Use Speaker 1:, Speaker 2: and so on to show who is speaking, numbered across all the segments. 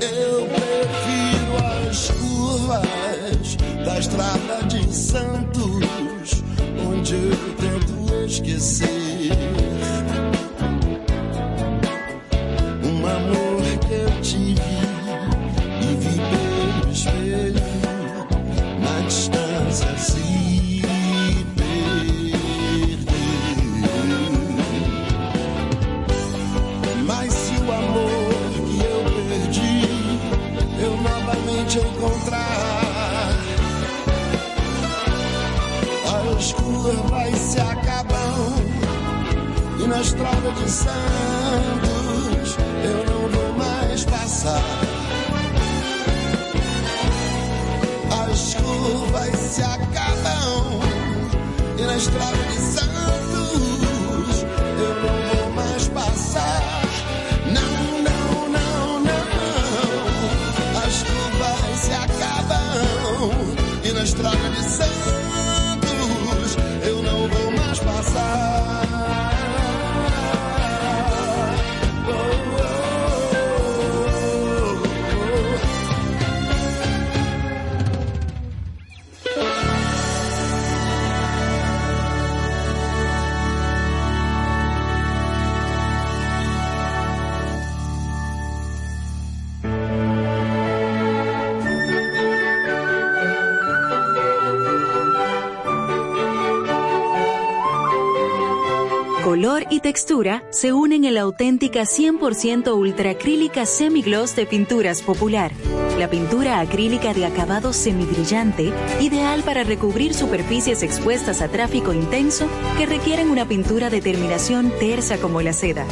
Speaker 1: Eu prefiro as curvas da estrada de Santos, onde eu tento esquecer. Na estrada de Santos eu não vou mais passar. As curvas se acabam e na estrada de
Speaker 2: y textura se unen en la auténtica 100% ultracrílica semigloss de Pinturas Popular. La pintura acrílica de acabado semibrillante, ideal para recubrir superficies expuestas a tráfico intenso que requieren una pintura de terminación tersa como la seda.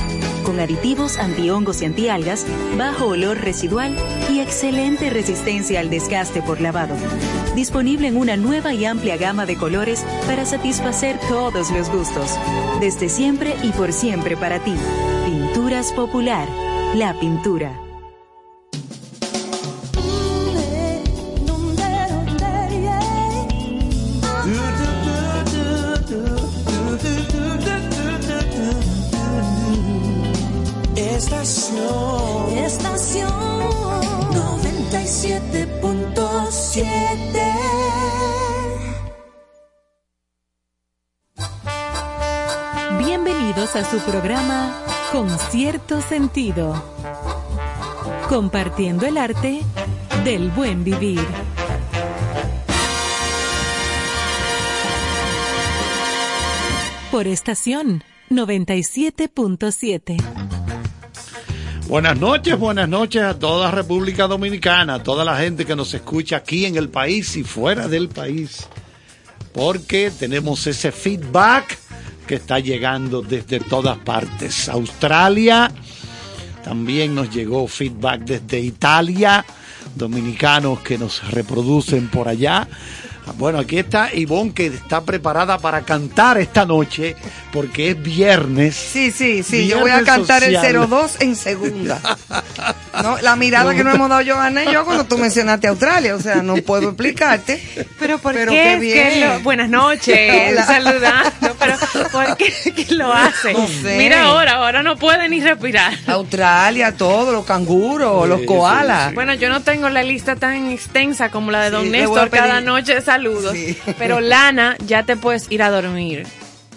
Speaker 2: Con aditivos antihongos y antialgas, bajo olor residual y excelente resistencia al desgaste por lavado. Disponible en una nueva y amplia gama de colores para satisfacer todos los gustos. Desde siempre y por siempre para ti. Pinturas Popular. La pintura. Con cierto sentido. Compartiendo el arte del buen vivir. Por estación 97.7.
Speaker 3: Buenas noches, buenas noches a toda República Dominicana, a toda la gente que nos escucha aquí en el país y fuera del país, porque tenemos ese feedback que está llegando desde todas partes. Australia, también nos llegó feedback desde Italia, dominicanos que nos reproducen por allá. Bueno, aquí está Ivonne que está preparada para cantar esta noche porque es viernes.
Speaker 4: Sí, sí, sí, yo voy a cantar
Speaker 3: social.
Speaker 4: el 02 en segunda. No, la mirada que nos hemos dado Johanna y yo cuando tú mencionaste Australia, o sea, no puedo explicarte.
Speaker 5: Pero ¿por
Speaker 4: Pero
Speaker 5: qué?
Speaker 4: qué bien.
Speaker 5: que lo- buenas noches,
Speaker 4: Hola.
Speaker 5: saludando, pero ¿por qué lo hace?
Speaker 4: No sé.
Speaker 5: Mira ahora, ahora no puede ni respirar.
Speaker 4: Australia, todo, los canguros, los koalas.
Speaker 5: Bueno, yo no tengo la lista tan extensa como la de Don Néstor cada noche, saludos.
Speaker 4: Sí.
Speaker 5: Pero Lana, ya te puedes ir a dormir.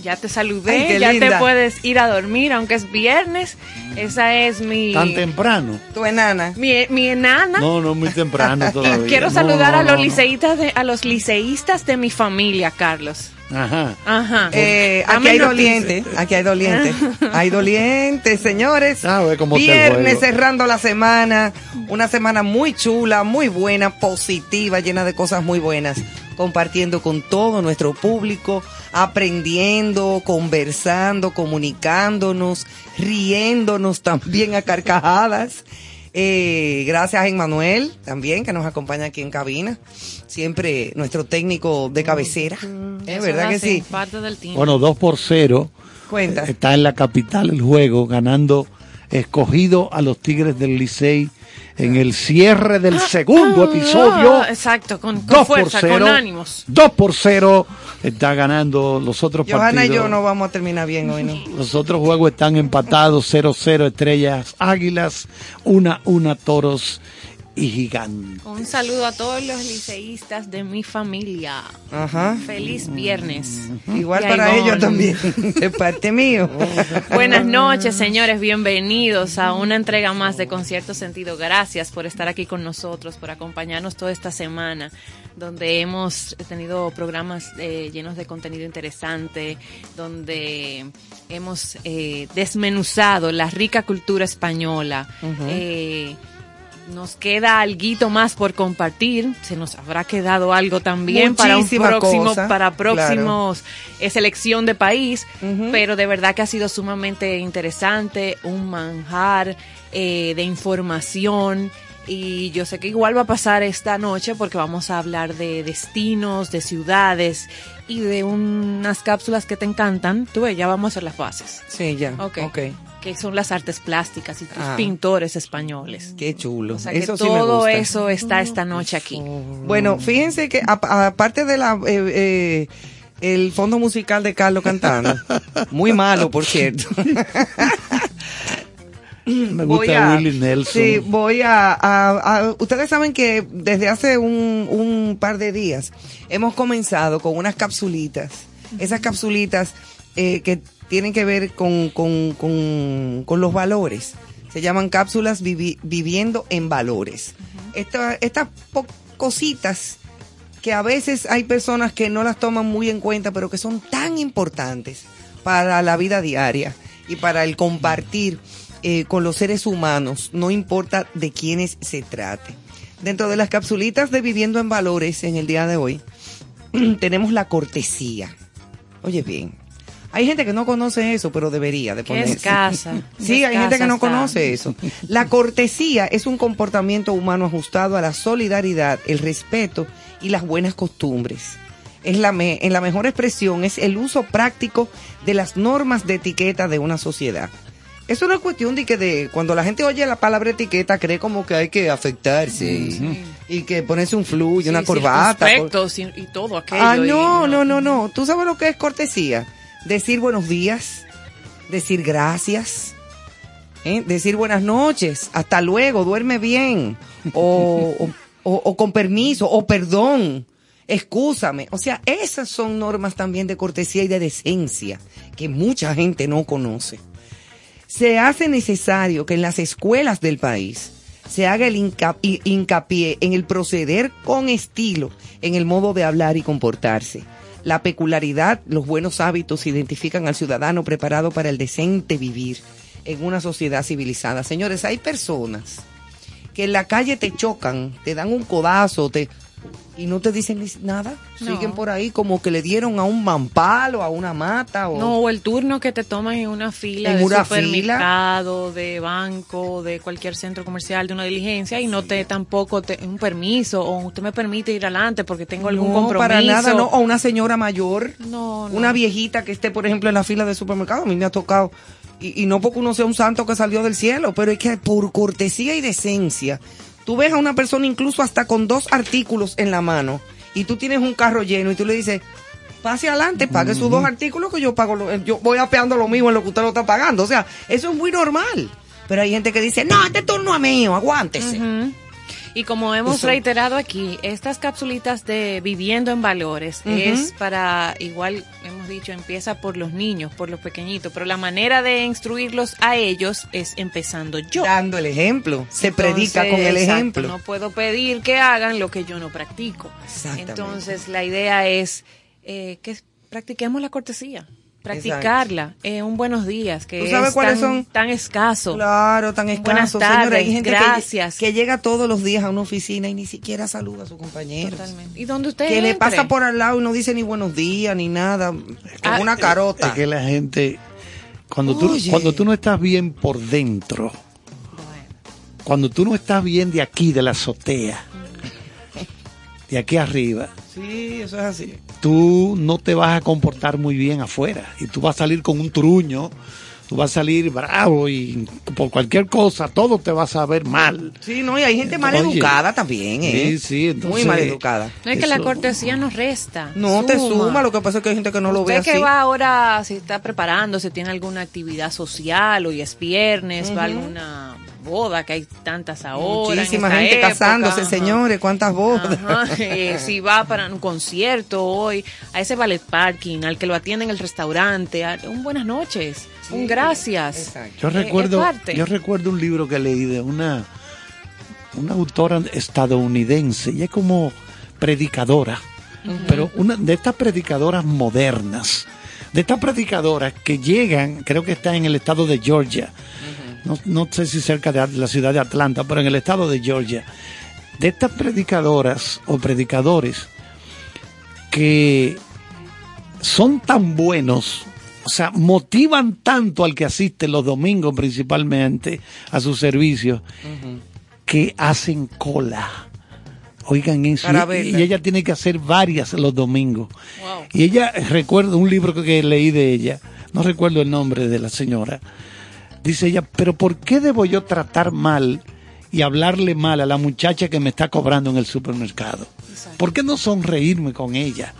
Speaker 5: Ya te saludé,
Speaker 4: Ay,
Speaker 5: ya te puedes ir a dormir, aunque es viernes. Esa es mi
Speaker 3: Tan temprano.
Speaker 4: Tu enana.
Speaker 5: mi, mi enana.
Speaker 3: No, no muy temprano todavía.
Speaker 5: Quiero
Speaker 3: No,
Speaker 5: saludar
Speaker 3: no,
Speaker 5: a los
Speaker 3: no.
Speaker 5: liceístas de a los liceístas de mi familia, Carlos.
Speaker 3: Ajá.
Speaker 5: Ajá.
Speaker 4: Eh, aquí hay dolientes, aquí hay dolientes, hay dolientes, señores.
Speaker 3: Ah, ve cómo
Speaker 4: Viernes cerrando la semana, una semana muy chula, muy buena, positiva, llena de cosas muy buenas, compartiendo con todo nuestro público, aprendiendo, conversando, comunicándonos, riéndonos también a carcajadas. Eh, gracias a Emmanuel también que nos acompaña aquí en cabina, siempre nuestro técnico de cabecera, es verdad que sí.
Speaker 5: Parte del tiempo.
Speaker 3: Bueno, 2 por 0.
Speaker 4: Cuenta.
Speaker 3: Está en la capital el juego, ganando escogido a los Tigres del Licey en el cierre del segundo episodio.
Speaker 5: Ah, exacto, con, con fuerza,
Speaker 3: cero.
Speaker 5: con ánimos.
Speaker 3: 2 por 0 está ganando los otros
Speaker 4: Johanna y
Speaker 3: partidos.
Speaker 4: yo no vamos a terminar bien hoy, ¿no?
Speaker 3: Los otros juegos están empatados 0-0 Estrellas Águilas, 1-1 Toros y Gigantes.
Speaker 5: Un saludo a todos los liceístas de mi familia.
Speaker 4: Ajá.
Speaker 5: Feliz viernes.
Speaker 4: Igual
Speaker 5: Y
Speaker 4: para ellos también, de parte mío.
Speaker 5: Buenas noches, señores. Bienvenidos a una entrega más de Concierto Sentido. Gracias por estar aquí con nosotros, por acompañarnos toda esta semana, donde hemos tenido programas eh, llenos de contenido interesante, donde hemos eh, desmenuzado la rica cultura española. Eh, nos queda algo más por compartir. Se nos habrá quedado algo también para un próximo,
Speaker 4: cosa,
Speaker 5: para próximos eh, selección de país. Pero de verdad que ha sido sumamente interesante, un manjar eh, de información. Y yo sé que igual va a pasar esta noche porque vamos a hablar de destinos, de ciudades y de unas cápsulas que te encantan. Tú ves, ya vamos a hacer las bases.
Speaker 4: Sí, ya.
Speaker 5: Ok.
Speaker 4: Ok.
Speaker 5: Que son las artes plásticas y tus
Speaker 4: Ah.
Speaker 5: pintores españoles.
Speaker 4: Qué chulo.
Speaker 5: O sea que
Speaker 4: eso sí me
Speaker 5: todo
Speaker 4: gusta.
Speaker 5: eso está esta noche aquí.
Speaker 4: Bueno, fíjense que aparte de la eh, eh, el fondo musical de Carlos cantando, muy malo, por cierto.
Speaker 3: Me
Speaker 4: Voy
Speaker 3: gusta
Speaker 4: a-
Speaker 3: Willie Nelson.
Speaker 4: Sí, voy a, a- a- Ustedes saben que desde hace un, un par de días hemos comenzado con unas capsulitas. Esas capsulitas eh, que tienen que ver con, con, con, con los valores. Se llaman cápsulas vivi- viviendo en valores. Esta- estas cositas que a veces hay personas que no las toman muy en cuenta, pero que son tan importantes para la vida diaria y para el compartir eh, con los seres humanos, no importa de quiénes se trate. Dentro de las capsulitas de Viviendo en Valores en el día de hoy, tenemos la cortesía. Oye bien, hay gente que no conoce eso, pero debería de ponerse.
Speaker 5: escasa.
Speaker 4: Sí, hay gente que no conoce eso. La cortesía es un comportamiento humano ajustado a la solidaridad, el respeto y las buenas costumbres. Es la me- en la mejor expresión es el uso práctico de las normas de etiqueta de una sociedad. Es una cuestión de que de cuando la gente oye la palabra etiqueta cree como que hay que afectarse y, y que ponerse un flu y una corbata.
Speaker 5: circunspectos y, y todo aquello.
Speaker 4: Ah,
Speaker 5: y-
Speaker 4: no, no, no, no. ¿Tú sabes lo que es cortesía? Decir buenos días, decir gracias, ¿eh? decir buenas noches, hasta luego, duerme bien, o, o- o- o con permiso, o perdón, excúsame. O sea, esas son normas también de cortesía y de decencia que mucha gente no conoce. Se hace necesario que en las escuelas del país se haga el hinca- hi- hincapié en el proceder con estilo, en el modo de hablar y comportarse. La peculiaridad, los buenos hábitos identifican al ciudadano preparado para el decente vivir en una sociedad civilizada. Señores, hay personas que en la calle te chocan, te dan un codazo, te y no te dicen ni nada.
Speaker 5: No.
Speaker 4: Siguen por ahí como que le dieron a un mampalo, a una mata o
Speaker 5: No, o el turno que te tomas en una fila
Speaker 4: En
Speaker 5: de
Speaker 4: una
Speaker 5: supermercado, de banco, de cualquier centro comercial, de una diligencia y no te tampoco te, un permiso o usted me permite ir adelante porque tengo algún
Speaker 4: no,
Speaker 5: compromiso.
Speaker 4: para nada, no. O una señora mayor,
Speaker 5: No, no.
Speaker 4: una viejita que esté, por ejemplo, en la fila de supermercado. A mí me ha tocado. Y, y no porque uno sea un santo que salió del cielo, pero es que por cortesía y decencia, tú ves a una persona incluso hasta con dos artículos en la mano y tú tienes un carro lleno y tú le dices, pase adelante, pague sus dos artículos que yo pago, lo- yo voy apeando lo mismo en lo que usted lo está pagando. O sea, eso es muy normal. Pero hay gente que dice, no, este turno es mío, aguántese.
Speaker 5: Y como hemos
Speaker 4: Eso.
Speaker 5: reiterado aquí, estas capsulitas de Viviendo en Valores es para, igual hemos dicho, empieza por los niños, por los pequeñitos, pero la manera de instruirlos a ellos es empezando yo.
Speaker 4: Dando el ejemplo. Se predica con el
Speaker 5: exacto,
Speaker 4: ejemplo.
Speaker 5: No puedo pedir que hagan lo que yo no practico. Entonces, la idea es eh, que practiquemos la cortesía. Practicarla. Eh, un buenos días, que
Speaker 4: ¿Tú sabes
Speaker 5: es
Speaker 4: cuáles
Speaker 5: tan,
Speaker 4: son?
Speaker 5: tan escaso.
Speaker 4: Claro, tan
Speaker 5: Buenas
Speaker 4: escaso,
Speaker 5: tardes,
Speaker 4: señora. Hay gente que-
Speaker 5: gracias.
Speaker 4: Que, llega todos los días a una oficina y ni siquiera saluda a sus compañeros.
Speaker 5: Totalmente. ¿Y dónde usted
Speaker 4: Que le pasa por al lado y no dice ni buenos días ni nada. Con
Speaker 5: Ah,
Speaker 4: una carota.
Speaker 3: Es que la gente, cuando tú,
Speaker 4: Oye.
Speaker 3: cuando tú no estás bien por dentro, cuando tú no estás bien de aquí, de la azotea, de aquí arriba,
Speaker 4: Sí, eso es así.
Speaker 3: tú no te vas a comportar muy bien afuera y tú vas a salir con un truño tú vas a salir bravo y por cualquier cosa, todo te va a saber mal.
Speaker 4: Sí, no, y hay gente mal educada también, ¿eh?
Speaker 3: Sí, sí, entonces,
Speaker 4: Muy mal educada.
Speaker 5: No es que la cortesía nos resta.
Speaker 4: No te suma, lo que pasa es que hay gente que no lo ve así.
Speaker 5: que va ahora, si está preparando, si tiene alguna actividad social, hoy es viernes, va a alguna boda, que hay tantas ahora. en
Speaker 4: Muchísima
Speaker 5: esta
Speaker 4: gente
Speaker 5: época,
Speaker 4: casándose,
Speaker 5: ajá.
Speaker 4: señores, cuántas bodas.
Speaker 5: Eh, si va para un concierto hoy, a ese ballet parking, al que lo atiende en el restaurante, a- un buenas noches, un gracias.
Speaker 4: Exacto.
Speaker 3: Yo
Speaker 5: Eh,
Speaker 3: recuerdo, yo recuerdo un libro que leí de una, una autora estadounidense, y es como predicadora, pero una de estas predicadoras modernas, de estas predicadoras que llegan, creo que está en el estado de Georgia, no, no sé si cerca de la ciudad de Atlanta, pero en el estado de Georgia, de estas predicadoras o predicadores que son tan buenos, o sea, motivan tanto al que asiste los domingos principalmente a sus servicios, que hacen cola. Oigan eso. Y- ella tiene que hacer varias los domingos.
Speaker 5: Wow.
Speaker 3: Y ella, recuerdo un libro que leí de ella, no recuerdo el nombre de la señora, dice ella, pero ¿por qué debo yo tratar mal y hablarle mal a la muchacha que me está cobrando en el supermercado? ¿Por qué no sonreírme con ella?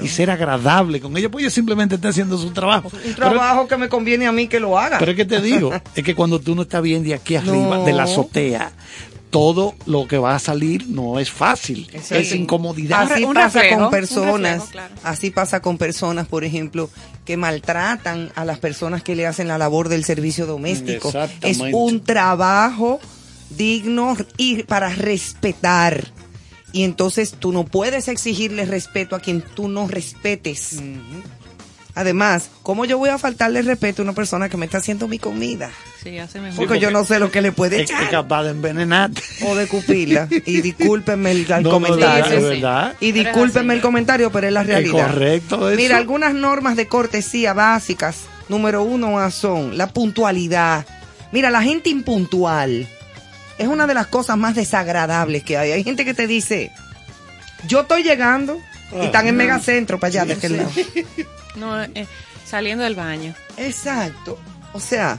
Speaker 3: Y ser agradable con ella, pues ella simplemente está haciendo su trabajo.
Speaker 4: Un
Speaker 3: Pero-
Speaker 4: trabajo que me conviene a mí que lo haga.
Speaker 3: pero es que te digo, es que cuando tú no estás bien de aquí arriba,
Speaker 4: No.
Speaker 3: de la azotea, todo lo que va a salir no es fácil,
Speaker 4: Sí.
Speaker 3: es incomodidad.
Speaker 4: Así
Speaker 5: Un
Speaker 4: pasa
Speaker 5: reflejo,
Speaker 4: con personas,
Speaker 5: reflejo, claro.
Speaker 4: así pasa con personas, por ejemplo, que maltratan a las personas que le hacen la labor del servicio doméstico. Es un trabajo digno y para respetar. Y entonces tú no puedes exigirle respeto a quien tú no respetes. Además, ¿cómo yo voy a faltarle respeto a una persona que me está haciendo mi comida?
Speaker 5: Sí, hace mejor.
Speaker 4: Porque yo no sé lo que le puede
Speaker 3: es, es
Speaker 4: echar
Speaker 3: capaz de envenenarte.
Speaker 4: o de cupirla. Y discúlpenme el, el
Speaker 3: No, no,
Speaker 4: comentario.
Speaker 3: es
Speaker 5: Sí, sí, sí.
Speaker 3: verdad.
Speaker 4: Y
Speaker 5: es
Speaker 4: discúlpenme el comentario, pero es la realidad.
Speaker 3: correcto eso.
Speaker 4: Mira, algunas normas de cortesía básicas. Número uno ah, son la puntualidad. Mira, la gente impuntual es una de las cosas más desagradables que hay. Hay gente que te dice, yo estoy llegando y están en megacentro para allá de aquel lado.
Speaker 5: No, eh, saliendo del baño.
Speaker 4: Exacto. O sea,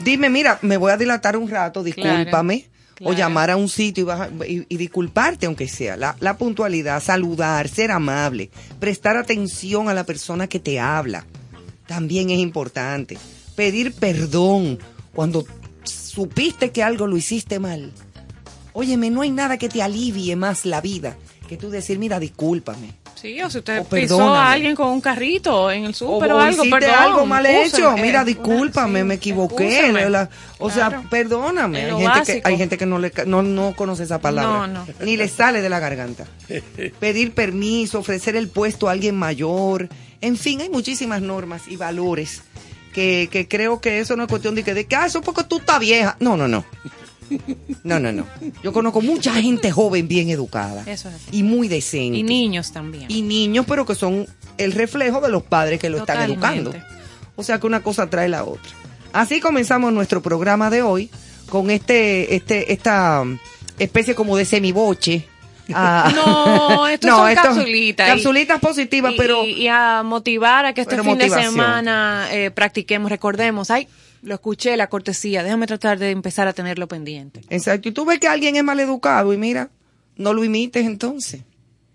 Speaker 4: dime, mira, me voy a dilatar un rato, discúlpame. O
Speaker 5: claro.
Speaker 4: llamar a un sitio y, baja- y- y disculparte, aunque sea. La, la puntualidad, saludar, ser amable, prestar atención a la persona que te habla. También es importante. Pedir perdón cuando supiste que algo lo hiciste mal. Óyeme, no hay nada que te alivie más la vida que tú decir, mira, discúlpame.
Speaker 5: Sí, o si usted
Speaker 4: O
Speaker 5: pisó
Speaker 4: perdóname.
Speaker 5: a alguien con un carrito en el súper o,
Speaker 4: o
Speaker 5: algo, perdón.
Speaker 4: algo mal hecho. Mira, discúlpame,
Speaker 5: una-
Speaker 4: me
Speaker 5: sí,
Speaker 4: equivoqué. la- o sea, perdóname. Hay gente, que, hay gente que no, le, ca- no, no conoce esa palabra.
Speaker 5: No, no.
Speaker 4: Ni le sale de la garganta. Pedir permiso, ofrecer el puesto a alguien mayor. En fin, hay muchísimas normas y valores que, que creo que eso no es cuestión de que, de que ah, eso es porque tú estás vieja. No, no, no. No, no, no. Yo conozco mucha gente joven bien educada.
Speaker 5: Eso es así.
Speaker 4: Y muy decente
Speaker 5: Y niños también.
Speaker 4: y niños, pero que son el reflejo de los padres que lo están educando. O sea que una cosa trae la otra. Así comenzamos nuestro programa de hoy con este, este, esta especie como de semiboche. Ah,
Speaker 5: No, esto son capsulitas. y-
Speaker 4: Capsulitas positivas, pero
Speaker 5: Y, y a motivar a que este fin de semana eh, practiquemos, recordemos. Ay, lo escuché, la cortesía. Déjame tratar de empezar a tenerlo pendiente.
Speaker 4: Exacto. Y tú ves que alguien es mal educado y mira, no lo imites entonces.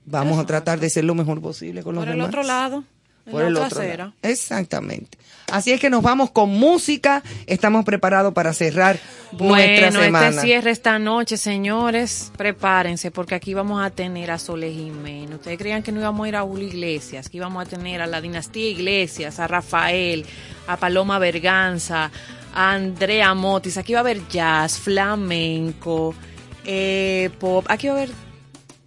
Speaker 4: Vamos a tratar de ser lo mejor posible con los
Speaker 5: Por el
Speaker 4: demás.
Speaker 5: otro lado,
Speaker 4: Por
Speaker 5: la
Speaker 4: el otro lado. Exactamente. Así es que nos vamos con música. Estamos preparados para cerrar nuestra
Speaker 5: Bueno,
Speaker 4: semana.
Speaker 5: este cierre esta noche, señores, prepárense porque aquí vamos a tener a Sole Jiménez. Ustedes creían que no íbamos a ir a Julio Iglesias, que íbamos a tener a la dinastía Iglesias, a Rafael, a Paloma Berganza, a Andrea Motis. Aquí va a haber jazz, flamenco, eh, pop. Aquí va a haber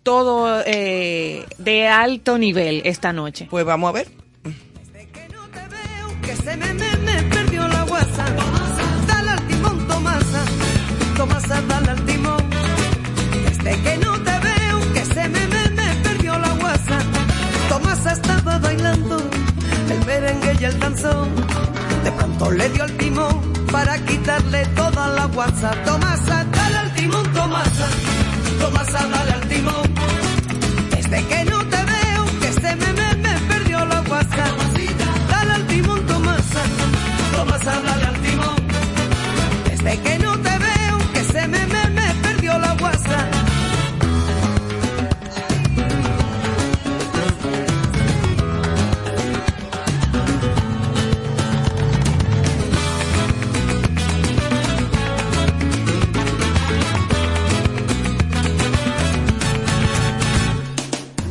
Speaker 5: todo eh, de alto nivel esta noche.
Speaker 4: Pues vamos a ver.
Speaker 6: Que se me, me, me perdió la guasa. Dale al timón, Tomasa, Tomasa, dale al timón. Desde que no te veo, que se me, me, me perdió la guasa. Tomasa estaba bailando el merengue y el danzón. De pronto le dio el timón para quitarle toda la guasa. Tomasa, dale al timón, Tomasa, Tomasa, dale al timón. vas a al timón. Desde que no te veo, que se me, me, me perdió la guasa.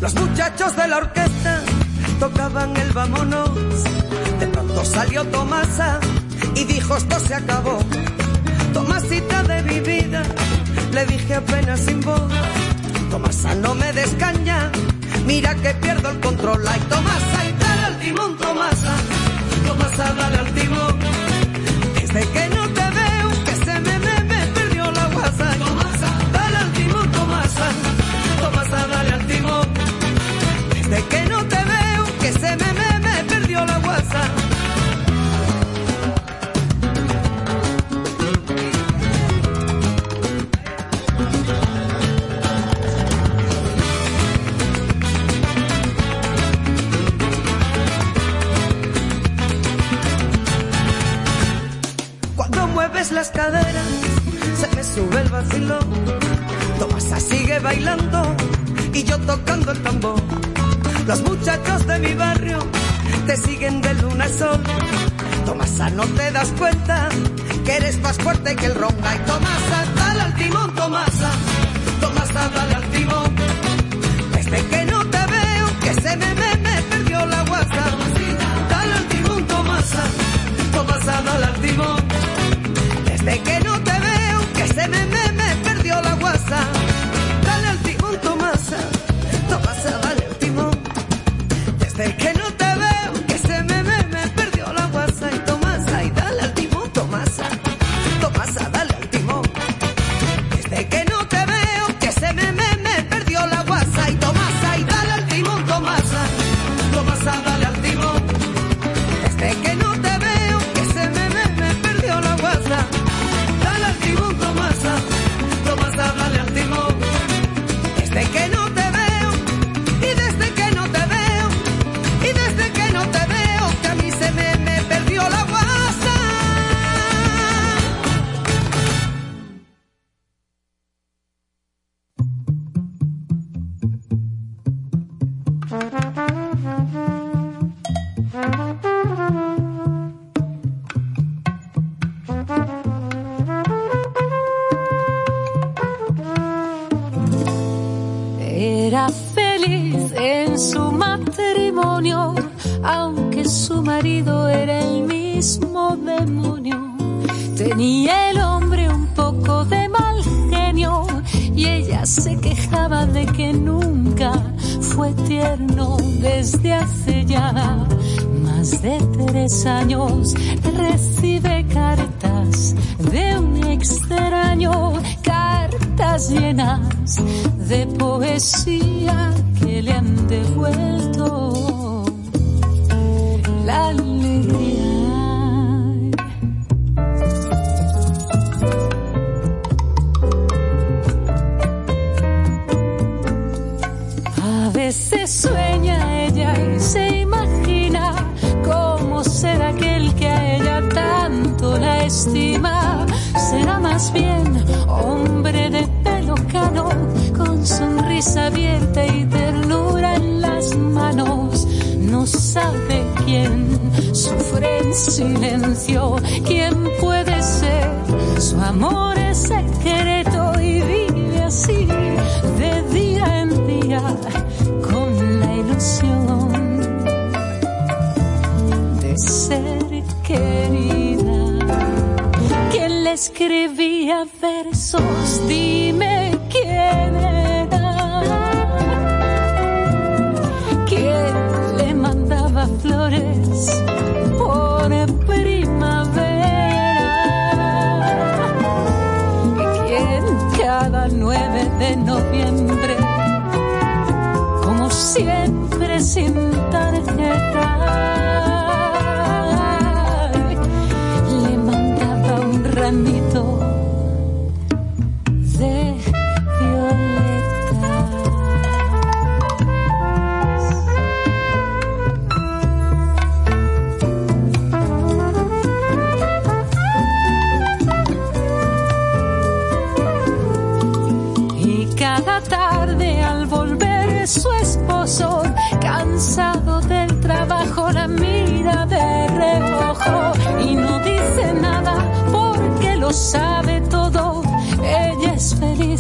Speaker 6: Los muchachos de la orquesta tocaban el vámonos Salió Tomasa y dijo esto se acabó, Tomasita de mi vida, le dije apenas sin voz, Tomasa no me descaña, mira que pierdo el control, ay Tomasa y dale al timón Tomasa, Tomasa dale al timón, desde que no te veo que eres más fuerte que el ronda y Tomasa, dale al timón Tomasa.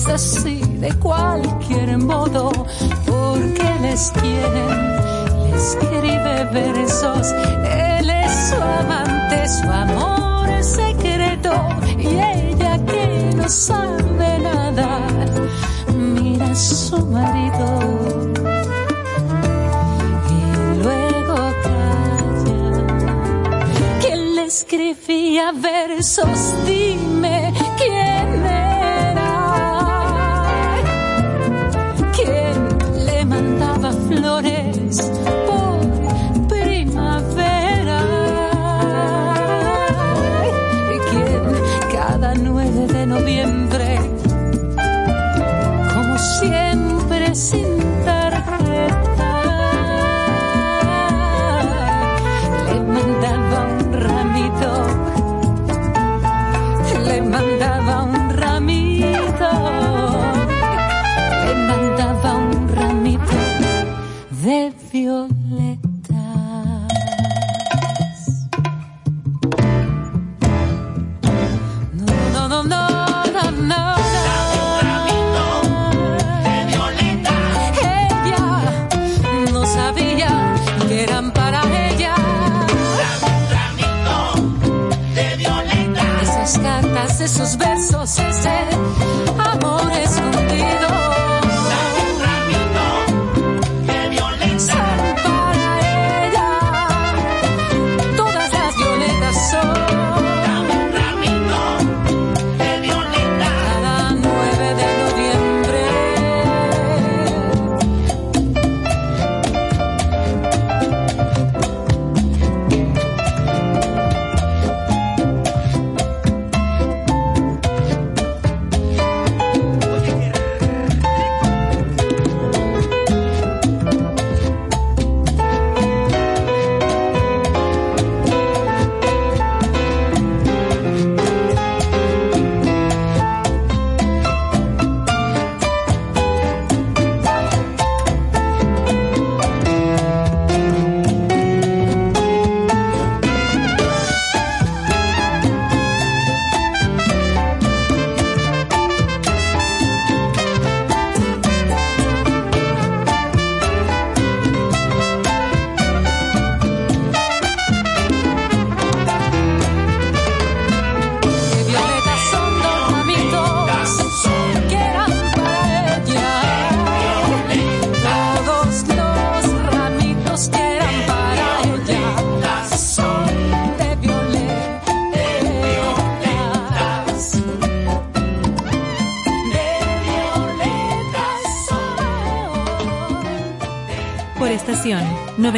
Speaker 7: Así de
Speaker 8: cualquier modo porque les quiere, les escribe versos. Él es su amante, su amor es secreto y ella que no sabe nada mira a su marido y luego calla. Que le escribía versos, flores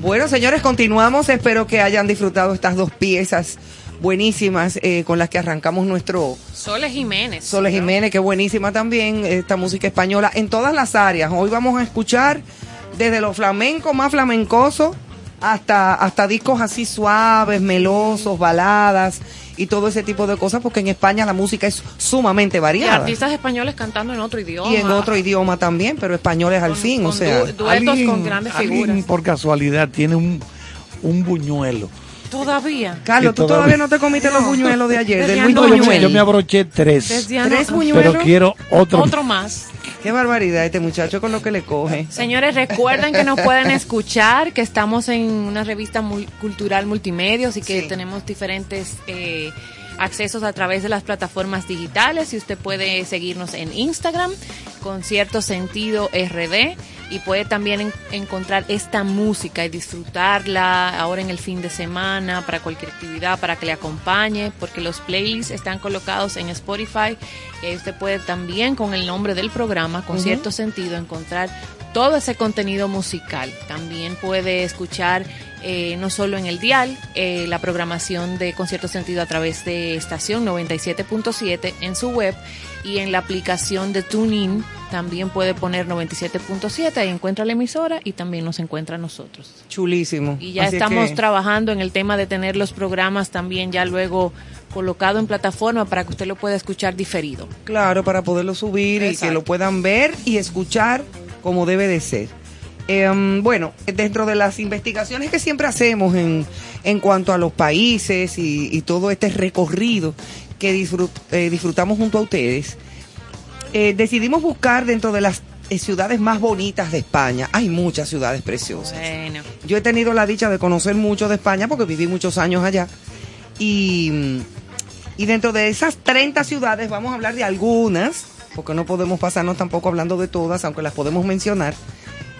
Speaker 4: Bueno, señores, continuamos. Espero que hayan disfrutado estas dos piezas buenísimas eh, con las que arrancamos nuestro
Speaker 5: Soles Jiménez.
Speaker 4: Soles Jiménez, que buenísima también esta música española en todas las áreas. Hoy vamos a escuchar desde lo flamenco más flamencoso hasta, hasta discos así suaves, melosos, baladas y todo ese tipo de cosas, porque en España la música es sumamente
Speaker 5: Y
Speaker 4: variada.
Speaker 5: artistas españoles cantando en otro idioma.
Speaker 4: Y en otro idioma también, pero españoles al
Speaker 5: Con-
Speaker 4: fin, o sea.
Speaker 5: du- duetos con grandes
Speaker 3: alguien
Speaker 5: figuras.
Speaker 3: por casualidad tiene un, un buñuelo.
Speaker 5: Todavía.
Speaker 4: Carlos, tú
Speaker 3: todavía-
Speaker 4: todavía no te comiste los buñuelos de ayer,
Speaker 5: Desde
Speaker 4: del
Speaker 3: No, yo, me,
Speaker 4: Buñuel.
Speaker 3: yo me abroché tres,
Speaker 5: Desde
Speaker 4: Tres
Speaker 5: ano-
Speaker 4: buñuelos.
Speaker 3: pero quiero otro.
Speaker 5: Otro más.
Speaker 4: Qué barbaridad este muchacho con lo que le coge.
Speaker 5: Señores, recuerden que nos pueden escuchar, que estamos en una revista mul- cultural multimedia, y que
Speaker 4: Sí.
Speaker 5: tenemos diferentes eh, accesos a través de las plataformas digitales y usted puede seguirnos en Instagram con cierto sentido RD y puede también en- encontrar esta música y disfrutarla ahora en el fin de semana para cualquier actividad, para que le acompañe, porque los playlists están colocados en Spotify y ahí usted puede también con el nombre del programa, con cierto sentido, encontrar todo ese contenido musical. También puede escuchar eh, no solo en el dial, eh, la programación de Concierto Sentido a través de estación 97.7 en su web y en la aplicación de TuneIn también puede poner 97.7 y encuentra la emisora y también nos encuentra a nosotros.
Speaker 4: Chulísimo.
Speaker 5: Y ya
Speaker 4: Así
Speaker 5: estamos
Speaker 4: que-
Speaker 5: trabajando en el tema de tener los programas también ya luego colocado en plataforma para que usted lo pueda escuchar diferido.
Speaker 4: Claro, para poderlo subir y que lo puedan ver y escuchar como debe de ser. Em, bueno, dentro de las investigaciones que siempre hacemos en, en cuanto a los países y, y todo este recorrido que disfrut- eh, disfrutamos junto a ustedes, eh, decidimos buscar dentro de las eh, ciudades más bonitas de España. Hay muchas ciudades preciosas.
Speaker 5: Bueno,
Speaker 4: Yo he tenido la dicha de conocer mucho de España porque viví muchos años allá. Y, y dentro de esas 30 ciudades vamos a hablar de algunas, porque no podemos pasarnos tampoco hablando de todas, aunque las podemos mencionar.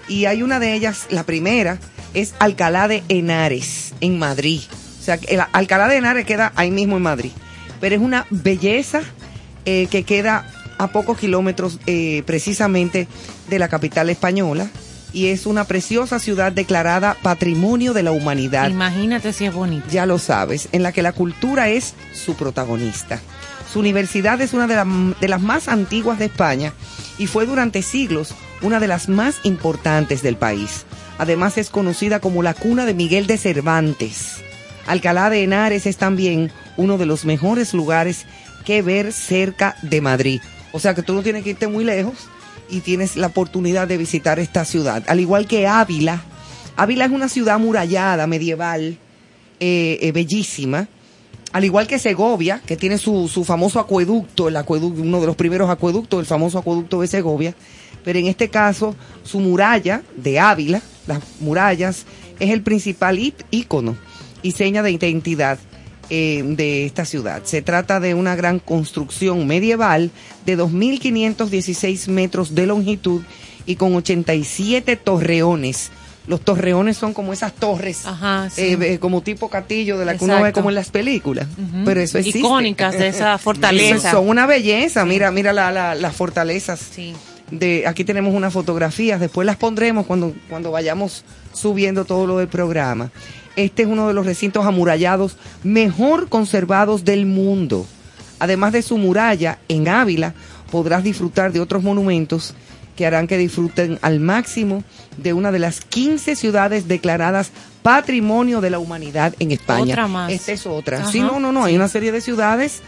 Speaker 4: Y hay una de ellas, la primera, es Alcalá de Henares, en Madrid. O sea, el Alcalá de Henares queda ahí mismo en Madrid. Pero es una belleza eh, que queda a pocos kilómetros eh, precisamente de la capital española. Y es una preciosa ciudad declarada Patrimonio de la Humanidad
Speaker 5: imagínate si es bonito.
Speaker 4: ya lo sabes, en la que la cultura es su protagonista. Su universidad es una de, la- de las más antiguas de España y fue durante siglos una de las más importantes del país. Además es conocida como la cuna de Miguel de Cervantes. Alcalá de Henares es también uno de los mejores lugares que ver cerca de Madrid. O sea que tú no tienes que irte muy lejos y tienes la oportunidad de visitar esta ciudad. Al igual que Ávila. Ávila es una ciudad amurallada, medieval, eh, eh, bellísima. Al igual que Segovia, que tiene su, su famoso acueducto, el acueducto, uno de los primeros acueductos, el famoso acueducto de Segovia. Pero en este caso, su muralla de Ávila, las murallas, es el principal ícono y seña de identidad eh, de esta ciudad. Se trata de una gran construcción medieval de 2.516 metros de longitud y con 87 torreones. Los torreones son como esas torres,
Speaker 5: Ajá, sí.
Speaker 4: eh, eh, como tipo castillo de la que uno ve como en las películas.
Speaker 5: Ujú.
Speaker 4: Pero eso existe.
Speaker 5: Icónicas de esa fortaleza.
Speaker 4: Son una belleza. Mira, mira la- la- las fortalezas
Speaker 5: Sí.
Speaker 4: De aquí tenemos unas fotografías, después las pondremos cuando, cuando vayamos subiendo todo lo del programa. Este es uno de los recintos amurallados mejor conservados del mundo. Además de su muralla, en Ávila podrás disfrutar de otros monumentos que harán que disfruten al máximo de una de las 15 ciudades declaradas Patrimonio de la Humanidad en España.
Speaker 5: Otra más.
Speaker 4: Esta es otra.
Speaker 5: Ajá,
Speaker 4: Sí, no, no, no, hay una serie de ciudades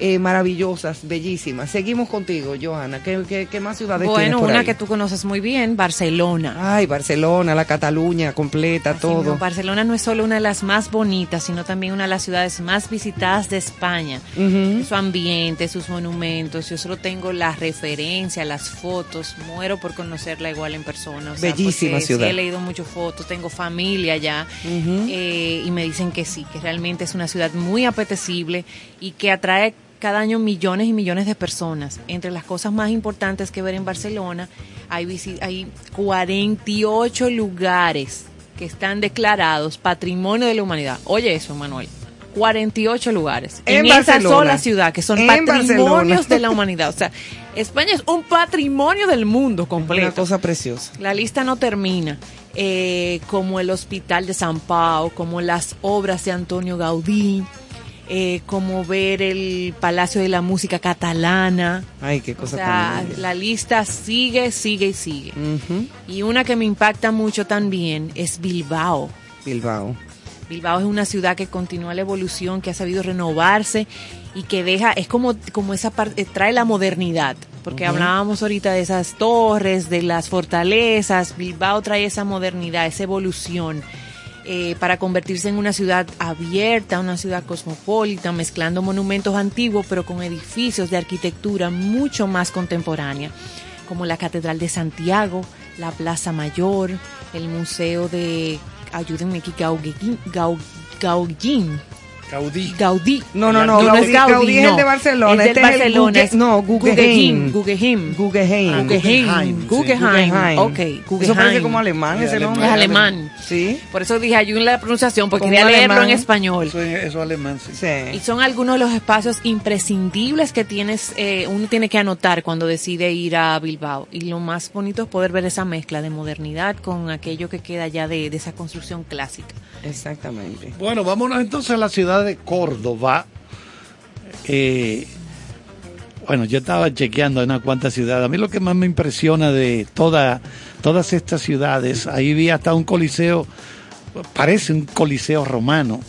Speaker 4: eh, maravillosas, bellísimas. Seguimos contigo, Johanna. ¿Qué, qué, qué más ciudades tienes
Speaker 5: Bueno,
Speaker 4: por
Speaker 5: una
Speaker 4: ahí?
Speaker 5: que tú conoces muy bien, Barcelona.
Speaker 4: Ay, Barcelona, la Cataluña completa,
Speaker 5: Así
Speaker 4: todo.
Speaker 5: Barcelona no es solo una de las más bonitas, sino también una de las ciudades más visitadas de España. Su ambiente, sus monumentos, yo solo tengo la referencia, las fotos, muero por conocerla igual en persona. O sea,
Speaker 4: Bellísima ciudad.
Speaker 5: Sí, he leído muchas fotos, tengo familia allá eh, y me dicen que sí, que realmente es una ciudad muy apetecible y que atrae cada año millones y millones de personas. Entre las cosas más importantes que ver en Barcelona, hay, hay 48 lugares que están declarados Patrimonio de la Humanidad. Oye eso, Manuel. 48 lugares
Speaker 4: En
Speaker 5: en, esa sola ciudad que son patrimonios
Speaker 4: Barcelona.
Speaker 5: de la humanidad. O sea, España es un patrimonio del mundo
Speaker 4: Una
Speaker 5: completo.
Speaker 4: cosa preciosa.
Speaker 5: La lista no termina. Eh, como el Hospital de San Pau, como las obras de Antonio Gaudí, eh, como ver el Palacio de la Música Catalana.
Speaker 4: Ay, qué
Speaker 5: O
Speaker 4: cosa
Speaker 5: sea,
Speaker 4: tan linda.
Speaker 5: la lista sigue, sigue y sigue. Y una que me impacta mucho también es Bilbao.
Speaker 4: Bilbao.
Speaker 5: Bilbao es una ciudad que continúa la evolución, que ha sabido renovarse y que deja, es como, como esa parte, trae la modernidad, porque hablábamos ahorita de esas torres, de las fortalezas, Bilbao trae esa modernidad, esa evolución. Eh, para convertirse en una ciudad abierta, una ciudad cosmopolita, mezclando monumentos antiguos, pero con edificios de arquitectura mucho más contemporánea, como la Catedral de Santiago, la Plaza Mayor, el Museo de, ayúdenme aquí, Gauguin, Gau- Gauguin,
Speaker 3: Gaudí.
Speaker 5: Gaudí.
Speaker 4: No, no, no,
Speaker 5: no
Speaker 4: Gaudí,
Speaker 5: es Gaudí,
Speaker 4: Gaudí es el
Speaker 5: no.
Speaker 4: de Barcelona.
Speaker 5: Es
Speaker 4: este
Speaker 5: del
Speaker 4: es el
Speaker 5: Barcelona,
Speaker 4: no, Guggenheim.
Speaker 5: Guggenheim.
Speaker 4: Guggenheim.
Speaker 3: Ah,
Speaker 5: Guggenheim.
Speaker 3: Guggenheim.
Speaker 5: Guggenheim. Ok,
Speaker 4: Eso parece como alemán
Speaker 3: Es
Speaker 4: ese
Speaker 3: alemán.
Speaker 4: nombre.
Speaker 5: Es alemán.
Speaker 4: Sí.
Speaker 5: Por eso dije ayuda en la pronunciación, porque quería leerlo
Speaker 4: alemán.
Speaker 5: en español.
Speaker 3: Eso es, alemán, sí.
Speaker 5: Y son algunos de los espacios imprescindibles que tienes, eh, uno tiene que anotar cuando decide ir a Bilbao. Y lo más bonito es poder ver esa mezcla de modernidad con aquello que queda ya de, de esa construcción clásica.
Speaker 4: Exactamente.
Speaker 3: Bueno, vámonos entonces a la ciudad de Córdoba. Eh, bueno, yo estaba chequeando en unas cuantas ciudades. A mí lo que más me impresiona de toda, todas estas ciudades, ahí vi hasta un coliseo, parece un coliseo romano.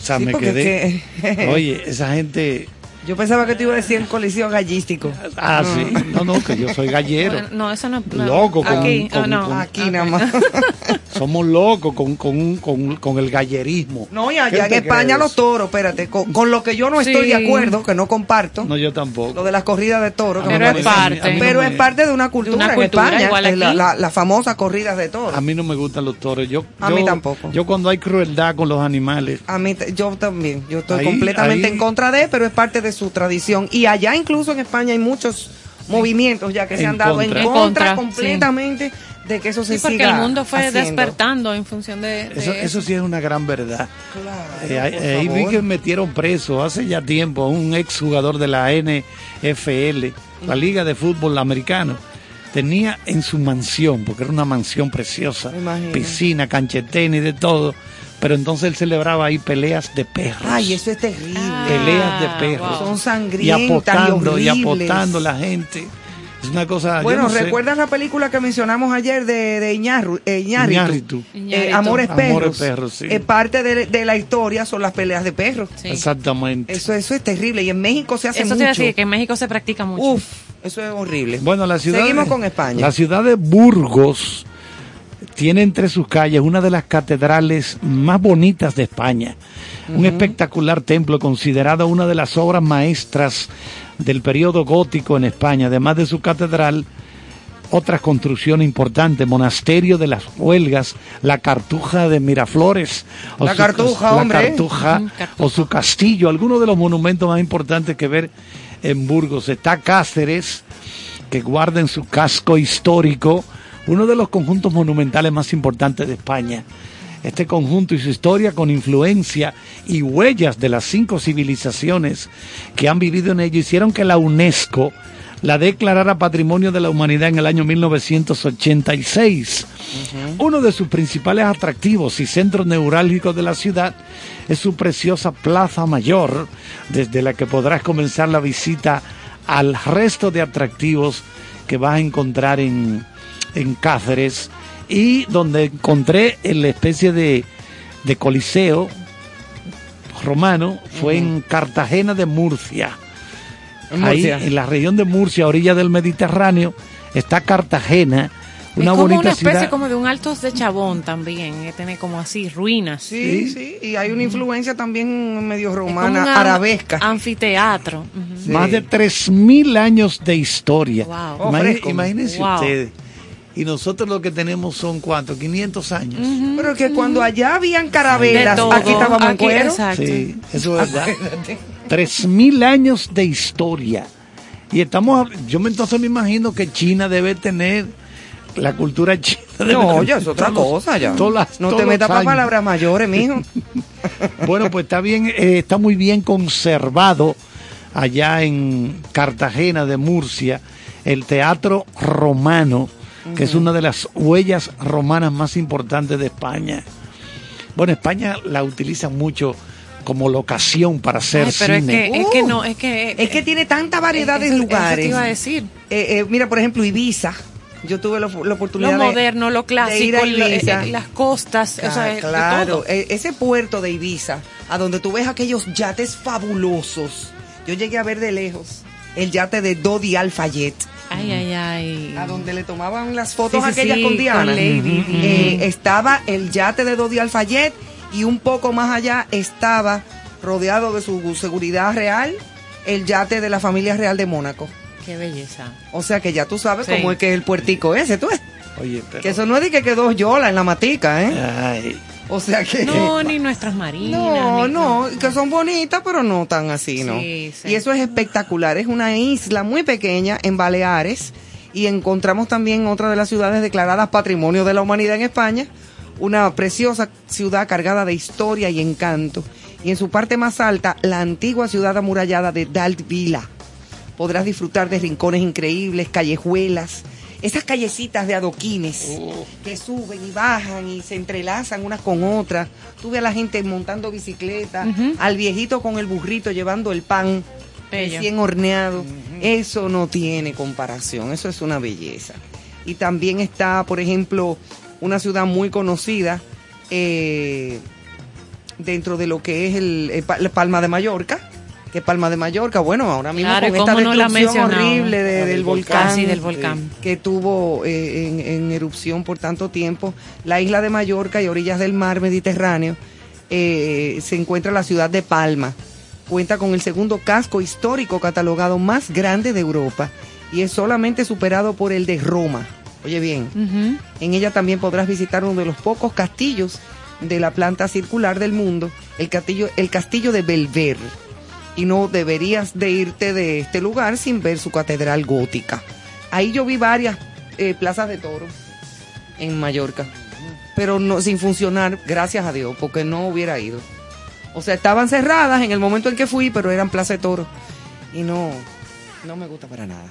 Speaker 3: O sea,
Speaker 4: Sí,
Speaker 3: me quedé.
Speaker 4: que-
Speaker 3: Oye, esa gente.
Speaker 4: Yo pensaba que te iba a decir en colisión gallístico.
Speaker 3: Ah, sí. No, no, que yo soy gallero.
Speaker 5: Bueno, no, eso no. no.
Speaker 3: Loco con-
Speaker 5: Aquí,
Speaker 3: con-
Speaker 5: oh, no.
Speaker 3: con-
Speaker 4: Aquí nada más.
Speaker 3: Somos locos con, con, con, con el gallerismo.
Speaker 4: No, y
Speaker 3: ¿Qué
Speaker 4: allá en España los toros, espérate, con, con lo que yo no estoy
Speaker 5: Sí.
Speaker 4: de acuerdo, que no comparto,
Speaker 3: No, yo tampoco.
Speaker 4: lo de las corridas de toros. que
Speaker 5: Pero
Speaker 4: me
Speaker 5: es
Speaker 4: parece-
Speaker 5: parte.
Speaker 3: no
Speaker 4: Pero
Speaker 3: me-
Speaker 4: es parte de una cultura,
Speaker 5: una
Speaker 4: en
Speaker 5: cultura,
Speaker 4: España, es la-
Speaker 5: aquí.
Speaker 4: la- las famosas corridas de toros.
Speaker 3: A mí no me gustan los toros. Yo,
Speaker 4: A
Speaker 3: yo-
Speaker 4: mí tampoco.
Speaker 3: Yo cuando hay crueldad con los animales,
Speaker 4: A mí, yo también, yo estoy
Speaker 3: Ahí-
Speaker 4: completamente
Speaker 3: ahí-
Speaker 4: en contra de, pero es parte de su tradición. Y allá incluso en España hay muchos movimientos ya que se
Speaker 3: En
Speaker 4: han dado
Speaker 3: contra.
Speaker 4: en
Speaker 5: En
Speaker 4: contra,
Speaker 5: contra,
Speaker 4: completamente de que eso se
Speaker 5: Sí, porque
Speaker 4: siga
Speaker 5: el mundo fue
Speaker 4: haciendo.
Speaker 5: despertando en función de, de
Speaker 3: eso, eso sí es una gran verdad.
Speaker 4: Claro,
Speaker 3: Eh, ahí-
Speaker 4: por
Speaker 3: ahí vi que metieron preso hace ya tiempo a un exjugador de la NFL, la Liga de Fútbol Americano. Tenía en su mansión, porque era una mansión preciosa, piscina, canchetenis y de todo, pero entonces él celebraba ahí peleas de perros.
Speaker 4: Ay, eso es terrible.
Speaker 5: Ah,
Speaker 3: peleas de perros.
Speaker 4: Son
Speaker 3: y
Speaker 4: sangrientas
Speaker 3: apostando,
Speaker 4: y
Speaker 3: y
Speaker 4: horribles.
Speaker 3: apostando la gente. Es una cosa. yo
Speaker 4: Bueno,
Speaker 3: no sé.
Speaker 4: ¿recuerdas la película que mencionamos ayer de, de Iñarru- eh, Iñárritu?
Speaker 3: Iñárritu.
Speaker 4: Eh. Amores Perros.
Speaker 3: Amores Perros, sí.
Speaker 4: Eh, parte de, de la historia son las peleas de perros.
Speaker 5: Sí.
Speaker 3: Exactamente.
Speaker 4: Eso, eso es terrible. Y en México se hace
Speaker 5: Eso te
Speaker 4: mucho.
Speaker 5: iba a decir que en México se practica mucho.
Speaker 4: Uf, eso es horrible.
Speaker 3: Bueno, la ciudad.
Speaker 4: Seguimos
Speaker 3: de-
Speaker 4: con España.
Speaker 3: La ciudad de Burgos tiene entre sus calles una de las catedrales más bonitas de España. Un espectacular templo considerado una de las obras maestras del periodo gótico en España. Además de su catedral, otras construcciones importantes, monasterio de las Huelgas, la Cartuja de Miraflores, o
Speaker 4: La
Speaker 3: su-
Speaker 4: Cartuja,
Speaker 3: la Cartuja. o su castillo, algunos de los monumentos más importantes que ver en Burgos. Está Cáceres, que guarda en su casco histórico uno de los conjuntos monumentales más importantes de España. Este conjunto y su historia con influencia y huellas de las cinco civilizaciones que han vivido en ello hicieron que la UNESCO la declarara Patrimonio de la Humanidad en el año 1986. Uno de sus principales atractivos y centros neurálgicos de la ciudad es su preciosa Plaza Mayor, desde la que podrás comenzar la visita al resto de atractivos que vas a encontrar en, en Cáceres y donde encontré la especie de, de coliseo romano fue en Cartagena de Murcia.
Speaker 4: En
Speaker 3: Ahí
Speaker 4: Murcia.
Speaker 3: en la región de Murcia, orilla del Mediterráneo, está Cartagena, una
Speaker 5: es como
Speaker 3: bonita
Speaker 5: una especie
Speaker 3: ciudad.
Speaker 5: como de un altos de Chabón también, que tiene como así ruinas.
Speaker 4: Sí, sí, y hay una influencia también medio
Speaker 5: Es como
Speaker 4: romana, arabesca.
Speaker 5: Anfiteatro.
Speaker 4: Sí.
Speaker 3: Más de 3.000 años de historia.
Speaker 5: Wow.
Speaker 4: Oh,
Speaker 3: imagínense
Speaker 5: Wow.
Speaker 3: ustedes. Y nosotros lo que tenemos son cuántos, 500 años.
Speaker 4: Pero que cuando allá habían carabelas, aquí estábamos en
Speaker 5: Aquí,
Speaker 4: cuero.
Speaker 5: exacto.
Speaker 3: Sí, eso es verdad. 3.000 años de historia. Y estamos, yo me, entonces me imagino que China debe tener la cultura china. debe
Speaker 4: No,
Speaker 3: tener
Speaker 4: ya es otra
Speaker 3: todos
Speaker 4: cosa ya.
Speaker 3: las-
Speaker 4: no
Speaker 3: todos
Speaker 4: te metas para palabras mayores, mijo.
Speaker 3: Bueno, pues está bien, eh, está muy bien conservado allá en Cartagena de Murcia el Teatro Romano, que es una de las huellas romanas más importantes de España. Bueno, España la utiliza mucho como locación para hacer
Speaker 5: Ay, pero es
Speaker 3: cine.
Speaker 5: que, es que no, es que...
Speaker 4: Es que tiene tanta variedad de
Speaker 5: eso- eso
Speaker 4: lugares.
Speaker 5: te iba a decir.
Speaker 4: Eh, eh, mira, por ejemplo, Ibiza. Yo tuve la, la oportunidad
Speaker 5: Lo
Speaker 4: de-
Speaker 5: moderno, lo
Speaker 4: de ir a
Speaker 5: clásico, lo- eh, las costas, o sea,
Speaker 4: Ah, claro,
Speaker 5: todo.
Speaker 4: e- ese puerto de Ibiza, a donde tú ves aquellos yates fabulosos. Yo llegué a ver de lejos el yate de Dodi Alfayette,
Speaker 5: Ay, ay, ay.
Speaker 4: a donde le tomaban las fotos
Speaker 5: Sí, sí,
Speaker 4: aquellas
Speaker 5: sí,
Speaker 4: con Diana.
Speaker 5: con Lady Di.
Speaker 4: Eh, estaba el yate de Dodi Alfayette y un poco más allá estaba, rodeado de su seguridad real, el yate de la familia real de Mónaco.
Speaker 5: Qué belleza.
Speaker 4: O sea que ya tú sabes
Speaker 5: Sí.
Speaker 4: cómo es que es el puertico ese, tú.
Speaker 3: Oye, pero-
Speaker 4: Que eso no es de que quedó yola en la matica, ¿eh?
Speaker 3: Ay,
Speaker 4: O sea que...
Speaker 5: No, ni nuestras marinas.
Speaker 4: No, no, que son bonitas, pero no tan así, ¿no?
Speaker 5: Sí, sí.
Speaker 4: Y eso es espectacular. Es una isla muy pequeña en Baleares y encontramos también otra de las ciudades declaradas Patrimonio de la Humanidad en España, una preciosa ciudad cargada de historia y encanto. Y en su parte más alta, la antigua ciudad amurallada de Dalt Vila. Podrás disfrutar de rincones increíbles, callejuelas, esas callecitas de adoquines que suben y bajan y se entrelazan unas con otras. Tú ves a la gente montando bicicleta, al viejito con el burrito llevando el pan
Speaker 5: Bello.
Speaker 4: recién horneado. Eso no tiene comparación, eso es una belleza. Y también está, por ejemplo, una ciudad muy conocida eh, dentro de lo que es el, Palma de Mallorca. Que Palma de Mallorca, bueno, ahora mismo
Speaker 5: Claro,
Speaker 4: con
Speaker 5: ¿y
Speaker 4: esta
Speaker 5: no
Speaker 4: destrucción horrible de- del
Speaker 3: del
Speaker 4: volcán,
Speaker 5: volcán. Sí, del volcán.
Speaker 4: que tuvo eh, en, en erupción por tanto tiempo, la isla de Mallorca y orillas del mar Mediterráneo, eh, se encuentra la ciudad de Palma. Cuenta con el segundo casco histórico catalogado más grande de Europa y es solamente superado por el de Roma. Oye bien, en ella también podrás visitar uno de los pocos castillos de la planta circular del mundo, el castillo, el castillo de Belver. Y no deberías de irte de este lugar sin ver su catedral gótica. Ahí yo vi varias eh, plazas de toros en Mallorca, pero no sin funcionar, gracias a Dios, porque no hubiera ido. O sea, estaban cerradas en el momento en que fui, pero eran plazas de toros y no, no me gusta para nada.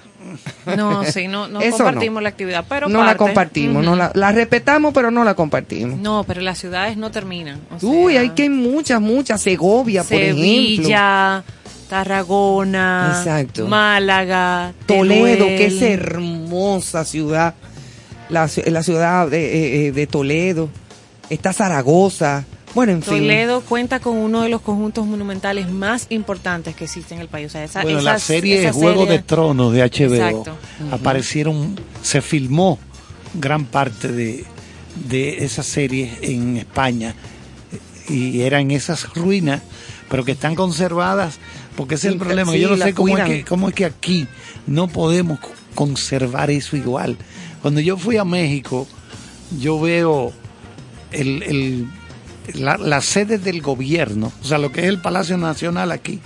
Speaker 5: No, sí, no, no
Speaker 4: Eso
Speaker 5: compartimos
Speaker 4: no.
Speaker 5: la actividad, pero
Speaker 4: no la compartimos, no la, la respetamos, pero no la compartimos.
Speaker 5: No, pero las ciudades no terminan. o
Speaker 4: Uy,
Speaker 5: sea,
Speaker 4: hay que muchas, muchas. Segovia, por ejemplo.
Speaker 5: Sevilla, Tarragona,
Speaker 4: Exacto.
Speaker 5: Málaga,
Speaker 4: Toledo,
Speaker 5: Teruel.
Speaker 4: que es hermosa ciudad. La, la ciudad de, eh, eh, de Toledo. Está Zaragoza. Bueno, en fin.
Speaker 5: Toledo cuenta con uno de los conjuntos monumentales más importantes que existe en el país. O sea, esa,
Speaker 3: Bueno,
Speaker 5: esa-
Speaker 3: la serie
Speaker 5: esa
Speaker 3: Juego
Speaker 5: serie-
Speaker 3: de Tronos de HBO
Speaker 5: Exacto.
Speaker 3: aparecieron, se filmó gran parte de, de esa serie en España y eran esas ruinas, pero que están conservadas, porque ese es el problema.
Speaker 4: sí,
Speaker 3: Yo no sé cómo es, que, cómo es que aquí no podemos conservar eso igual. Cuando yo fui a México, yo veo el, el- la, la sede del gobierno, o sea, lo que es el Palacio Nacional aquí,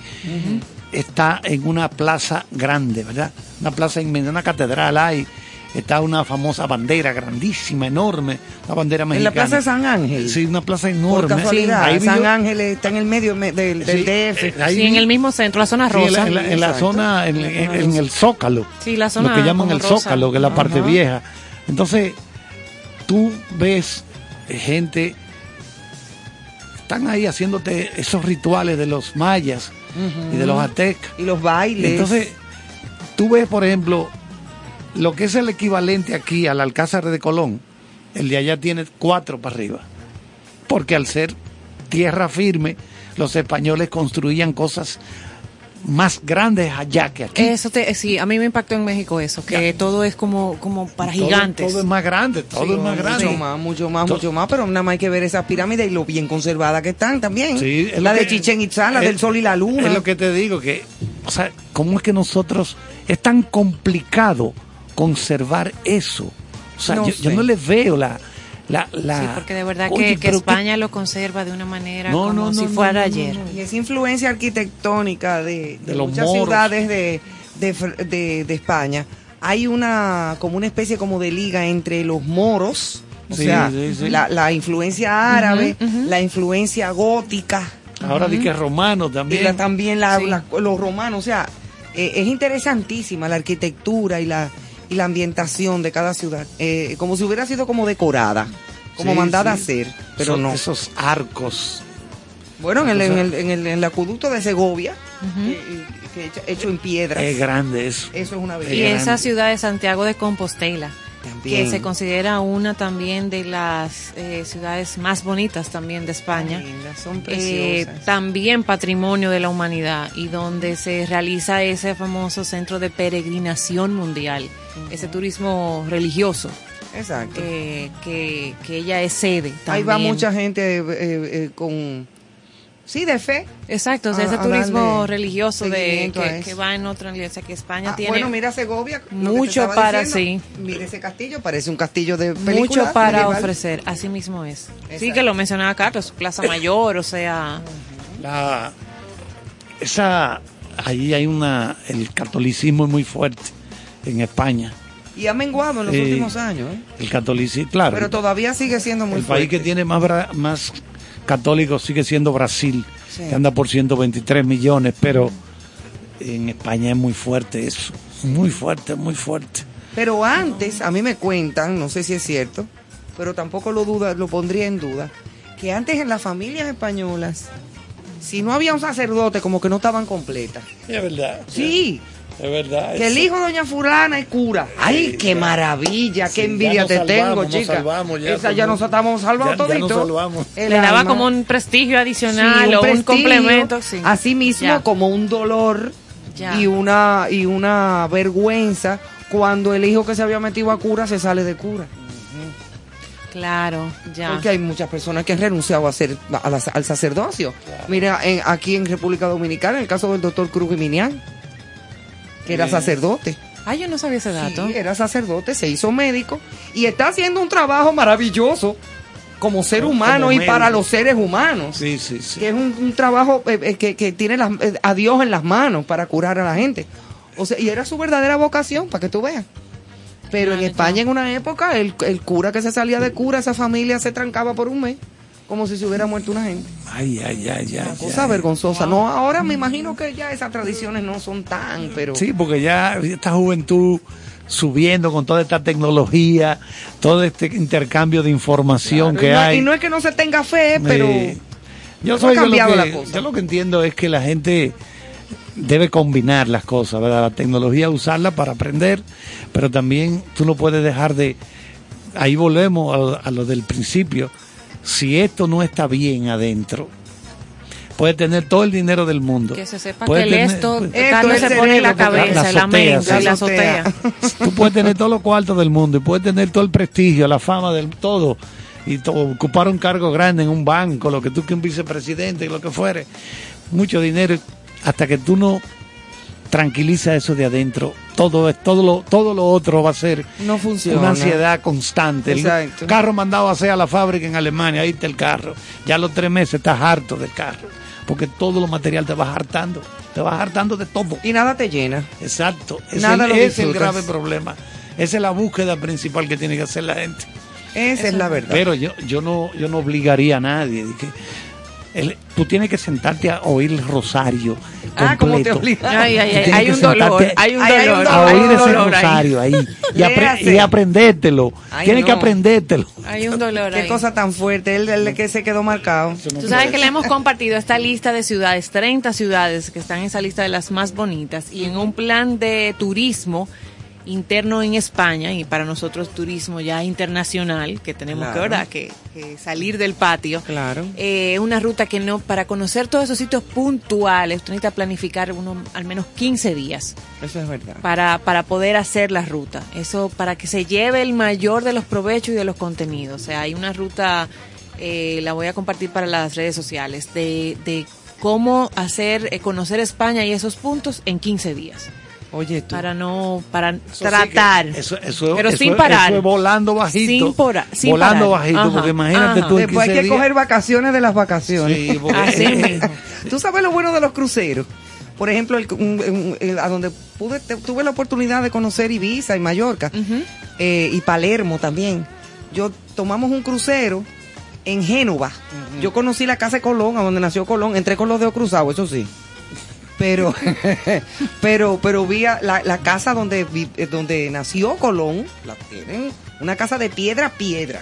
Speaker 3: está en una plaza grande, ¿verdad? Una plaza inmensa, una catedral hay, está una famosa bandera grandísima, enorme, una bandera
Speaker 4: En
Speaker 3: mexicana.
Speaker 4: la Plaza de San Ángel.
Speaker 3: Sí, una plaza
Speaker 4: Por
Speaker 3: enorme.
Speaker 4: casualidad.
Speaker 3: Ahí
Speaker 4: San
Speaker 3: yo-
Speaker 4: Ángel está en el medio me- del, del
Speaker 3: Sí,
Speaker 4: DF.
Speaker 3: eh, ahí
Speaker 5: Sí, en el mismo centro, la zona
Speaker 3: sí, en la-
Speaker 5: rosa.
Speaker 3: en la, en la zona, en, en- en el Zócalo.
Speaker 5: Sí, la zona
Speaker 3: Lo que llaman el
Speaker 5: rosa.
Speaker 3: Zócalo, que es la parte
Speaker 4: Ajá.
Speaker 3: vieja. Entonces, tú ves gente, están ahí haciéndote esos rituales de los mayas y de los aztecas.
Speaker 4: Y los bailes.
Speaker 3: Entonces, tú ves, por ejemplo, lo que es el equivalente aquí al Alcázar de Colón, el de allá tiene cuatro para arriba. Porque al ser tierra firme, los españoles construían cosas más grandes allá que aquí.
Speaker 5: Eso te, sí, a mí me impactó en México eso, que todo es como, como para
Speaker 3: Todo-
Speaker 5: gigantes.
Speaker 3: Todo, es más grande, todo
Speaker 4: Sí,
Speaker 3: es más grande.
Speaker 4: Mucho más, mucho más, mucho más, pero nada más hay que ver esas pirámides y lo bien conservadas que están también.
Speaker 3: Sí, es
Speaker 4: la de
Speaker 3: que-
Speaker 4: Chichen Itzá, la
Speaker 3: es-
Speaker 4: del sol y la luna.
Speaker 3: Es lo que te digo, que, o sea, ¿cómo es que nosotros, es tan complicado conservar eso? O sea,
Speaker 4: No
Speaker 3: yo, no les veo la... la, la
Speaker 5: Sí, porque de verdad
Speaker 3: Oye,
Speaker 5: que, que España lo conserva de una manera
Speaker 3: No,
Speaker 5: como
Speaker 3: no,
Speaker 5: si fuera
Speaker 3: no, no,
Speaker 5: ayer.
Speaker 4: Y esa influencia arquitectónica de, de
Speaker 3: De los
Speaker 4: muchas
Speaker 3: moros.
Speaker 4: ciudades de, de, Fr- de- de España, hay una como una especie como de liga entre los moros, o
Speaker 3: Sí,
Speaker 4: sea,
Speaker 3: sí, sí.
Speaker 4: La, la influencia árabe, la influencia gótica,
Speaker 3: Ahora di que romano
Speaker 4: y
Speaker 3: también.
Speaker 4: la- también la-
Speaker 5: Sí.
Speaker 4: la- los romanos, o sea, eh, es interesantísima la arquitectura y la y la ambientación de cada ciudad, eh, como si hubiera sido como decorada, como
Speaker 3: Sí,
Speaker 4: mandada a
Speaker 3: sí.
Speaker 4: hacer, pero
Speaker 3: Son
Speaker 4: no.
Speaker 3: Esos arcos.
Speaker 4: Bueno, en el, en el, en el, en el acueducto de Segovia, eh, eh, que hecho, hecho en piedras.
Speaker 3: Es grande eso.
Speaker 4: Eso es una
Speaker 5: Y
Speaker 4: belleza.
Speaker 5: esa ciudad de Santiago de Compostela,
Speaker 4: También.
Speaker 5: que se considera una también de las eh, ciudades más bonitas también de España.
Speaker 4: Lindas, son
Speaker 5: eh, también patrimonio de la humanidad y donde se realiza ese famoso centro de peregrinación mundial, ese turismo religioso
Speaker 4: Exacto.
Speaker 5: eh, que, que ella es sede.
Speaker 4: Ahí va
Speaker 5: también.
Speaker 4: mucha gente eh, eh, con Sí, de fe.
Speaker 5: Exacto, o sea,
Speaker 4: A-
Speaker 5: ese
Speaker 4: a
Speaker 5: turismo religioso de que, que va en otra iglesia, que España
Speaker 4: Ah,
Speaker 5: tiene
Speaker 4: bueno, mira Segovia.
Speaker 5: mucho para
Speaker 4: diciendo.
Speaker 5: sí.
Speaker 4: Mira ese castillo, parece un castillo de película.
Speaker 5: mucho para
Speaker 4: medieval.
Speaker 5: ofrecer, así mismo es. Sí
Speaker 4: Exacto.
Speaker 5: que lo mencionaba Carlos, Plaza Mayor, o sea,
Speaker 3: La, esa, ahí hay una, el catolicismo es muy fuerte en España.
Speaker 4: Y ha menguado en los
Speaker 3: Eh,
Speaker 4: últimos años, ¿eh?
Speaker 3: El catolicismo, claro.
Speaker 4: Pero todavía sigue siendo muy
Speaker 3: el país
Speaker 4: fuerte.
Speaker 3: que tiene más, más católicos sigue siendo Brasil,
Speaker 4: Sí.
Speaker 3: que anda por 123 millones, pero en España es muy fuerte eso. Muy fuerte, muy fuerte.
Speaker 4: Pero antes, a mí me cuentan, no sé si es cierto, pero tampoco lo duda, lo pondría en duda, que antes en las familias españolas, si no había un sacerdote, como que no estaban completas.
Speaker 3: Es verdad.
Speaker 4: Sí,
Speaker 3: Es verdad.
Speaker 4: que el hijo de doña fulana es cura. Ay,
Speaker 3: Sí,
Speaker 4: qué
Speaker 3: ya.
Speaker 4: maravilla,
Speaker 3: Sí,
Speaker 4: qué envidia
Speaker 3: nos
Speaker 4: te
Speaker 3: salvamos,
Speaker 4: tengo,
Speaker 3: nos
Speaker 4: chica.
Speaker 3: salvamos ya,
Speaker 4: Esa ya nos estamos salvados
Speaker 3: Ya- ya nos
Speaker 4: todito.
Speaker 3: salvamos.
Speaker 4: El
Speaker 5: le daba
Speaker 4: alma.
Speaker 5: como un prestigio
Speaker 4: Sí,
Speaker 5: adicional o un complemento. Sí.
Speaker 4: Así mismo
Speaker 5: Ya.
Speaker 4: como un dolor
Speaker 5: Ya.
Speaker 4: y una y una vergüenza cuando el hijo que se había metido a cura se sale de cura.
Speaker 5: Claro, ya.
Speaker 4: Porque hay muchas personas que han renunciado a ser, a la- al sacerdocio. Mira, en- aquí en República Dominicana, el caso del doctor Cruz Minian, que era sacerdote.
Speaker 5: Ay, yo no sabía ese dato.
Speaker 4: Sí, era sacerdote, se hizo médico y está haciendo un trabajo maravilloso como ser
Speaker 3: Como
Speaker 4: humano y para los seres humanos.
Speaker 3: Sí, sí, sí.
Speaker 4: Que es un, un trabajo eh, eh, que, que tiene las- eh, a Dios en las manos para curar a la gente. O sea, y era su verdadera vocación, para que tú veas. Pero en España en una época, el, el cura que se salía de cura, esa familia se trancaba por un mes, como si se hubiera muerto una gente.
Speaker 3: Ay, ay, ay, ay.
Speaker 4: Cosa
Speaker 3: ay.
Speaker 4: vergonzosa. No, ahora me imagino que ya esas tradiciones no son tan, pero...
Speaker 3: Sí, porque ya esta juventud subiendo con toda esta tecnología, todo este intercambio de información
Speaker 4: Claro,
Speaker 3: que
Speaker 4: y, no,
Speaker 3: hay.
Speaker 4: y no es que no se tenga fe, pero...
Speaker 3: Eh, yo
Speaker 4: no
Speaker 3: soy
Speaker 4: ha
Speaker 3: de lo
Speaker 4: cambiado
Speaker 3: que,
Speaker 4: la cosa.
Speaker 3: yo lo que entiendo es que la gente debe combinar las cosas, ¿verdad? La tecnología usarla para aprender, pero también tú no puedes dejar de ahí volvemos a, lo- a lo del principio. Si esto no está bien adentro, puede tener todo el dinero del mundo.
Speaker 5: Que se sepa
Speaker 3: Puede
Speaker 5: que
Speaker 3: tener-
Speaker 5: esto,
Speaker 3: pues,
Speaker 4: Esto
Speaker 5: se
Speaker 4: el
Speaker 5: pone en la cabeza,
Speaker 3: la
Speaker 5: la, mente,
Speaker 3: sí.
Speaker 5: la
Speaker 4: azotea.
Speaker 3: Tú puedes tener todos los cuartos del mundo y puedes tener todo el prestigio, la fama del todo y to- ocupar un cargo grande en un banco, lo que tú que un vicepresidente y lo que fuere, mucho dinero hasta que tú no tranquilizas eso de adentro, todo es todo lo todo lo otro va a ser
Speaker 4: No funciona.
Speaker 3: una ansiedad constante. El
Speaker 4: Exacto.
Speaker 3: carro mandado a hacer a la fábrica en Alemania, ahí está el carro. Ya a los tres meses estás harto del carro, porque todo lo material te va hartando, te va hartando de todo.
Speaker 4: Y nada te llena.
Speaker 3: Exacto. Es,
Speaker 4: Nada
Speaker 3: el,
Speaker 4: lo
Speaker 3: es el grave problema. Esa es la búsqueda principal que tiene que hacer la gente.
Speaker 4: Esa es la verdad.
Speaker 3: Pero yo, yo no, yo no obligaría a nadie. que el- tú tienes que sentarte a oír el rosario.
Speaker 4: Ah, ¿cómo te
Speaker 3: completo.
Speaker 5: Ay, ay, ay,
Speaker 3: tienes
Speaker 5: hay
Speaker 3: que
Speaker 5: un dolor,
Speaker 3: sentarte
Speaker 5: hay un
Speaker 4: Ay, hay un
Speaker 5: dolor,
Speaker 3: a oír ese
Speaker 5: dolor
Speaker 3: rosario ahí. Y, apre- y aprendértelo.
Speaker 4: Ay,
Speaker 3: Tienes que aprendértelo.
Speaker 5: Hay un dolor
Speaker 4: Qué
Speaker 5: ahí.
Speaker 4: cosa tan fuerte, el, el que se quedó marcado.
Speaker 5: Tú sabes que le hemos compartido esta lista de ciudades, 30 ciudades que están en esa lista de las más bonitas y en un plan de turismo interno en España y para nosotros turismo ya internacional que tenemos que. ¿verdad? que, que salir del patio.
Speaker 4: Claro.
Speaker 5: Eh, una ruta que no, para conocer todos esos sitios puntuales, tú necesitas planificar uno, al menos 15 días
Speaker 4: Eso es verdad.
Speaker 5: para, para poder hacer la ruta. Eso para que se lleve el mayor de los provechos y de los contenidos. O sea, hay una ruta, eh, la voy a compartir para las redes sociales, de, de cómo hacer, eh, conocer España y esos puntos en 15 días.
Speaker 4: Oye, tú.
Speaker 5: Para no, para
Speaker 3: Eso sí
Speaker 5: tratar.
Speaker 3: que- eso, eso-
Speaker 5: pero
Speaker 3: eso-
Speaker 5: sin parar.
Speaker 3: Eso es volando bajito.
Speaker 5: Sin pora- sin
Speaker 3: volando
Speaker 5: parar.
Speaker 3: bajito,
Speaker 5: Ajá,
Speaker 3: porque imagínate
Speaker 5: ajá.
Speaker 3: tú en
Speaker 4: Después hay
Speaker 3: 15
Speaker 4: que
Speaker 3: días.
Speaker 4: coger vacaciones de las vacaciones.
Speaker 3: Sí, porque-
Speaker 5: Así mismo.
Speaker 4: Tú sabes lo bueno de los cruceros. Por ejemplo, el- el- a donde pude, te- tuve la oportunidad de conocer Ibiza y Mallorca eh, y Palermo también. Yo tomamos un crucero en Génova. Yo conocí la casa de Colón, a donde nació Colón. Entré con los dedos cruzados, eso sí. Pero, pero, pero vi la, la casa donde, eh, donde nació Colón, la tienen, una casa de piedra a piedra.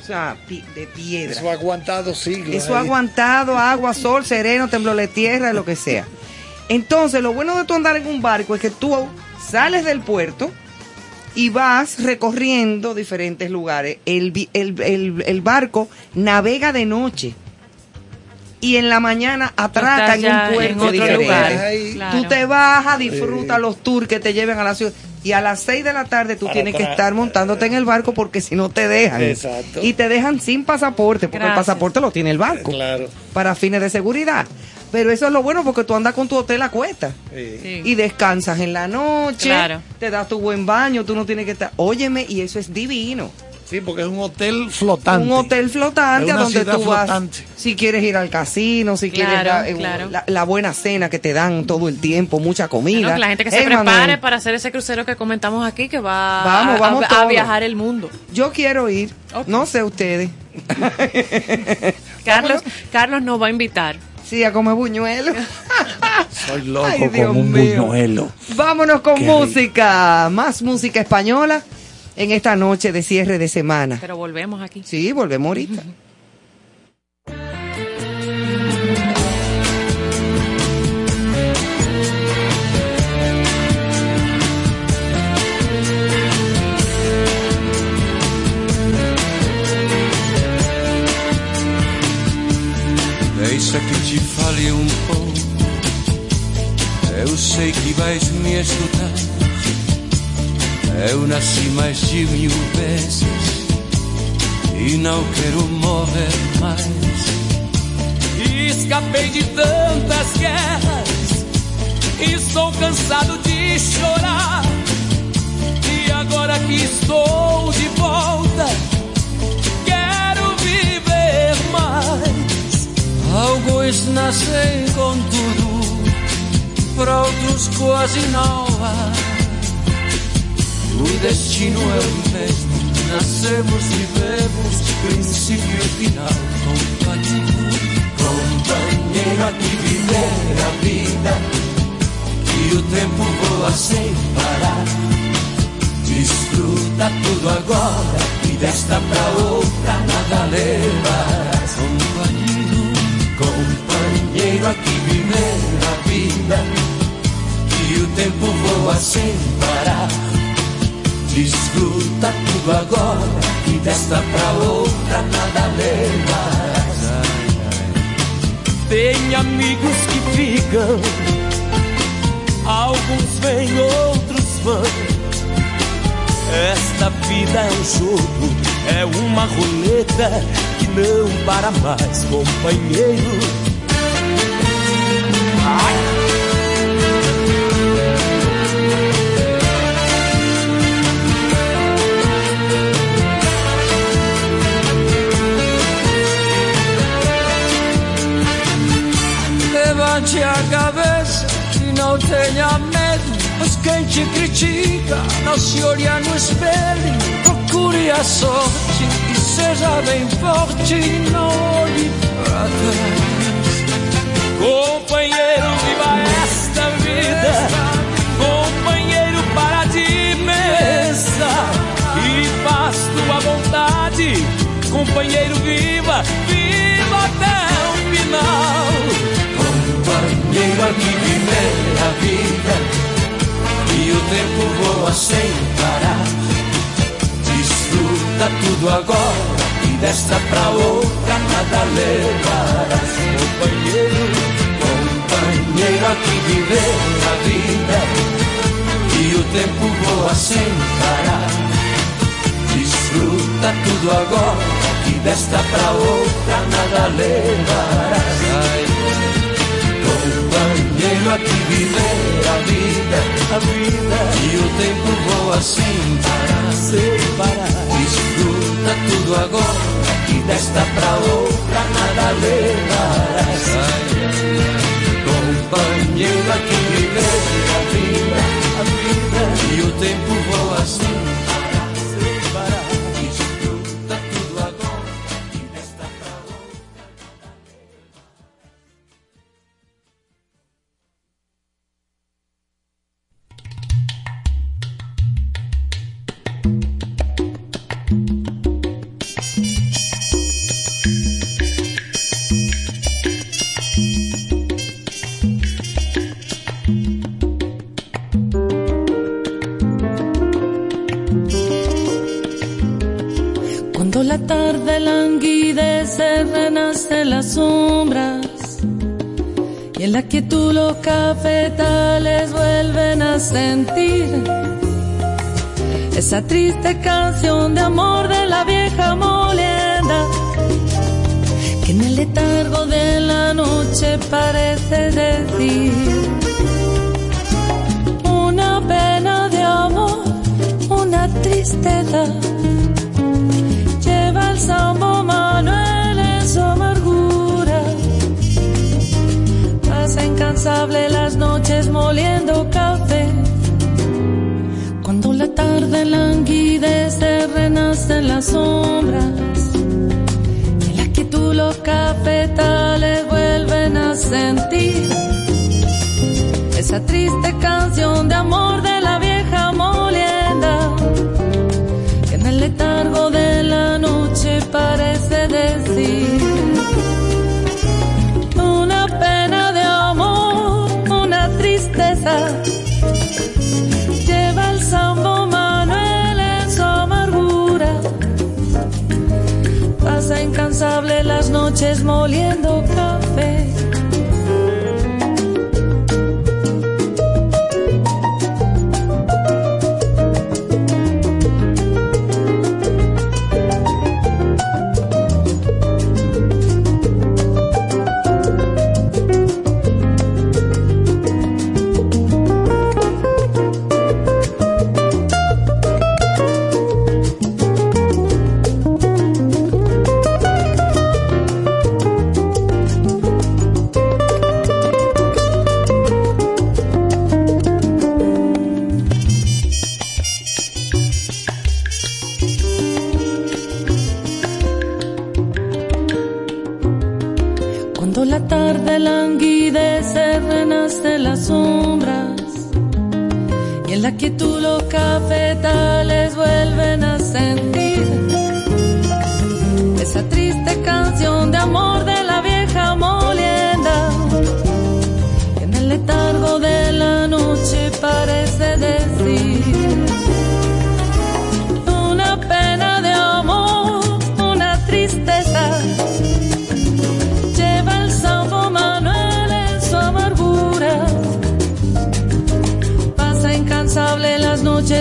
Speaker 4: O sea, pi- de piedra.
Speaker 3: Eso ha aguantado siglos.
Speaker 4: Eso ha aguantado agua, sol, sereno, temblor de tierra, lo que sea. Entonces, lo bueno de tú andar en un barco es que tú sales del puerto y vas recorriendo diferentes lugares. El, el- el- el barco navega de noche. Y en la mañana atraca
Speaker 5: Estás
Speaker 4: en
Speaker 5: ya
Speaker 4: un
Speaker 5: en
Speaker 4: puerto
Speaker 5: otro
Speaker 4: diferente.
Speaker 5: lugar.
Speaker 3: Ay,
Speaker 5: Claro.
Speaker 4: Tú te bajas, disfrutas los tours que te lleven a la ciudad. Y a las 6 de la tarde tú
Speaker 3: Para
Speaker 4: tienes que estar montándote en el barco porque si no te dejan.
Speaker 3: Exacto.
Speaker 4: Y te dejan sin pasaporte, porque
Speaker 5: Gracias.
Speaker 4: el pasaporte lo tiene el barco.
Speaker 3: Claro.
Speaker 4: Para fines de seguridad. Pero eso es lo bueno porque tú andas con tu hotel a cuesta.
Speaker 3: Sí.
Speaker 5: Sí.
Speaker 4: Y descansas en la noche.
Speaker 5: Claro.
Speaker 4: Te das tu buen baño, tú no tienes que estar. Óyeme, y eso es divino.
Speaker 3: Sí, porque es un hotel flotante.
Speaker 4: Un hotel flotante a
Speaker 3: una
Speaker 4: donde
Speaker 3: ciudad
Speaker 4: tú vas.
Speaker 3: flotante.
Speaker 4: Si quieres ir al casino, si quieres la, eh,
Speaker 5: claro.
Speaker 4: la- la buena cena que te dan todo el tiempo, mucha comida.
Speaker 5: La gente que se
Speaker 4: Eh,
Speaker 5: prepare
Speaker 4: Manuel,
Speaker 5: para hacer ese crucero que comentamos aquí, que va
Speaker 4: Vamos,
Speaker 5: a-
Speaker 4: vamos
Speaker 5: a, a
Speaker 4: todos.
Speaker 5: viajar el mundo.
Speaker 4: Yo quiero ir. No sé ustedes.
Speaker 5: Carlos, Carlos nos va a invitar.
Speaker 4: Sí, a comer buñuelos.
Speaker 3: Soy loco
Speaker 4: Ay,
Speaker 3: como un
Speaker 4: mío.
Speaker 3: buñuelo.
Speaker 4: Vámonos con
Speaker 3: Qué rico.
Speaker 4: música. Más música española en esta noche de cierre de semana.
Speaker 5: Pero volvemos aquí.
Speaker 4: Sí, volvemos ahorita.
Speaker 8: Deixa que te fale um pouco. Eu sei que vais me escutar. Eu nasci mais de mil vezes e não quero morrer mais.
Speaker 9: Escapei de tantas guerras e estou cansado de chorar. E agora que estou de volta, quero viver mais.
Speaker 8: Alguns nascem com tudo, para outros quase não há. O destino é o mesmo, nascemos, vivemos, princípio e final, companheiro.
Speaker 9: Companheiro, aqui viver a vida,
Speaker 8: E o tempo voa sem parar.
Speaker 9: desfruta tudo agora e desta pra outra nada levarás.
Speaker 8: Companheiro,
Speaker 9: Companheiro, aqui viver a vida,
Speaker 8: e o tempo voa sem
Speaker 9: parar. Desfruta tudo agora e desta pra outra nada levarás. Tem amigos que ficam, alguns vêm, outros vão. Esta vida é um jogo, é uma roleta que não para mais, companheiro.
Speaker 8: Levante a cabeça e não tenha medo. Pois quem te critica não se olha no espelho. Procure a sorte e seja bem forte. Não olhe pra trás.
Speaker 9: Companheiro, viva esta vida. Companheiro, para de mesa e faz tua vontade. Companheiro, viva Aqui viver a vida e o tempo voa sem parar. Desfruta tudo agora e desta pra outra nada levarás. Companheiro, companheiro, aqui viver a vida e o tempo voa sem parar. Desfruta tudo agora e desta pra outra nada levarás. Companheiro, aqui viver a vida, a vida e o tempo voa sem parar, sem parar. Desfruta tudo agora e desta pra outra nada levarás. Companheiro, aqui viver a vida, a vida e o tempo voa sem
Speaker 7: la quietud los cafetales vuelven a sentir esa triste canción de amor de la vieja molienda que en el letargo de la noche parece decir una pena de amor, una tristeza. Incansable las noches moliendo café. Cuando la tarde languidece, renacen las sombras. En la quietud los cafetales vuelven a sentir esa triste canción de amor de Lleva el sambo Manuel en su amargura. Pasa incansable las noches moliendo café.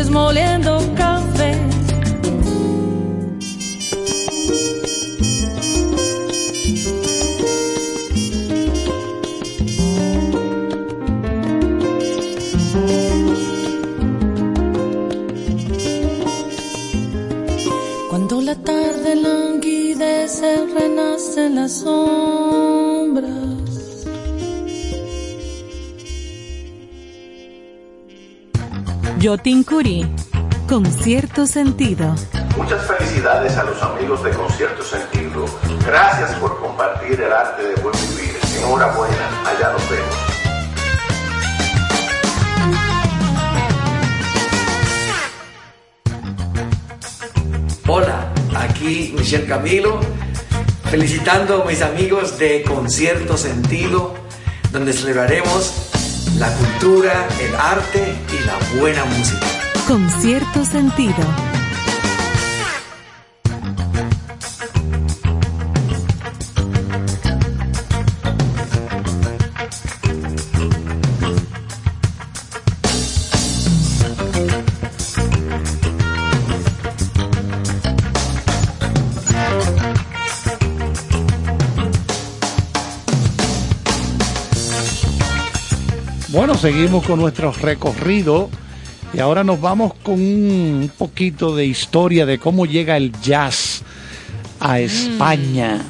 Speaker 7: Moliendo
Speaker 2: Yotin Curí, con cierto sentido.
Speaker 10: Muchas felicidades a los amigos de Concierto Sentido. Gracias por compartir el arte de buen vivir. Enhorabuena, allá nos vemos.
Speaker 11: Hola, aquí Michelle Camilo, felicitando a mis amigos de Concierto Sentido, donde celebraremos la cultura, el arte y la buena música.
Speaker 2: Con cierto sentido.
Speaker 3: Seguimos con nuestro recorrido y ahora nos vamos con un poquito de historia de cómo llega el jazz a España.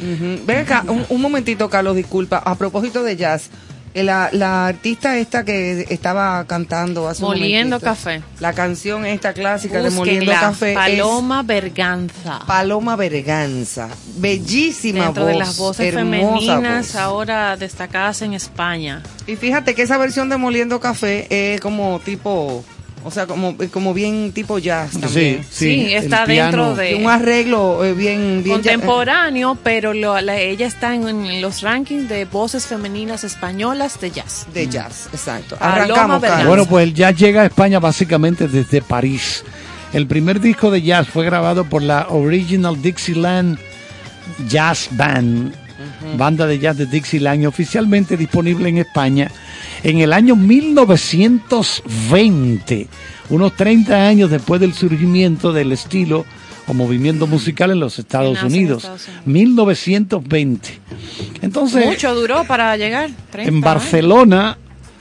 Speaker 4: Ujú. Ven acá, un, un momentito, Carlos, disculpa. A propósito de jazz, la, la artista esta que estaba cantando hace un
Speaker 5: Moliendo café.
Speaker 4: La canción esta clásica de Moliendo Café. es
Speaker 5: Paloma Berganza.
Speaker 4: Paloma Berganza. Bellísima
Speaker 5: Dentro
Speaker 4: voz.
Speaker 5: de las voces femeninas
Speaker 4: voz.
Speaker 5: ahora destacadas en España.
Speaker 4: Y fíjate que esa versión de Moliendo Café es como tipo, o sea, como, como bien tipo jazz también.
Speaker 5: Sí, está dentro de
Speaker 4: un arreglo eh, bien, bien ya-
Speaker 5: contemporáneo, pero lo- la- ella está en, en los rankings de voces femeninas españolas de jazz.
Speaker 4: de jazz, exacto. Arrancamos.
Speaker 3: Bueno, pues el jazz llega a España básicamente desde París. El primer disco de jazz fue grabado por la Original Dixieland Jazz Band banda de jazz de Dixieland, y oficialmente disponible en España en el año 1920, unos 30 años después del surgimiento del estilo o movimiento musical en los Estados
Speaker 5: en
Speaker 3: Unidos.
Speaker 5: Estados Unidos.
Speaker 3: 1920. Entonces,
Speaker 5: Mucho duró para llegar. 30
Speaker 3: en. Barcelona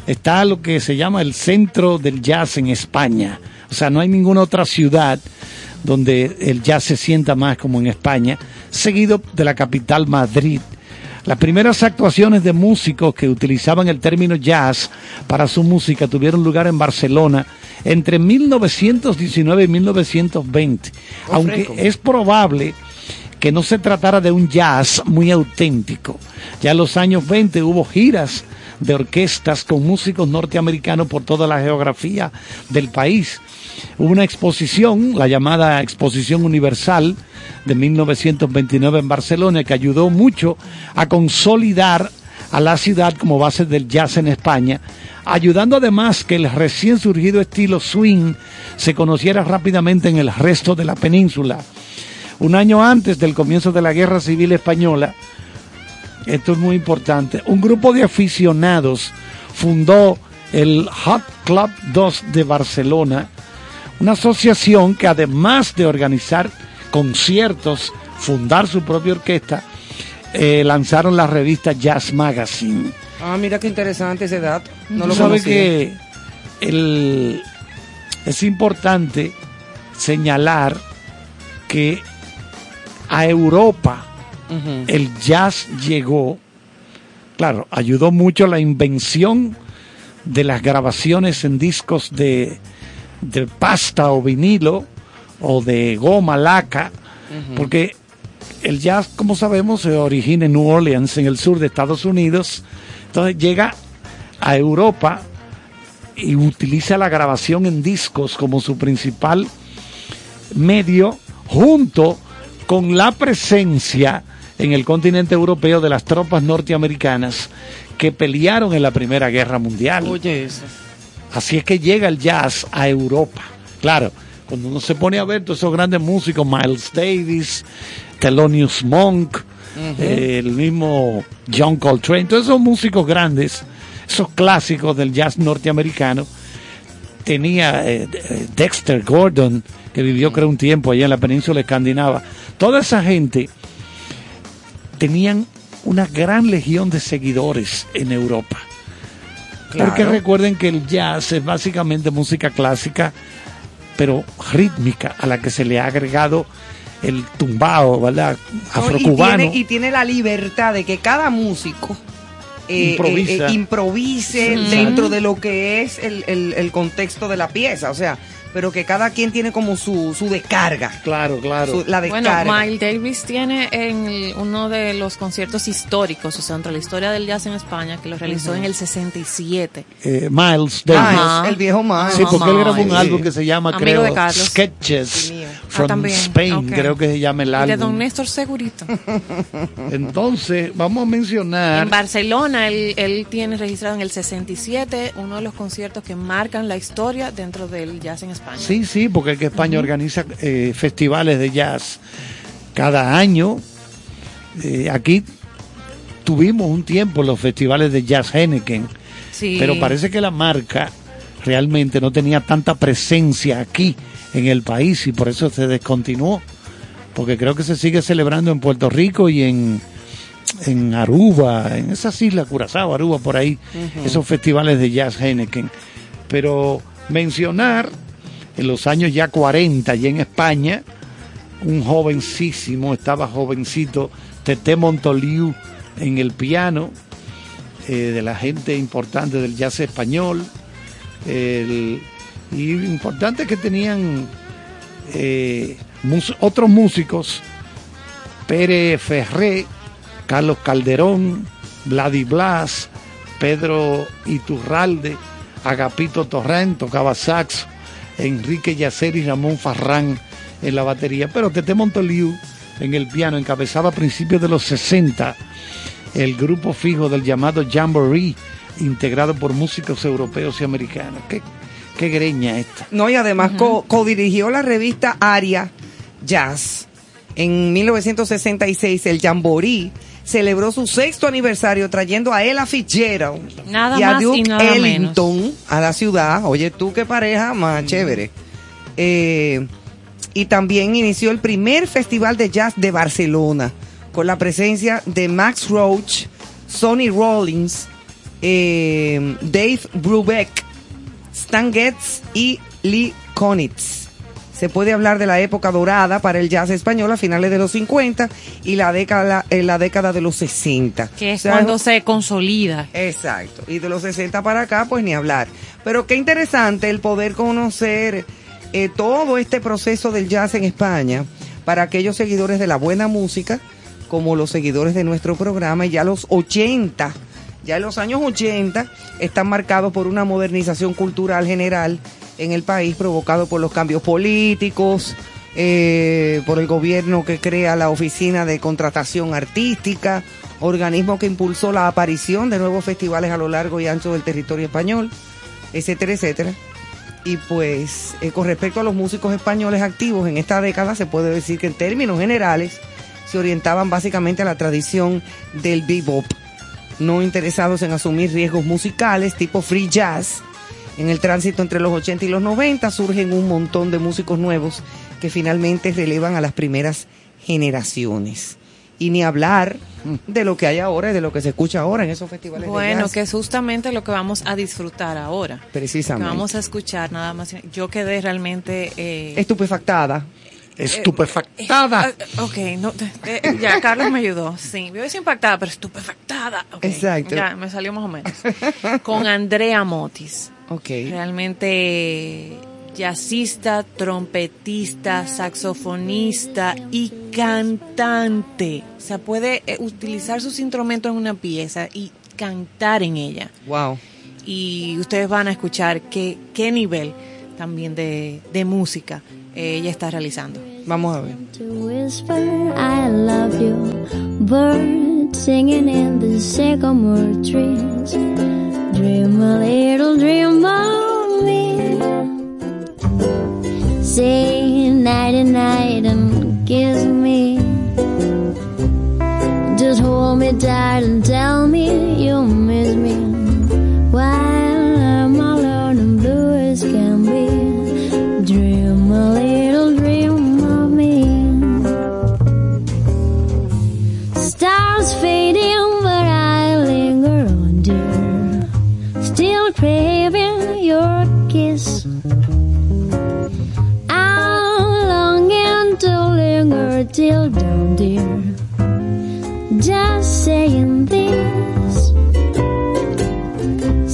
Speaker 3: está lo que se llama el centro del jazz en España. O sea, no hay ninguna otra ciudad donde el jazz se sienta más como en España, seguido de la capital Madrid. Las primeras actuaciones de músicos que utilizaban el término jazz para su música tuvieron lugar en Barcelona entre 1919 y 1920, aunque es probable que no se tratara de un jazz muy auténtico. Ya en los años 20 hubo giras de orquestas con músicos norteamericanos por toda la geografía del país. Hubo una exposición, la llamada Exposición Universal de 1929 en Barcelona, que ayudó mucho a consolidar a la ciudad como base del jazz en España, ayudando además que el recién surgido estilo swing se conociera rápidamente en el resto de la península. Un año antes del comienzo de la Guerra Civil Española, esto es muy importante, un grupo de aficionados fundó el Hot Club 2 de Barcelona, una asociación que además de organizar conciertos, fundar su propia orquesta, eh, lanzaron la revista Jazz Magazine.
Speaker 4: Ah, mira qué interesante ese dato. No
Speaker 3: Tú
Speaker 4: lo
Speaker 3: sabes que el- es importante señalar que a Europa el jazz llegó, claro, ayudó mucho la invención de las grabaciones en discos de, de pasta o vinilo o de goma laca, porque el jazz, como sabemos, se origina en New Orleans, en el sur de Estados Unidos, entonces llega a Europa y utiliza la grabación en discos como su principal medio junto con la presencia en el continente europeo de las tropas norteamericanas que pelearon en la Primera Guerra Mundial.
Speaker 4: Oye, eso.
Speaker 3: Así es que llega el jazz a Europa. Claro, cuando uno se pone a ver todos esos grandes músicos, Miles Davis, Thelonious Monk, eh, el mismo John Coltrane, todos esos músicos grandes, esos clásicos del jazz norteamericano, tenía eh, eh, Dexter Gordon, que vivió creo un tiempo allá en la península escandinava. Toda esa gente tenían una gran legión de seguidores en Europa.
Speaker 4: Claro.
Speaker 3: Porque recuerden que el jazz es básicamente música clásica, pero rítmica, a la que se le ha agregado el tumbao, ¿verdad?
Speaker 4: No,
Speaker 3: Afrocubano.
Speaker 4: Y tiene, y tiene la libertad de que cada músico eh,
Speaker 3: Improvisa.
Speaker 4: eh, eh, improvise
Speaker 5: Sí.
Speaker 4: dentro de lo que es el, el- el contexto de la pieza. O sea, pero que cada quien tiene como su, su descarga.
Speaker 3: Claro, claro.
Speaker 4: su- la
Speaker 5: Bueno,
Speaker 4: descarga.
Speaker 5: Miles Davis tiene en el- uno de los conciertos históricos, o sea, entre la historia del jazz en España, que lo realizó en el 67.
Speaker 3: Eh, Miles Davis.
Speaker 5: Ajá.
Speaker 4: el viejo Miles.
Speaker 3: Sí, porque él grabó un álbum que se llama,
Speaker 5: Amigo
Speaker 3: creo,
Speaker 5: de Carlos.
Speaker 3: Sketches
Speaker 4: Sí, mío.
Speaker 3: from
Speaker 5: Ah.
Speaker 3: Spain,
Speaker 5: Ok.
Speaker 3: creo que se llama el
Speaker 5: Y de Don
Speaker 3: álbum.
Speaker 5: Néstor Segurito.
Speaker 3: Entonces, vamos a mencionar
Speaker 5: En Barcelona, él, él tiene registrado en el 67 uno de los conciertos que marcan la historia dentro del jazz en España.
Speaker 3: Sí, sí, porque es que España organiza eh, festivales de jazz cada año. Eh, aquí tuvimos un tiempo los festivales de jazz Henneken,
Speaker 5: Sí.
Speaker 3: pero parece que la marca realmente no tenía tanta presencia aquí en el país y por eso se descontinuó. Porque creo que se sigue celebrando en Puerto Rico y en, en Aruba, en esas islas, Curazao, Aruba, por ahí, esos festivales de jazz Henneken. Pero mencionar en los años ya 40, y en España, un jovencísimo, estaba jovencito, Tete Montoliu en el piano, eh, de la gente importante del jazz español, el- y importante que tenían eh, otros músicos, Pérez Ferré, Carlos Calderón, Vladi Blas, Pedro Iturralde, Agapito Torrán, tocaba sax, Enrique Yacer y Ramón Farrán en la batería, pero Tete Montoliu en el piano encabezaba a principios de los 60 el grupo fijo del llamado Jamboree, integrado por músicos europeos y americanos. Qué, qué greña esta.
Speaker 4: No, y además co- codirigió la revista Aria Jazz. En 1966 el Jamboree celebró su sexto aniversario trayendo a Ella Fitzgerald
Speaker 5: Nada
Speaker 4: y a
Speaker 5: más
Speaker 4: Duke
Speaker 5: y nada menos.
Speaker 4: Ellington a la ciudad. Oye, tú qué pareja más chévere. Eh, y también inició el primer festival de jazz de Barcelona con la presencia de Max Roach, Sonny Rollins, eh, Dave Brubeck, Stan Getz y Lee Konitz. Se puede hablar de la época dorada para el jazz español a finales de los 50 y la década, en la década de los 60.
Speaker 5: Que es
Speaker 4: O sea,
Speaker 5: cuando se consolida.
Speaker 4: Exacto. Y de los 60 para acá, pues ni hablar. Pero qué interesante el poder conocer eh, todo este proceso del jazz en España para aquellos seguidores de la buena música, como los seguidores de nuestro programa, y ya los 80, ya en los años 80, están marcados por una modernización cultural general en el país provocado por los cambios políticos, eh, por el gobierno que crea la Oficina de Contratación Artística, organismo que impulsó la aparición de nuevos festivales a lo largo y ancho del territorio español, etcétera, etcétera. Y pues eh, con respecto a los músicos españoles activos en esta década, se puede decir que en términos generales se orientaban básicamente a la tradición del bebop, no interesados en asumir riesgos musicales tipo free jazz. En el tránsito entre los 80 y los 90 surgen un montón de músicos nuevos que finalmente relevan a las primeras generaciones. Y ni hablar de lo que hay ahora y de lo que se escucha ahora en esos festivales de
Speaker 5: Bueno,
Speaker 4: jazz.
Speaker 5: que es justamente lo que vamos a disfrutar ahora. Que
Speaker 4: Precisamente.
Speaker 5: vamos a escuchar nada más. Yo quedé realmente... Eh,
Speaker 4: Estupefactada.
Speaker 3: Estupefactada.
Speaker 5: eh, ok, no, eh, eh, ya Carlos me ayudó. Sí, yo hice impactada, pero estupefactada.
Speaker 4: Exacto.
Speaker 5: Ya, me salió más o menos. Con Andrea Motis.
Speaker 4: Ok.
Speaker 5: Realmente jazzista, trompetista, saxofonista y cantante. O sea, puede eh, utilizar sus instrumentos en una pieza y cantar en ella.
Speaker 4: Wow.
Speaker 5: Y ustedes van a escuchar qué, qué nivel también de, de música eh, ella está realizando.
Speaker 4: Vamos a ver.
Speaker 12: Dream a little dream of me. Say nighty night and kiss me. Just hold me tight and tell me you miss me. Craving your kiss. I'm longing to linger till dawn, dear. Just saying this.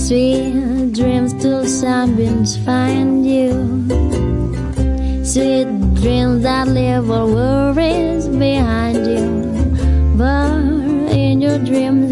Speaker 12: Sweet dreams till sunbeams find you. Sweet dreams that leave all worries behind you. But in your dreams,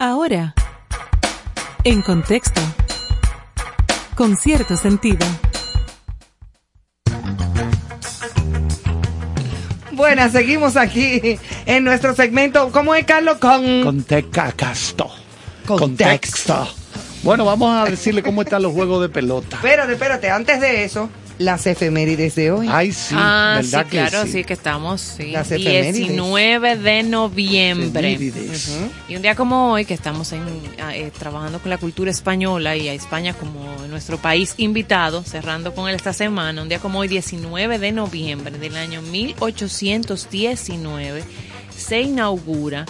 Speaker 2: Ahora, en contexto. Con cierto sentido.
Speaker 4: Buenas, seguimos aquí en nuestro segmento. ¿Cómo es, Carlos? Con...
Speaker 3: Contexto.
Speaker 4: Contexto.
Speaker 3: Contexto. Bueno, vamos a decirle cómo están los juegos de pelota.
Speaker 4: Espérate, espérate. Antes de eso, las efemérides de hoy.
Speaker 3: Ay, sí,
Speaker 5: ah, sí,
Speaker 3: ¿verdad que
Speaker 5: claro,
Speaker 3: sí?
Speaker 5: sí? que estamos, sí.
Speaker 4: Las efemérides.
Speaker 5: 19 de noviembre.
Speaker 3: Efemérides.
Speaker 4: Ujú.
Speaker 5: Y un día como hoy, que estamos en, eh, trabajando con la cultura española y a España como nuestro país invitado, cerrando con él esta semana, un día como hoy, 19 de noviembre del año 1819, se inaugura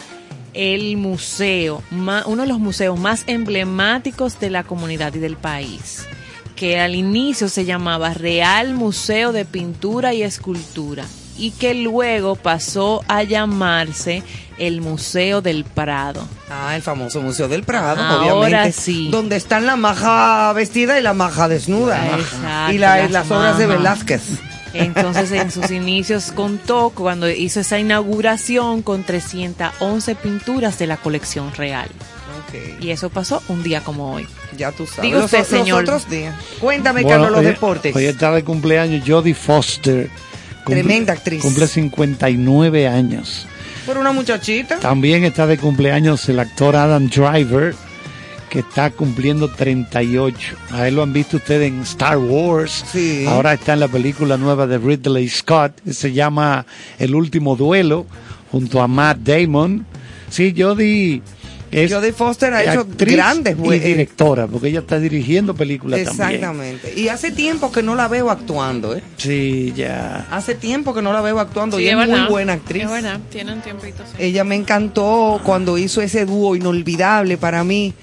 Speaker 5: el museo, ma- uno de los museos más emblemáticos de la comunidad y del país, que al inicio se llamaba Real Museo de Pintura y Escultura y que luego pasó a llamarse el Museo del Prado.
Speaker 4: Ah, el famoso Museo del Prado,
Speaker 5: Ahora
Speaker 4: obviamente.
Speaker 5: sí.
Speaker 4: Donde están la maja vestida y la maja desnuda.
Speaker 5: Exacto,
Speaker 4: y la-
Speaker 5: las
Speaker 4: las obras de. Velázquez.
Speaker 5: Entonces, en sus inicios contó cuando hizo esa inauguración con 311 pinturas de la colección real. Y eso pasó un día como hoy.
Speaker 4: Ya tú sabes.
Speaker 5: Diga
Speaker 4: Los-
Speaker 5: usted,
Speaker 4: los
Speaker 5: señor.
Speaker 4: otros días. Cuéntame,
Speaker 3: Bueno,
Speaker 4: Carlos, los
Speaker 3: hoy-
Speaker 4: deportes.
Speaker 3: Hoy está de cumpleaños Jodie Foster. Cumple-
Speaker 4: Tremenda actriz.
Speaker 3: Cumple 59 años.
Speaker 4: Por una muchachita.
Speaker 3: También está de cumpleaños el actor Adam Driver, que está cumpliendo 38. A él lo han visto ustedes en Star Wars.
Speaker 4: Sí.
Speaker 3: Ahora está en la película nueva de Ridley Scott, se llama El último duelo, junto a Matt Damon. Sí, Jodie es
Speaker 4: Jodie Foster ha hecho grandes
Speaker 3: y directora, porque ella está dirigiendo películas también.
Speaker 4: Exactamente. Y hace tiempo que no la veo actuando, ¿eh?
Speaker 3: Sí, ya.
Speaker 4: Hace tiempo que no la veo actuando
Speaker 5: Sí,
Speaker 4: y es,
Speaker 5: es
Speaker 4: muy buena actriz.
Speaker 5: Es verdad, tienen tiempito. sí.
Speaker 4: Ella me encantó cuando hizo ese dúo inolvidable para mí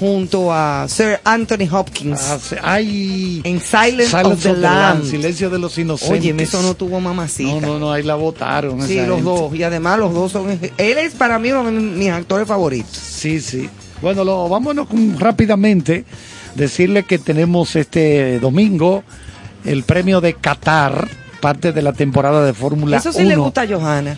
Speaker 4: junto a Sir Anthony Hopkins
Speaker 3: Ah. Ay,
Speaker 4: en Silence,
Speaker 3: Silence
Speaker 4: of the
Speaker 3: of the
Speaker 4: Lambs.
Speaker 3: Silencio de los Inocentes.
Speaker 4: Oye, eso no tuvo mamacita.
Speaker 3: No, no, no, ahí la votaron.
Speaker 4: Sí,
Speaker 3: esa
Speaker 4: los
Speaker 3: gente.
Speaker 4: dos. Y además los dos son... Él es para mí uno de mis actores favoritos.
Speaker 3: Sí, sí. Bueno, lo, vámonos con- rápidamente. Decirle que tenemos este domingo el premio de Qatar, parte de la temporada de Fórmula 1.
Speaker 4: Eso sí le gusta a Johanna.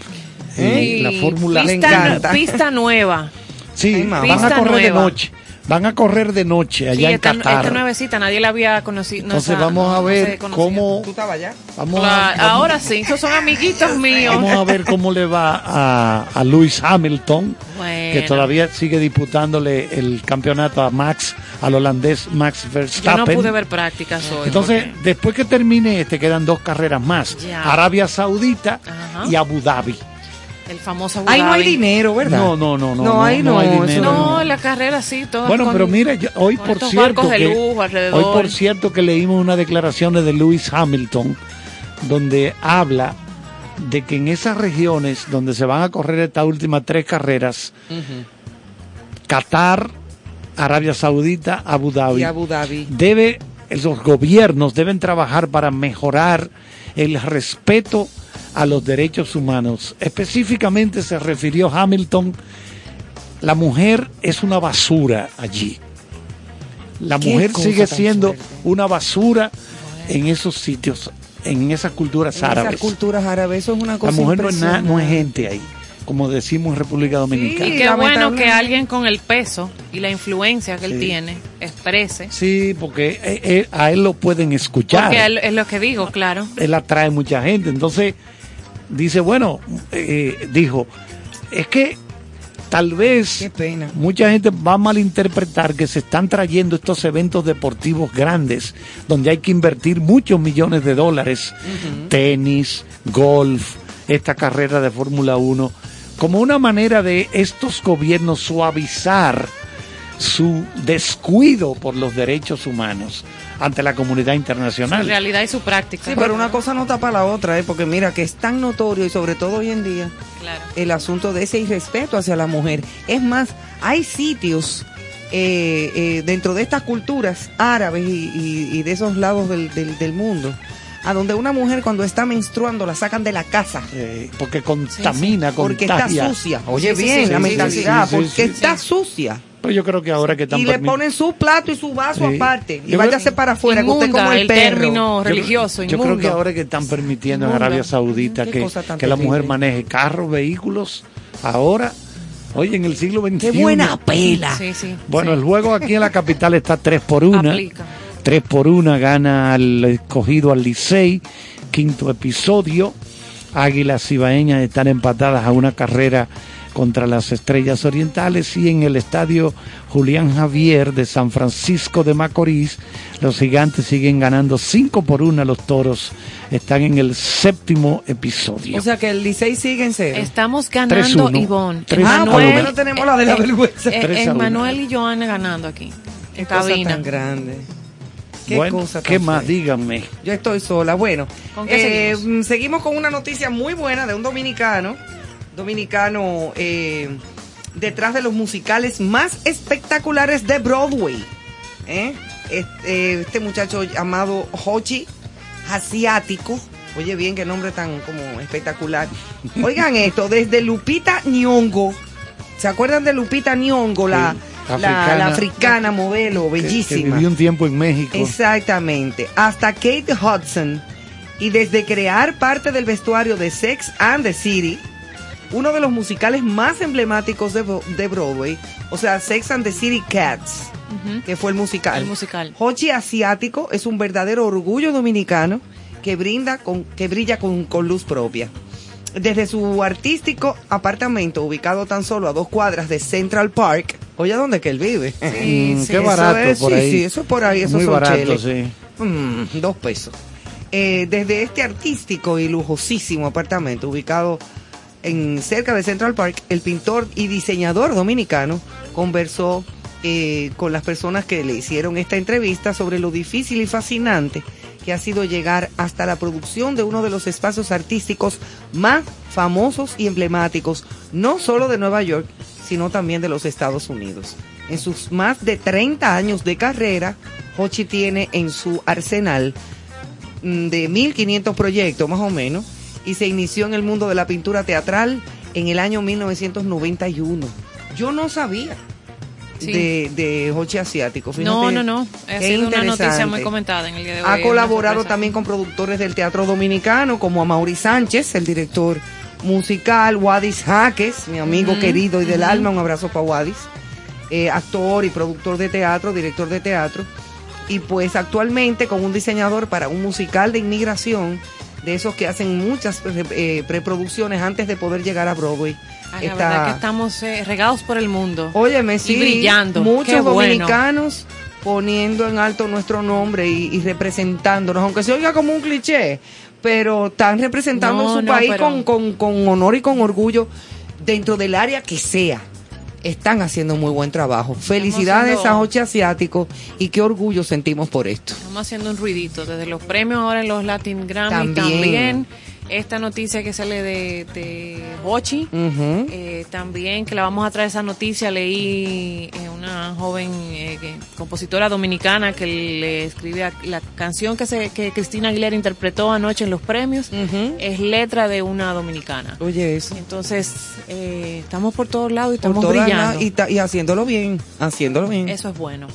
Speaker 3: Sí, la Fórmula
Speaker 4: Le
Speaker 5: Pista,
Speaker 4: encanta.
Speaker 5: pista nueva.
Speaker 3: Sí,
Speaker 4: Ay,
Speaker 3: van a
Speaker 5: Pista
Speaker 3: correr de
Speaker 5: nueva.
Speaker 3: noche. Van a correr de noche allá
Speaker 5: Sí,
Speaker 3: en
Speaker 5: esta,
Speaker 3: Qatar.
Speaker 5: esta nuevecita nadie la había conocido. no
Speaker 3: Entonces vamos
Speaker 5: no-
Speaker 3: a
Speaker 5: no
Speaker 3: ver
Speaker 5: conocía.
Speaker 3: cómo
Speaker 4: ¿Tú estabas allá?
Speaker 3: vamos,
Speaker 5: Cla-
Speaker 3: a, vamos-
Speaker 5: ahora sí, esos son amiguitos míos.
Speaker 3: vamos a ver cómo le va a, a Lewis Hamilton, que
Speaker 5: Bueno.
Speaker 3: todavía sigue disputándole el campeonato a Max, al holandés Max
Speaker 5: Yo no
Speaker 3: Verstappen.
Speaker 5: pude ver prácticas hoy.
Speaker 3: Entonces,
Speaker 5: porque-
Speaker 3: después que termine este, quedan dos carreras más.
Speaker 5: Ya.
Speaker 3: Arabia Saudita
Speaker 5: Ajá.
Speaker 3: y Abu Dhabi.
Speaker 5: El famoso Abu
Speaker 4: Ahí no hay dinero, ¿verdad?
Speaker 3: No, no, no, no.
Speaker 4: No, ahí no,
Speaker 3: hay dinero.
Speaker 5: No, la carrera sí, todas
Speaker 3: Bueno,
Speaker 5: con-
Speaker 3: pero mira, yo- hoy por cierto que
Speaker 5: lujo alrededor.
Speaker 3: hoy por cierto que leímos unas declaraciones de Lewis Hamilton donde habla de que en esas regiones donde se van a correr estas últimas tres carreras, Qatar, Arabia Saudita, Abu Dhabi,
Speaker 4: Y Abu Dhabi.
Speaker 3: debe los gobiernos deben trabajar para mejorar el respeto a los derechos humanos. Específicamente se refirió Hamilton, la mujer es una basura allí. La mujer sigue siendo
Speaker 4: fuerte.
Speaker 3: una basura en esos sitios, en esas culturas
Speaker 4: En
Speaker 3: árabes.
Speaker 4: Esas culturas árabes, eso es una cosa
Speaker 3: La mujer no es, na- no es gente ahí, como decimos en República Dominicana.
Speaker 5: Y qué bueno que alguien con el peso y la influencia que él tiene exprese.
Speaker 3: Sí, porque eh, eh, a él lo pueden escuchar.
Speaker 5: Porque él- es lo que digo, claro.
Speaker 3: él atrae mucha gente. Entonces, dice, bueno, eh, dijo, es que tal vez
Speaker 4: pena.
Speaker 3: mucha gente va a malinterpretar que se están trayendo estos eventos deportivos grandes, donde hay que invertir muchos millones de dólares, tenis, golf, esta carrera de Fórmula 1, como una manera de estos gobiernos suavizar su descuido por los derechos humanos ante la comunidad
Speaker 5: Su
Speaker 3: internacional.
Speaker 5: realidad y su práctica.
Speaker 4: Sí, pero una cosa no tapa la otra, ¿eh? porque mira que es tan notorio y sobre todo hoy en día
Speaker 5: Claro.
Speaker 4: el asunto de ese irrespeto hacia la mujer. Es más, hay sitios eh, eh, dentro de estas culturas árabes y, y- y de esos lados del, del- del mundo, a donde una mujer cuando está menstruando la sacan de la casa.
Speaker 3: Eh, porque contamina,
Speaker 4: Porque
Speaker 3: contagia.
Speaker 4: está sucia. Oye,
Speaker 5: Sí, sí,
Speaker 4: bien,
Speaker 5: sí,
Speaker 4: la
Speaker 5: sí,
Speaker 4: mentalidad,
Speaker 3: sí, sí,
Speaker 4: porque
Speaker 3: sí,
Speaker 4: está sucia.
Speaker 3: Pero yo creo que ahora que están
Speaker 4: Y le ponen su plato y su vaso
Speaker 3: Sí.
Speaker 4: aparte. Y
Speaker 3: Yo
Speaker 4: váyase
Speaker 3: creo-
Speaker 4: para afuera, que usted
Speaker 5: Inmunda,
Speaker 4: como el,
Speaker 5: el
Speaker 4: perro.
Speaker 5: término
Speaker 3: Yo-
Speaker 5: religioso,
Speaker 3: Yo, creo que ahora que están permitiendo en
Speaker 5: Inmundo.
Speaker 3: Arabia Saudita que, que la mujer maneje carros, vehículos, ahora, oye, en el siglo XXI.
Speaker 4: Qué buena pela.
Speaker 5: Sí, sí.
Speaker 3: Bueno,
Speaker 5: sí.
Speaker 3: el juego aquí en la capital está 3 por 1.
Speaker 5: Aplica.
Speaker 3: 3 por 1 gana el escogido al Licey, quinto episodio. Águilas Ibaeñas están empatadas a una carrera contra las Estrellas Orientales y en el estadio Julián Javier de San Francisco de Macorís, los gigantes siguen ganando 5 por 1 a los toros. Están en el séptimo episodio.
Speaker 4: O sea que el Licey sigue en cero.
Speaker 5: Estamos ganando,
Speaker 3: 3-1.
Speaker 5: Ivonne.
Speaker 3: 3
Speaker 4: Ah, por lo menos tenemos la de la vergüenza.
Speaker 5: Eh,
Speaker 3: Tres a uno.
Speaker 5: Emanuel y Joana ganando aquí. En
Speaker 4: Qué cosa
Speaker 5: cabina.
Speaker 4: tan grande. Qué
Speaker 3: bueno,
Speaker 4: cosa tan
Speaker 3: ¿qué más? Díganme.
Speaker 4: Yo estoy sola. Bueno,
Speaker 5: ¿Con qué
Speaker 4: eh,
Speaker 5: seguimos?
Speaker 4: seguimos con una noticia muy buena de un dominicano, dominicano eh, detrás de los musicales más espectaculares de Broadway. ¿eh? Este, este muchacho llamado Hochi Asiático. Oye bien, qué nombre tan como espectacular. Oigan esto, desde Lupita Nyong'o. ¿Se acuerdan de Lupita Nyong'o, la,
Speaker 3: Sí,
Speaker 4: la- la
Speaker 3: africana.
Speaker 4: africana modelo,
Speaker 3: Que- Que,
Speaker 4: bellísima?
Speaker 3: vivió un tiempo en México.
Speaker 4: Exactamente. Hasta Kate Hudson. Y desde crear parte del vestuario de Sex and the City, uno de los musicales más emblemáticos de, de Broadway, o sea, Sex and the City Cats, que fue el musical.
Speaker 5: El musical.
Speaker 4: Hochi Asiático es un verdadero orgullo dominicano que brinda con, que brilla con, con luz propia. desde su artístico apartamento ubicado tan solo a dos cuadras de Central Park, oye, ¿dónde que él vive?
Speaker 3: Sí, Mm, qué
Speaker 4: Eso
Speaker 3: barato
Speaker 4: es,
Speaker 3: por
Speaker 4: sí,
Speaker 3: ahí.
Speaker 4: sí, eso es por ahí, eso
Speaker 3: Muy
Speaker 4: son
Speaker 3: barato,
Speaker 4: cheles.
Speaker 3: sí.
Speaker 4: Mm, dos pesos. Eh, desde este artístico y lujosísimo apartamento ubicado en cerca de Central Park, el pintor y diseñador dominicano conversó eh, con las personas que le hicieron esta entrevista sobre lo difícil y fascinante que ha sido llegar hasta la producción de uno de los espacios artísticos más famosos y emblemáticos, no solo de Nueva York, sino también de los Estados Unidos. En sus más de 30 años de carrera, Hochi tiene en su arsenal mm, de 1500 proyectos más o menos y se inició en el mundo de la pintura teatral en el año 1991. Yo no sabía
Speaker 5: Sí.
Speaker 4: de, de Hochi Asiático. fíjate
Speaker 5: No, no, no. Ha sido una noticia muy comentada en el día de hoy.
Speaker 4: Ha colaborado también con productores del teatro dominicano como a Mauri Sánchez, el director musical, Wadis Jaques, mi amigo querido y del alma, un abrazo para Wadis, eh, actor y productor de teatro, director de teatro, y pues actualmente con un diseñador para un musical de inmigración, de esos que hacen muchas eh, preproducciones antes de poder llegar a Broadway.
Speaker 5: Ay, la
Speaker 4: Está-
Speaker 5: verdad que estamos eh, regados por el mundo.
Speaker 4: Óyeme, sí,
Speaker 5: Y brillando.
Speaker 4: muchos
Speaker 5: Qué bueno.
Speaker 4: dominicanos poniendo en alto nuestro nombre y, y representándonos, aunque se oiga como un cliché, pero están representando
Speaker 5: No,
Speaker 4: su
Speaker 5: no,
Speaker 4: país
Speaker 5: pero-
Speaker 4: con, con, con honor y con orgullo dentro del área que sea. Están haciendo muy buen trabajo. Felicidades
Speaker 5: haciendo-
Speaker 4: a Oche Asiático y qué orgullo sentimos por esto.
Speaker 5: Estamos haciendo un ruidito desde los premios ahora en los Latin Grammy
Speaker 4: También.
Speaker 5: también. Esta noticia que sale de, de Hochi, eh, también que la vamos a traer esa noticia, leí eh, una joven eh, que- compositora dominicana que le escribe a- la canción que, se, que Cristina Aguilera interpretó anoche en los premios, es letra de una dominicana.
Speaker 4: Oye, eso.
Speaker 5: Entonces, eh, estamos por todos lados y estamos brillando.
Speaker 4: y, ta- y haciéndolo bien, haciéndolo bien.
Speaker 5: Eso es bueno.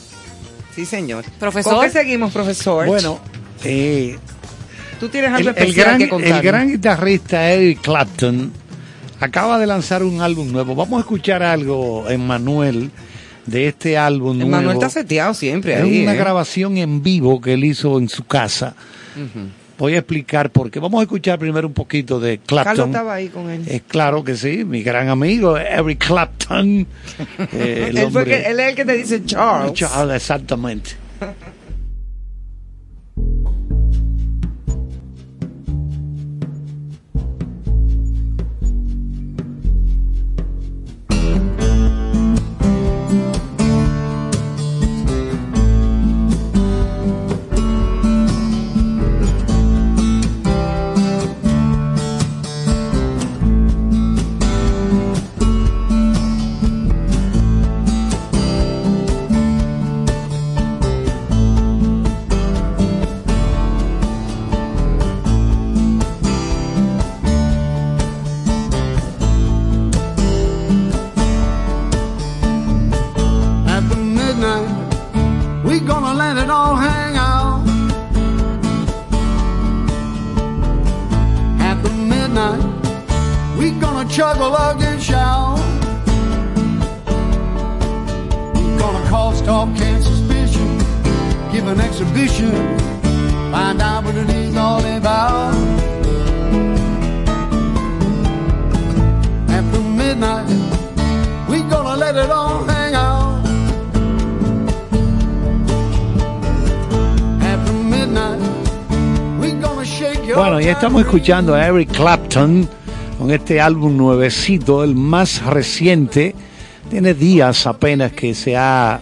Speaker 4: Sí, señor.
Speaker 5: Profesor.
Speaker 4: ¿Con qué seguimos, profesor?
Speaker 3: Bueno, eh,
Speaker 4: Tú tienes algo
Speaker 3: el, el
Speaker 4: especial
Speaker 3: gran,
Speaker 4: que
Speaker 3: el gran guitarrista Eric Clapton acaba de lanzar un álbum nuevo. Vamos a escuchar algo, Emmanuel, de este álbum nuevo.
Speaker 4: Manuel está seteado siempre
Speaker 3: Es
Speaker 4: ahí.
Speaker 3: una
Speaker 4: ¿eh?
Speaker 3: grabación en vivo que él hizo en su casa. Voy a explicar por qué. Vamos a escuchar primero un poquito de
Speaker 4: Carlos
Speaker 3: Clapton.
Speaker 4: estaba ahí con él.
Speaker 3: Es claro que sí, mi gran amigo Eric Clapton. Eh, el
Speaker 4: él, fue
Speaker 3: hombre-
Speaker 4: que- él es el que te dice Charles.
Speaker 3: Charles, exactamente. estamos escuchando a Eric Clapton con este álbum nuevecito, el más reciente. Tiene días apenas que se ha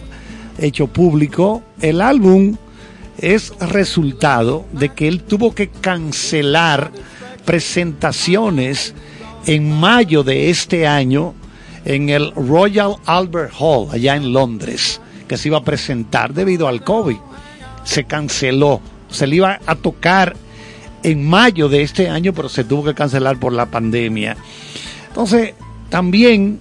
Speaker 3: hecho público. El álbum es resultado de que él tuvo que cancelar presentaciones en mayo de este año en el Royal Albert Hall, allá en Londres, que se iba a presentar debido al COVID. Se canceló. Se le iba a tocar en mayo de este año, pero se tuvo que cancelar por la pandemia. Entonces, también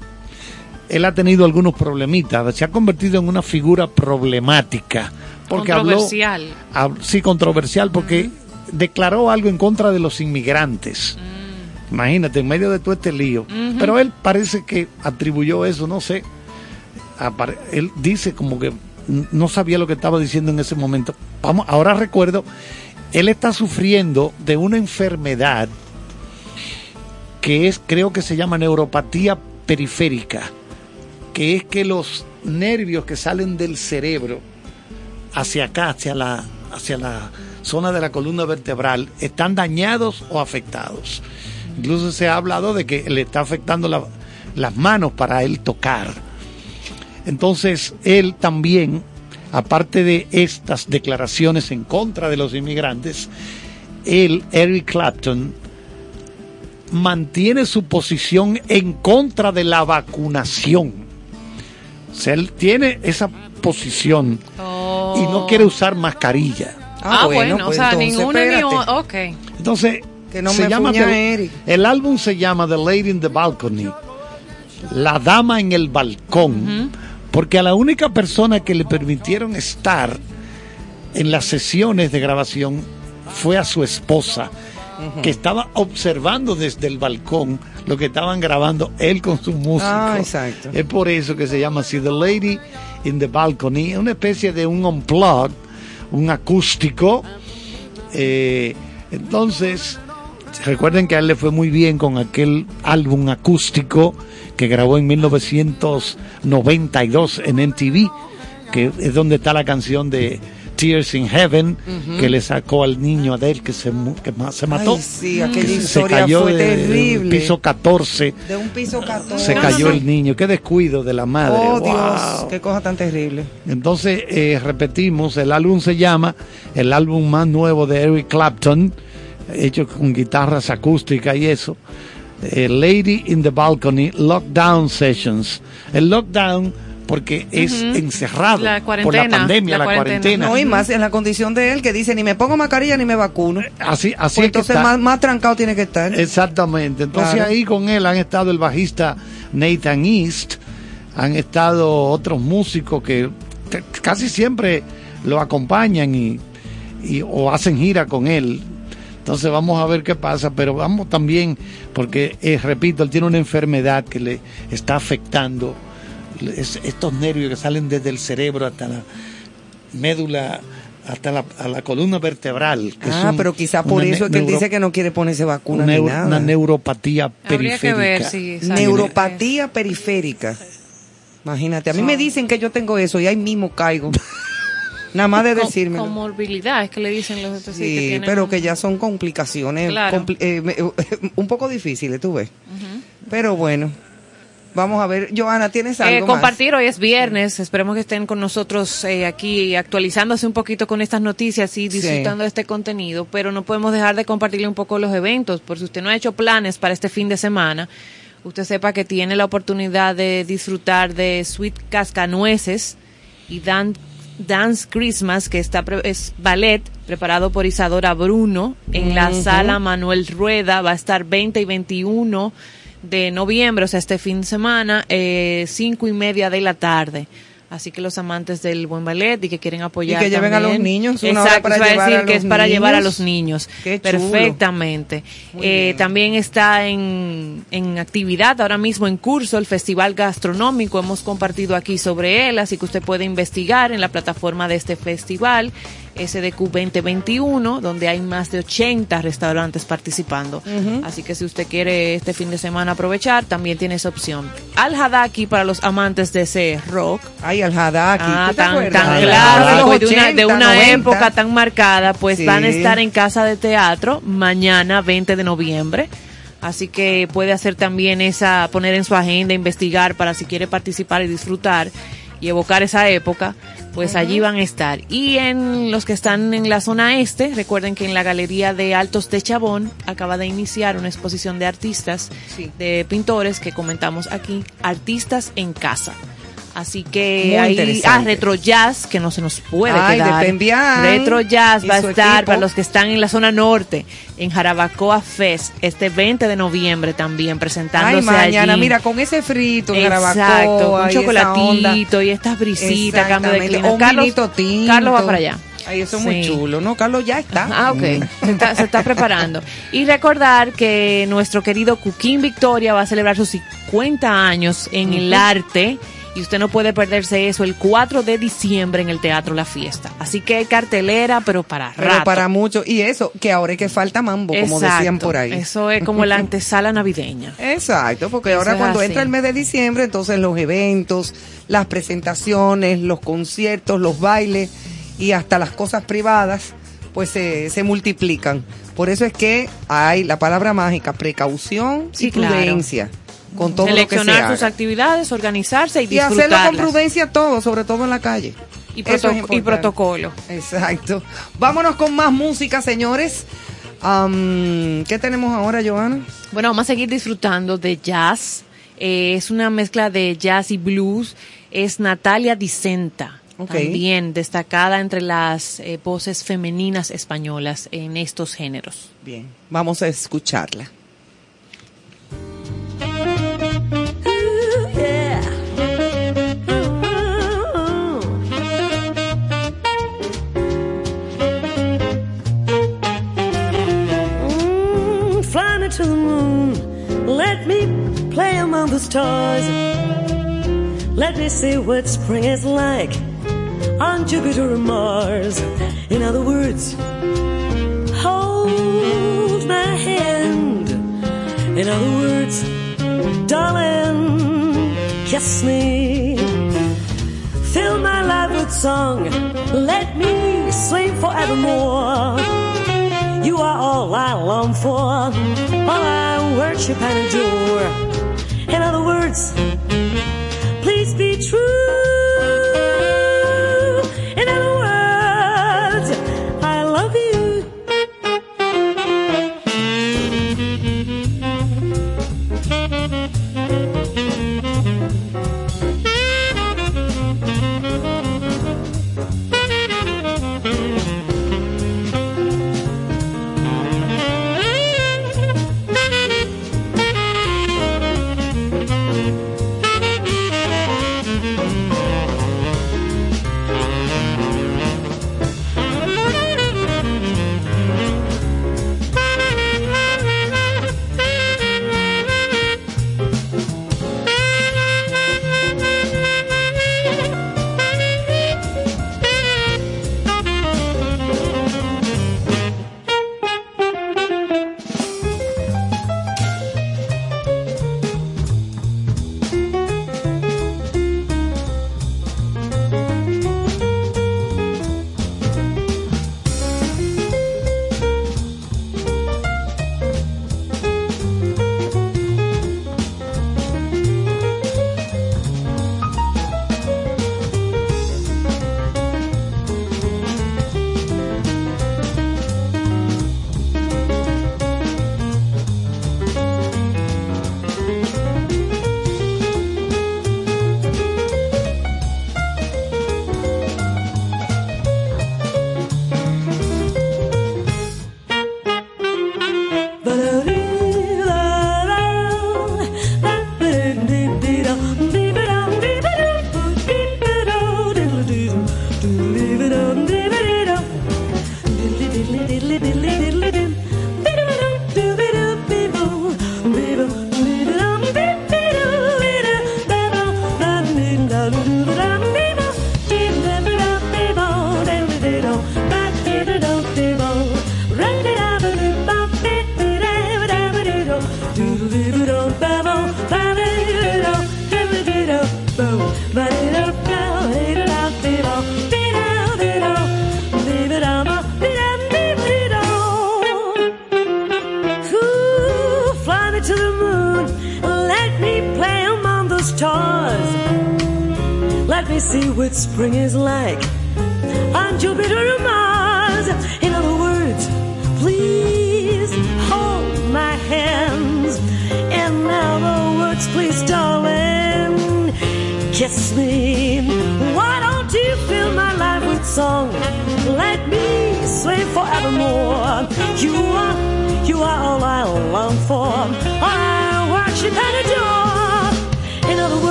Speaker 3: él ha tenido algunos problemitas, se ha convertido en una figura problemática. Porque
Speaker 5: Controversial.
Speaker 3: Habló, hab- sí, controversial, porque declaró algo en contra de los inmigrantes. Imagínate, en medio de todo este lío. Pero él parece que atribuyó eso, no sé. Él dice como que no sabía lo que estaba diciendo en ese momento. Vamos, ahora recuerdo, él está sufriendo de una enfermedad que es, creo que se llama neuropatía periférica, que es que los nervios que salen del cerebro hacia acá, hacia la, hacia la zona de la columna vertebral, están dañados o afectados. Incluso se ha hablado de que le está afectando la- las manos para él tocar. Entonces, él también, aparte de estas declaraciones en contra de los inmigrantes, él, Eric Clapton, mantiene su posición en contra de la vacunación. O sea, él tiene esa posición y no quiere usar mascarilla.
Speaker 5: Ah, bueno, o sea, ninguno ni o- Ok.
Speaker 3: Entonces,
Speaker 4: Que no
Speaker 3: se
Speaker 4: me
Speaker 3: llama The- el álbum se llama The Lady in the Balcony, La Dama en el Balcón, porque a la única persona que le permitieron estar en las sesiones de grabación fue a su esposa, que estaba observando desde el balcón lo que estaban grabando él con su música.
Speaker 4: Ah, exacto.
Speaker 3: Es por eso que se llama así The Lady in the Balcony, es una especie de un unplug, un acústico. Eh, entonces, recuerden que a él le fue muy bien con aquel álbum acústico que grabó en 1992 en MTV, que es donde está la canción de Tears in Heaven, que le sacó al niño de él que se, que se mató.
Speaker 4: Ay, sí, aquella
Speaker 3: Que se cayó
Speaker 4: fue
Speaker 3: de-
Speaker 4: terrible.
Speaker 3: piso 14,
Speaker 4: De un piso 14.
Speaker 3: se cayó el niño. Qué descuido de la madre.
Speaker 4: Oh,
Speaker 3: Wow.
Speaker 4: Dios, qué cosa tan terrible.
Speaker 3: Entonces, eh, repetimos, el álbum se llama, el álbum más nuevo de Eric Clapton, hecho con guitarras acústicas y eso, eh, Lady in the Balcony, Lockdown Sessions. El lockdown porque es encerrado
Speaker 5: La
Speaker 3: por la pandemia,
Speaker 5: la
Speaker 3: la,
Speaker 5: cuarentena.
Speaker 3: cuarentena.
Speaker 4: No, y más en la condición de él que dice ni me pongo mascarilla ni me vacuno.
Speaker 3: Así, así
Speaker 4: Pues
Speaker 3: es que
Speaker 4: entonces
Speaker 3: está.
Speaker 4: más, más trancado tiene que estar.
Speaker 3: Exactamente. Entonces
Speaker 4: Claro.
Speaker 3: ahí con él han estado el bajista Nathan East, han estado otros músicos que casi siempre lo acompañan y, y- o hacen gira con él. Entonces vamos a ver qué pasa, pero vamos también, porque eh, repito, él tiene una enfermedad que le está afectando es- estos nervios que salen desde el cerebro hasta la médula, hasta la, a la columna vertebral. que es
Speaker 4: Ah,
Speaker 3: un-
Speaker 4: pero quizá por eso es que él dice que no quiere ponerse vacuna
Speaker 3: una,
Speaker 4: ni nada.
Speaker 3: una neuropatía
Speaker 5: Habría que
Speaker 3: periférica.
Speaker 5: ver si.
Speaker 4: Neuropatía periférica. Imagínate, a mí me dicen que yo tengo eso y ahí mismo caigo. Nada más de decirme.
Speaker 5: Comorbilidad, es que le dicen los otros sí, que
Speaker 4: Sí,
Speaker 5: tienen
Speaker 4: pero que ya son complicaciones
Speaker 5: Claro.
Speaker 4: compli- eh, un poco difíciles, tú ves. Pero bueno, vamos a ver. Joana, ¿tienes
Speaker 5: Eh,
Speaker 4: algo más?
Speaker 5: compartir hoy es viernes, esperemos que estén con nosotros eh, aquí actualizándose un poquito con estas noticias y disfrutando de este contenido, pero no podemos dejar de compartirle un poco los eventos, por si usted no ha hecho planes para este fin de semana, usted sepa que tiene la oportunidad de disfrutar de Sweet Cascanueces y Dan- Dance Christmas, que está pre- es ballet preparado por Isadora Bruno en la sala Manuel Rueda, va a estar 20 y 21 de noviembre, o sea, este fin de semana, eh, cinco y media de la tarde. Así que los amantes del buen ballet y que quieren apoyar.
Speaker 4: Y que lleven a los niños, una hora
Speaker 5: Exacto,
Speaker 4: para
Speaker 5: a decir
Speaker 4: a
Speaker 5: que es para llevar a los niños.
Speaker 4: Qué chulo.
Speaker 5: Perfectamente. Eh, también está en, en actividad ahora mismo en curso el Festival Gastronómico. Hemos compartido aquí sobre él, así que usted puede investigar en la plataforma de este festival. SDQ 2021, donde hay más de 80 restaurantes participando. Así que si usted quiere este fin de semana aprovechar, también tiene esa opción. Al Hadaki para los amantes de ese rock.
Speaker 4: Ay, al Hadaki.
Speaker 5: Ah,
Speaker 4: ¿tú te
Speaker 5: tan, tan clásico de una, de
Speaker 4: 80,
Speaker 5: una
Speaker 4: 90.
Speaker 5: época tan marcada, pues
Speaker 4: Sí.
Speaker 5: van a estar en Casa de Teatro mañana 20 de noviembre. Así que puede hacer también esa, poner en su agenda, investigar para si quiere participar y disfrutar y evocar esa época, pues allí van a estar. Y en los que están en la zona este, recuerden que en la Galería de Altos de Chabón acaba de iniciar una exposición de artistas, de pintores que comentamos aquí, artistas en casa. Así que
Speaker 4: interesante.
Speaker 5: ah, Retro Jazz, que no se nos puede
Speaker 4: Ay,
Speaker 5: quedar.
Speaker 4: Pembián
Speaker 5: Retro Jazz va a estar
Speaker 4: equipo.
Speaker 5: para los que están en la zona norte, en Jarabacoa Fest, este 20 de noviembre también,
Speaker 4: Ay,
Speaker 5: presentándose
Speaker 4: mañana,
Speaker 5: allí.
Speaker 4: mira, con ese frito en
Speaker 5: Exacto, con
Speaker 4: esa
Speaker 5: chocolatito y estas brisitas, cambio de clima.
Speaker 4: un
Speaker 5: Carlos,
Speaker 4: tinto.
Speaker 5: Carlos va para allá.
Speaker 4: Ay, eso es muy chulo, ¿no? Carlos ya está.
Speaker 5: Ah, ok. Se está, se está preparando. Y recordar que nuestro querido Cuquín Victoria va a celebrar sus 50 años en el arte Y usted no puede perderse eso el 4 de diciembre en el Teatro La Fiesta. Así que hay cartelera, pero para
Speaker 4: Pero
Speaker 5: rato.
Speaker 4: para mucho. Y eso, que ahora es que falta mambo, como decían por ahí.
Speaker 5: Eso es como la antesala navideña.
Speaker 4: Exacto, porque
Speaker 5: Eso
Speaker 4: ahora cuando
Speaker 5: así.
Speaker 4: entra el mes de diciembre, entonces los eventos, las presentaciones, los conciertos, los bailes y hasta las cosas privadas, pues se, se multiplican. Por eso es que hay la palabra mágica, precaución
Speaker 5: Sí,
Speaker 4: y
Speaker 5: claro.
Speaker 4: Prudencia con todo lo que se
Speaker 5: Seleccionar sus
Speaker 4: haga.
Speaker 5: actividades, organizarse y
Speaker 4: Y hacerlo con prudencia todo, sobre todo en la calle.
Speaker 5: Y,
Speaker 4: Eso
Speaker 5: proto-
Speaker 4: es
Speaker 5: y
Speaker 4: importante.
Speaker 5: protocolo.
Speaker 4: Exacto. Vámonos con más música, señores. Am, ¿Qué tenemos ahora, Joana?
Speaker 5: Bueno, vamos a seguir disfrutando de jazz. Eh, es una mezcla de jazz y blues. Es Natalia Dicenta. También destacada entre las eh, voces femeninas españolas en estos géneros.
Speaker 4: Bien, vamos a escucharla.
Speaker 13: To the moon. Let me play among the stars. Let me see what spring is like on Jupiter and Mars. In other words, hold my hand. In other words, darling, kiss me. Fill my life with song. Let me sing forevermore. You are all I long for, all I worship and adore. In other words, please be true.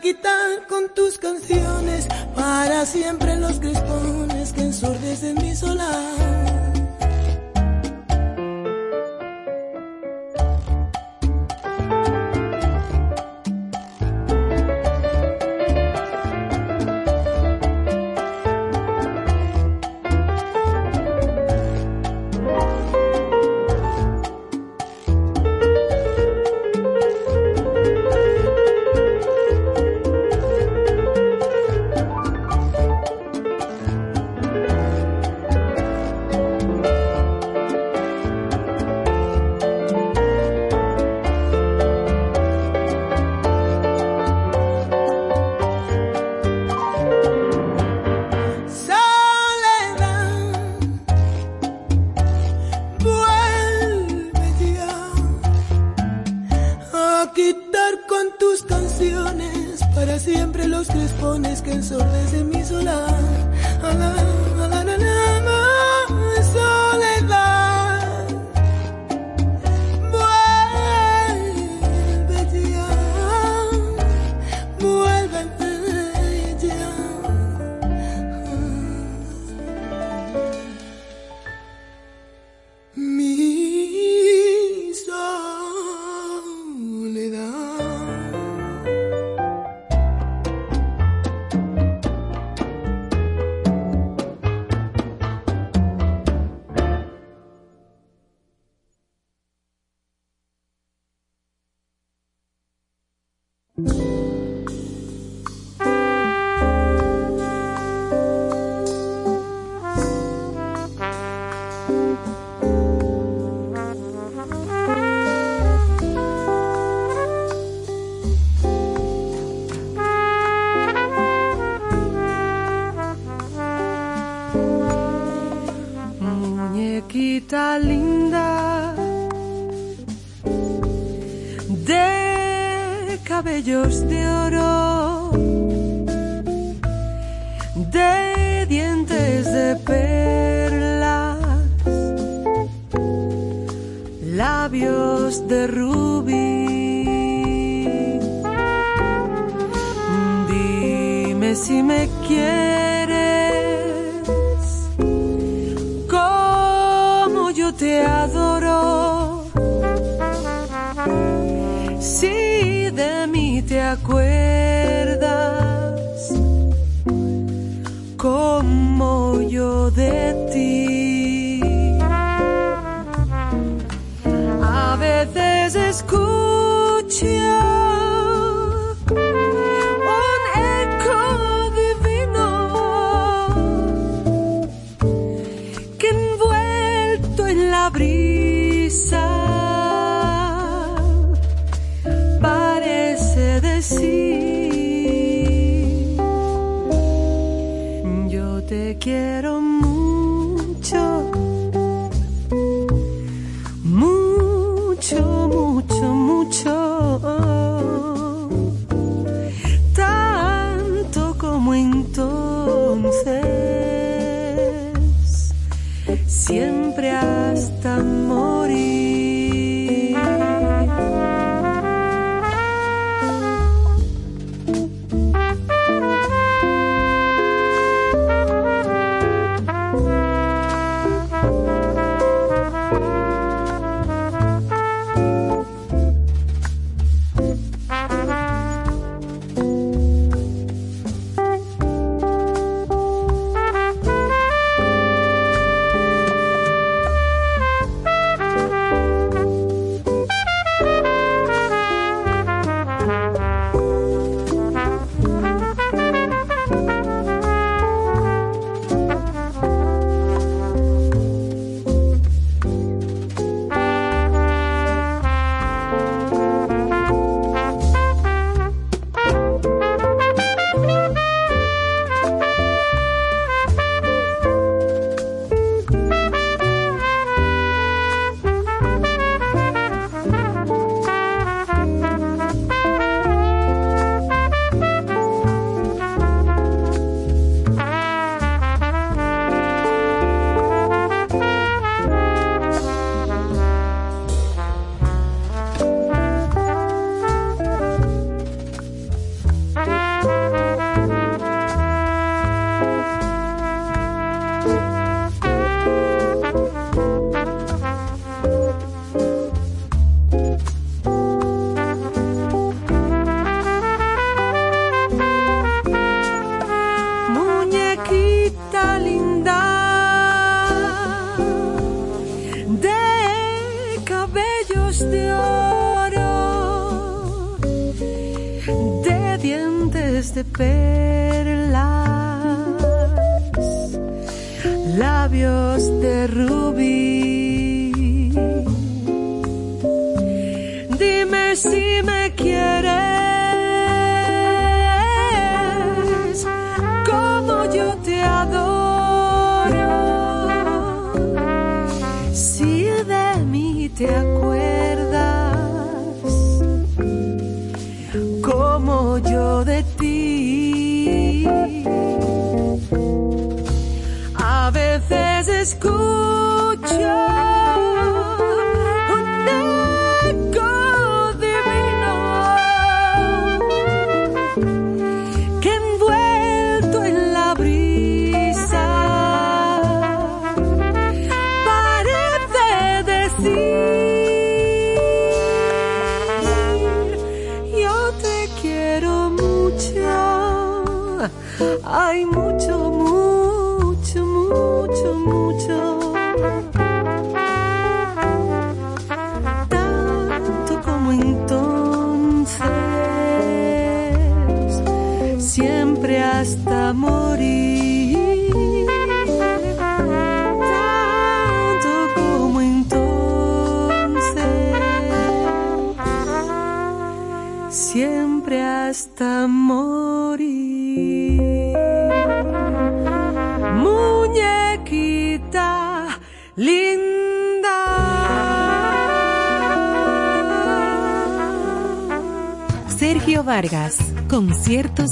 Speaker 14: quitar con tus canciones para siempre los crispones que ensordecen mi solar.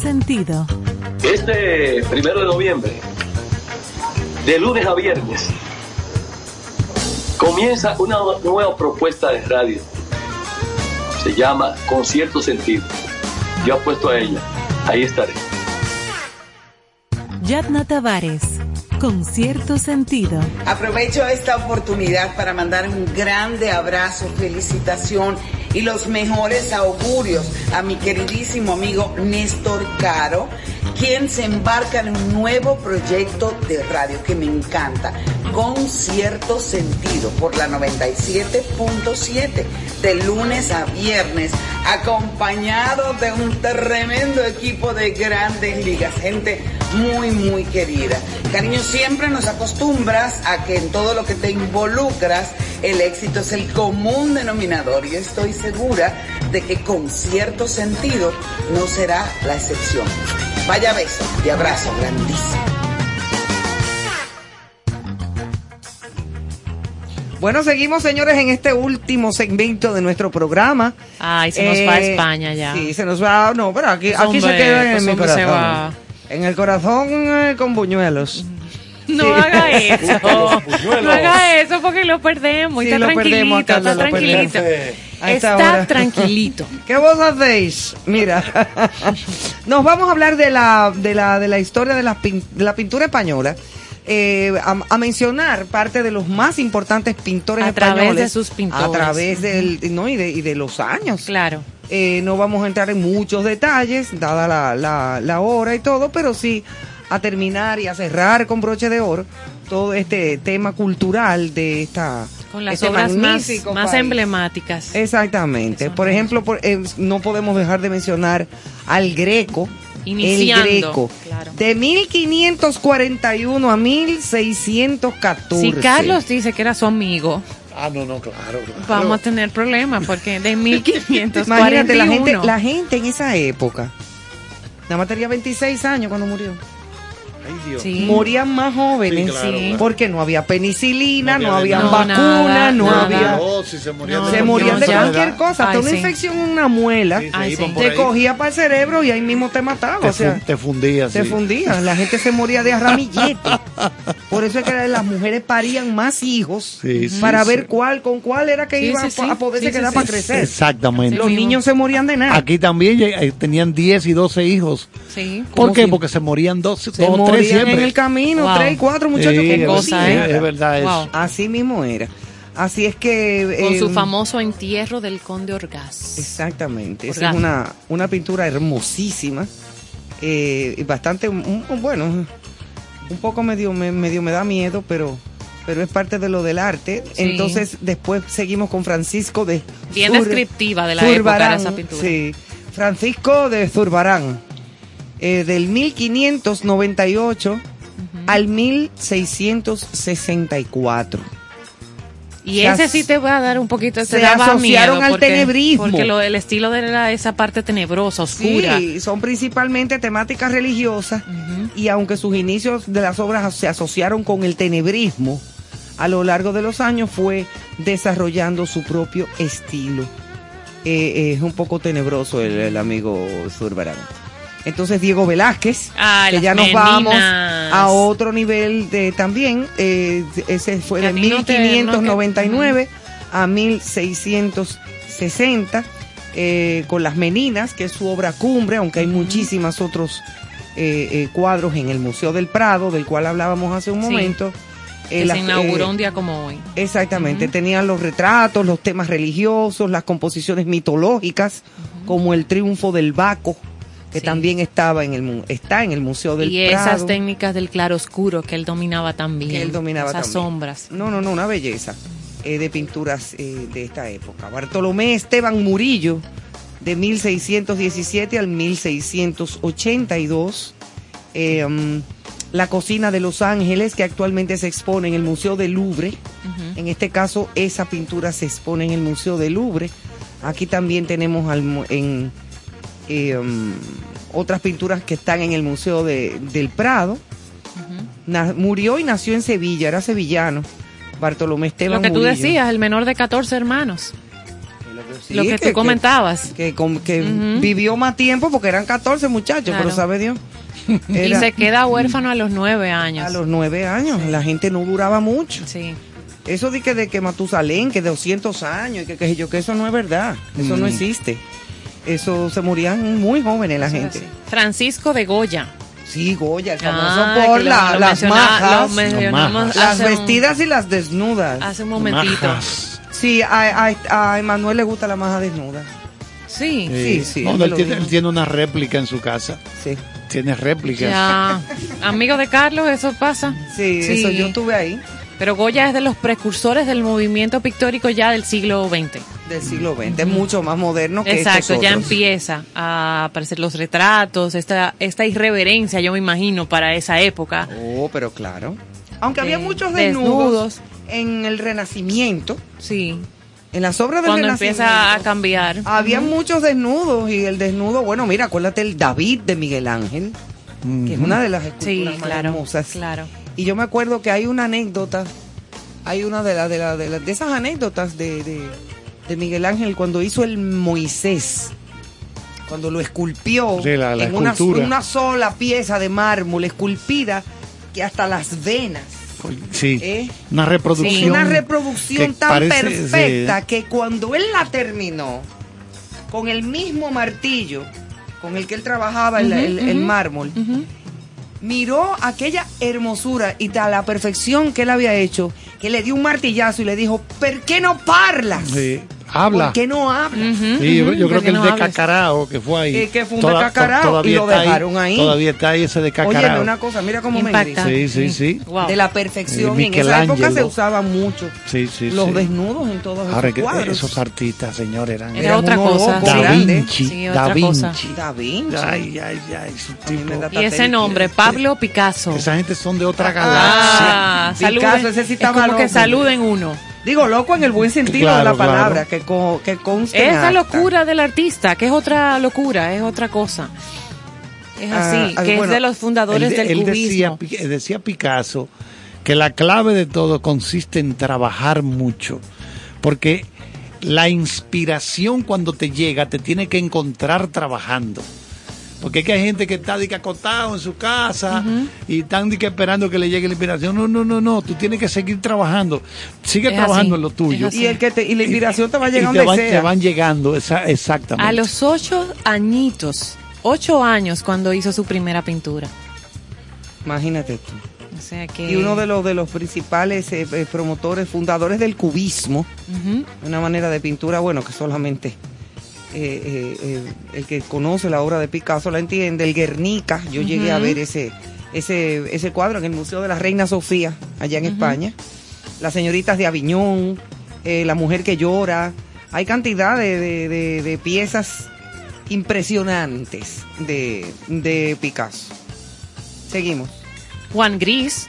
Speaker 2: Sentido.
Speaker 15: Este primero de noviembre, de lunes a viernes, comienza una nueva propuesta de radio. Se llama Con cierto sentido. Yo apuesto a ella. Ahí estaré.
Speaker 2: Yadna Tavares, con cierto sentido.
Speaker 16: Aprovecho esta oportunidad para mandar un grande abrazo, felicitación y los mejores augurios a mi queridísimo amigo Néstor Caro, quien se embarca en un nuevo proyecto de radio que me encanta, con cierto sentido, por la 97.7, de lunes a viernes, acompañado de un tremendo equipo de grandes ligas, gente muy, muy querida. Cariño, siempre nos acostumbras a que en todo lo que te involucras, el éxito es el común denominador y estoy segura de que con cierto sentido no será la excepción. Vaya beso y abrazo grandísimo.
Speaker 4: Bueno, seguimos, señores, en este último segmento de nuestro programa.
Speaker 5: Ay, se nos va a España ya.
Speaker 4: Sí, se nos va. No, pero aquí,
Speaker 5: Pues,
Speaker 4: aquí se queda en
Speaker 5: pues,
Speaker 4: mi corazón. En el corazón eh, con buñuelos.
Speaker 5: No
Speaker 4: Sí.
Speaker 5: haga eso. No haga eso porque lo perdemos.
Speaker 4: Sí,
Speaker 5: está
Speaker 4: lo
Speaker 5: tranquilito,
Speaker 4: perdemos
Speaker 5: está
Speaker 4: lo
Speaker 5: tranquilito. Está
Speaker 4: hora.
Speaker 5: tranquilito.
Speaker 4: ¿Qué vos hacéis? Mira, nos vamos a hablar de la, de la, de la historia de la, pin- de la pintura española. eh, a, a mencionar parte de los más importantes pintores
Speaker 5: A través
Speaker 4: españoles
Speaker 5: de sus pintores.
Speaker 4: a través del no y de, y de los años
Speaker 5: claro
Speaker 4: no vamos a entrar en muchos detalles dada la, la, la hora y todo pero sí a terminar y a cerrar con broche de oro todo este tema cultural de esta
Speaker 5: Con las
Speaker 4: este
Speaker 5: obras más, más emblemáticas.
Speaker 4: Exactamente. Por ejemplo, por- eh, no podemos dejar de mencionar al Greco.
Speaker 5: Iniciando,
Speaker 4: el Greco.
Speaker 5: claro.
Speaker 4: De 1541 a 1614.
Speaker 5: Si Carlos dice que era su amigo,
Speaker 3: Ah, no, no, claro. claro.
Speaker 5: vamos a tener problemas porque de 1541.
Speaker 4: Imagínate, la gente, la gente en esa época, nada más tenía 26 años cuando murió.
Speaker 5: Sí.
Speaker 4: Morían más jóvenes
Speaker 3: Sí, claro, claro.
Speaker 4: porque no había penicilina, no,
Speaker 3: No
Speaker 4: había vacunas, no
Speaker 5: nada.
Speaker 4: había...
Speaker 3: Si se morían
Speaker 5: No,
Speaker 3: de
Speaker 4: se morían de cualquier cosa, hasta una
Speaker 5: sí.
Speaker 4: infección en una muela,
Speaker 5: Ay,
Speaker 4: te
Speaker 3: ahí.
Speaker 4: cogía para el cerebro y ahí mismo te mataba.
Speaker 3: Te,
Speaker 4: o sea,
Speaker 3: fu- te fundía,
Speaker 4: se
Speaker 3: sí.
Speaker 4: fundía. La gente se moría de arramillete. Por eso es que las mujeres parían más hijos para
Speaker 3: sí.
Speaker 4: ver cuál con cuál era que
Speaker 5: Sí,
Speaker 4: iban
Speaker 5: sí, sí.
Speaker 4: a poderse quedar
Speaker 5: sí.
Speaker 4: para crecer.
Speaker 3: Exactamente.
Speaker 4: Los niños se morían de nada.
Speaker 3: Aquí también eh, tenían 10 y 12 hijos. ¿Por
Speaker 4: ¿Cómo
Speaker 3: qué? Porque se morían dos,
Speaker 4: se
Speaker 3: dos tres
Speaker 4: morían
Speaker 3: siempre.
Speaker 4: en el camino,
Speaker 5: Wow.
Speaker 4: tres, cuatro muchachos
Speaker 3: Sí,
Speaker 4: con
Speaker 5: Qué
Speaker 3: es-
Speaker 5: cosa,
Speaker 3: sí,
Speaker 5: ¿eh?
Speaker 3: Es verdad eso.
Speaker 5: Wow.
Speaker 4: Así mismo era. Así es que...
Speaker 5: Con
Speaker 4: eh,
Speaker 5: su famoso entierro del conde Orgaz.
Speaker 4: Exactamente. Esa es una, una pintura hermosísima. eh, y bastante, un- bueno, un poco medio me, medio me da miedo, pero, pero es parte de lo del arte.
Speaker 5: Sí.
Speaker 4: Entonces, después seguimos con Francisco de
Speaker 5: Bien
Speaker 4: Zur-
Speaker 5: descriptiva de la época
Speaker 4: Zurbarán,
Speaker 5: era esa pintura.
Speaker 4: Sí. Francisco de Zurbarán. Eh, del 1598 al 1664.
Speaker 5: Y
Speaker 4: Se
Speaker 5: ese sí te va a dar un poquito, te
Speaker 4: se
Speaker 5: daba
Speaker 4: asociaron
Speaker 5: miedo
Speaker 4: al
Speaker 5: porque-
Speaker 4: tenebrismo.
Speaker 5: Porque lo- el estilo de la- esa parte tenebrosa, oscura.
Speaker 4: Sí, son principalmente temáticas religiosas y aunque sus inicios de las obras se asociaron con el tenebrismo, a lo largo de los años fue desarrollando su propio estilo. Eh, eh, es un poco tenebroso el, el amigo Zurbarán. Entonces Diego Velázquez,
Speaker 5: Ah,
Speaker 4: que ya nos
Speaker 5: meninas.
Speaker 4: vamos a otro nivel de también, eh, ese fue
Speaker 5: Que
Speaker 4: de
Speaker 5: a ti no te- no que-
Speaker 4: 1599 a 1660, eh, con las Meninas, que es su obra cumbre, aunque hay muchísimos otros eh, cuadros en el Museo del Prado, del cual hablábamos hace un
Speaker 5: Sí.
Speaker 4: momento.
Speaker 5: que
Speaker 4: Eh, las-
Speaker 5: se inauguró
Speaker 4: eh,
Speaker 5: un día como hoy.
Speaker 4: Exactamente, tenían los retratos, los temas religiosos, las composiciones mitológicas, como el triunfo del Baco, que también estaba en el está en el Museo del
Speaker 5: Y
Speaker 4: Prado.
Speaker 5: esas técnicas del claroscuro que él dominaba también.
Speaker 4: Que él dominaba
Speaker 5: Esas
Speaker 4: también.
Speaker 5: sombras.
Speaker 4: No, no, no, una belleza eh, de pinturas eh, de esta época. Bartolomé Esteban Murillo, de 1617 al 1682. Eh, mm, la cocina de Los Ángeles, que actualmente se expone en el Museo del Louvre. En este caso, esa pintura se expone en el Museo del Louvre. Aquí también tenemos al en, eh, um, otras pinturas que están en el Museo de- del Prado. Murió y nació en Sevilla, era sevillano. Bartolomé Esteban
Speaker 5: Lo que tú
Speaker 4: Murillo.
Speaker 5: decías, el menor de 14 hermanos.
Speaker 4: Sí,
Speaker 5: lo que, tú comentabas.
Speaker 4: Que, que vivió más tiempo porque eran 14 muchachos,
Speaker 5: Claro.
Speaker 4: pero sabe Dios.
Speaker 5: Y se queda huérfano a los nueve años.
Speaker 4: A los nueve años, la gente no duraba mucho.
Speaker 5: Sí.
Speaker 4: Eso de que, de que Matusalén, que de 200 años, y que, que yo, que eso no es verdad, eso no
Speaker 5: Mm.
Speaker 4: existe. Eso se morían muy jóvenes la gente.
Speaker 5: Francisco de Goya.
Speaker 4: Sí, Goya, el famoso
Speaker 5: Ah,
Speaker 4: por
Speaker 5: que lo-
Speaker 4: la-
Speaker 5: lo
Speaker 4: las majas, las
Speaker 5: un-
Speaker 4: vestidas y las desnudas.
Speaker 5: Hace un momentito.
Speaker 4: Sí, a, a, a Emanuel le gusta la maja desnuda.
Speaker 5: Sí.
Speaker 4: Sí, sí.
Speaker 3: No,
Speaker 4: él
Speaker 3: tiene,
Speaker 4: dijo.
Speaker 3: él tiene una réplica en su casa.
Speaker 4: Sí.
Speaker 3: Tiene réplica.
Speaker 5: Ya. Amigo de Carlos, eso pasa.
Speaker 4: Sí, eso yo estuve ahí.
Speaker 5: Pero Goya es de los precursores del movimiento pictórico ya del siglo XX.
Speaker 4: Del siglo XX, es mucho más moderno que
Speaker 5: Exacto,
Speaker 4: estos
Speaker 5: ya empieza a aparecer los retratos, esta, esta irreverencia, yo me imagino, para esa época.
Speaker 4: Oh, pero claro. Aunque había
Speaker 5: Eh,
Speaker 4: muchos
Speaker 5: desnudos.
Speaker 4: desnudos, en el Renacimiento.
Speaker 5: Sí.
Speaker 4: En las obras del
Speaker 5: Cuando
Speaker 4: Renacimiento.
Speaker 5: empieza a cambiar.
Speaker 4: Había muchos desnudos y el desnudo, bueno, mira, acuérdate el David de Miguel Ángel, que es una de las esculturas
Speaker 5: Sí,
Speaker 4: más
Speaker 5: claro,
Speaker 4: hermosas.
Speaker 5: claro.
Speaker 4: Y yo me acuerdo que hay una anécdota, hay una de, las de, la- de, la- de esas anécdotas de, de, de Miguel Ángel cuando hizo el Moisés, cuando lo esculpió
Speaker 3: Sí, la- la
Speaker 4: en una, sola pieza de mármol esculpida que hasta las venas.
Speaker 3: Sí.
Speaker 4: ¿Eh?
Speaker 3: Una reproducción.
Speaker 4: Una reproducción tan
Speaker 3: parece-
Speaker 4: perfecta
Speaker 3: sí.
Speaker 4: que cuando él la terminó, con el mismo martillo con el que él trabajaba el, mármol, miró aquella hermosura y a la perfección que él había hecho, que le dio un martillazo y le dijo, ¿por qué no parlas?
Speaker 3: Sí. Habla.
Speaker 4: ¿Por qué no hablas?
Speaker 3: Sí, yo, yo creo que el de Cacarao que fue ahí.
Speaker 4: Eh, que fue un
Speaker 3: toda-
Speaker 4: de Cacarao,
Speaker 3: to- todavía
Speaker 4: y lo
Speaker 3: está
Speaker 4: dejaron ahí.
Speaker 3: Todavía está ahí ese de
Speaker 4: Oye,
Speaker 3: Cacarao.
Speaker 4: una cosa, mira cómo me
Speaker 5: Impacta.
Speaker 4: dice.
Speaker 3: Sí, sí, sí.
Speaker 4: De la perfección.
Speaker 3: Eh,
Speaker 4: y en esa época se usaba mucho
Speaker 3: Sí, sí,
Speaker 4: los
Speaker 3: sí.
Speaker 4: desnudos en todos
Speaker 3: Ahora
Speaker 4: esos
Speaker 3: que
Speaker 4: cuadros.
Speaker 3: esos artistas, señores, eran,
Speaker 5: Era otra cosa.
Speaker 3: Da. Vinci,
Speaker 5: Sí,
Speaker 3: Da Vinci.
Speaker 5: cosa.
Speaker 4: Da Vinci.
Speaker 3: Ay, ay, ay, su tipo.
Speaker 5: Y ese nombre, Pablo Picasso.
Speaker 3: Esa gente son de otra
Speaker 5: Ah,
Speaker 3: galaxia.
Speaker 5: saluden.
Speaker 4: Picasso, ese sí
Speaker 5: es
Speaker 4: estaba
Speaker 5: como que saluden uno.
Speaker 4: Digo, loco en el buen sentido de la palabra,
Speaker 3: claro.
Speaker 4: que, co- que conste
Speaker 5: Esa locura del artista, que es otra locura, es otra cosa. Es así,
Speaker 4: Ah, ah,
Speaker 5: que
Speaker 4: bueno,
Speaker 5: es de los fundadores
Speaker 3: él,
Speaker 5: del
Speaker 3: él
Speaker 5: cubismo.
Speaker 3: decía, decía Picasso que la clave de todo consiste en trabajar mucho, porque la inspiración cuando te llega te tiene que encontrar trabajando. Porque es que hay gente que está de que acostado en su casa y están de que esperando que le llegue la inspiración. No, no, no, no. Tú tienes que seguir trabajando. Sigue
Speaker 5: Es
Speaker 3: trabajando
Speaker 5: así,
Speaker 3: en lo tuyo.
Speaker 4: Y, el que te- y la inspiración te va a
Speaker 3: Y
Speaker 4: llegar
Speaker 3: te, van,
Speaker 4: sea.
Speaker 3: te van llegando, esa- exactamente.
Speaker 5: A los ocho añitos, ocho años cuando hizo su primera pintura.
Speaker 4: Imagínate tú.
Speaker 5: O sea que...
Speaker 4: Y uno de los, de los principales eh, eh, promotores, fundadores del cubismo, una manera de pintura, bueno, que solamente eh, eh, eh, el que conoce la obra de Picasso la entiende. El Guernica, yo llegué a ver ese, ese, ese cuadro en el Museo de la Reina Sofía, allá en España. Las señoritas de Aviñón, eh, La mujer que llora. Hay cantidad de, de- de- de piezas impresionantes de, de Picasso. Seguimos.
Speaker 5: Juan Gris,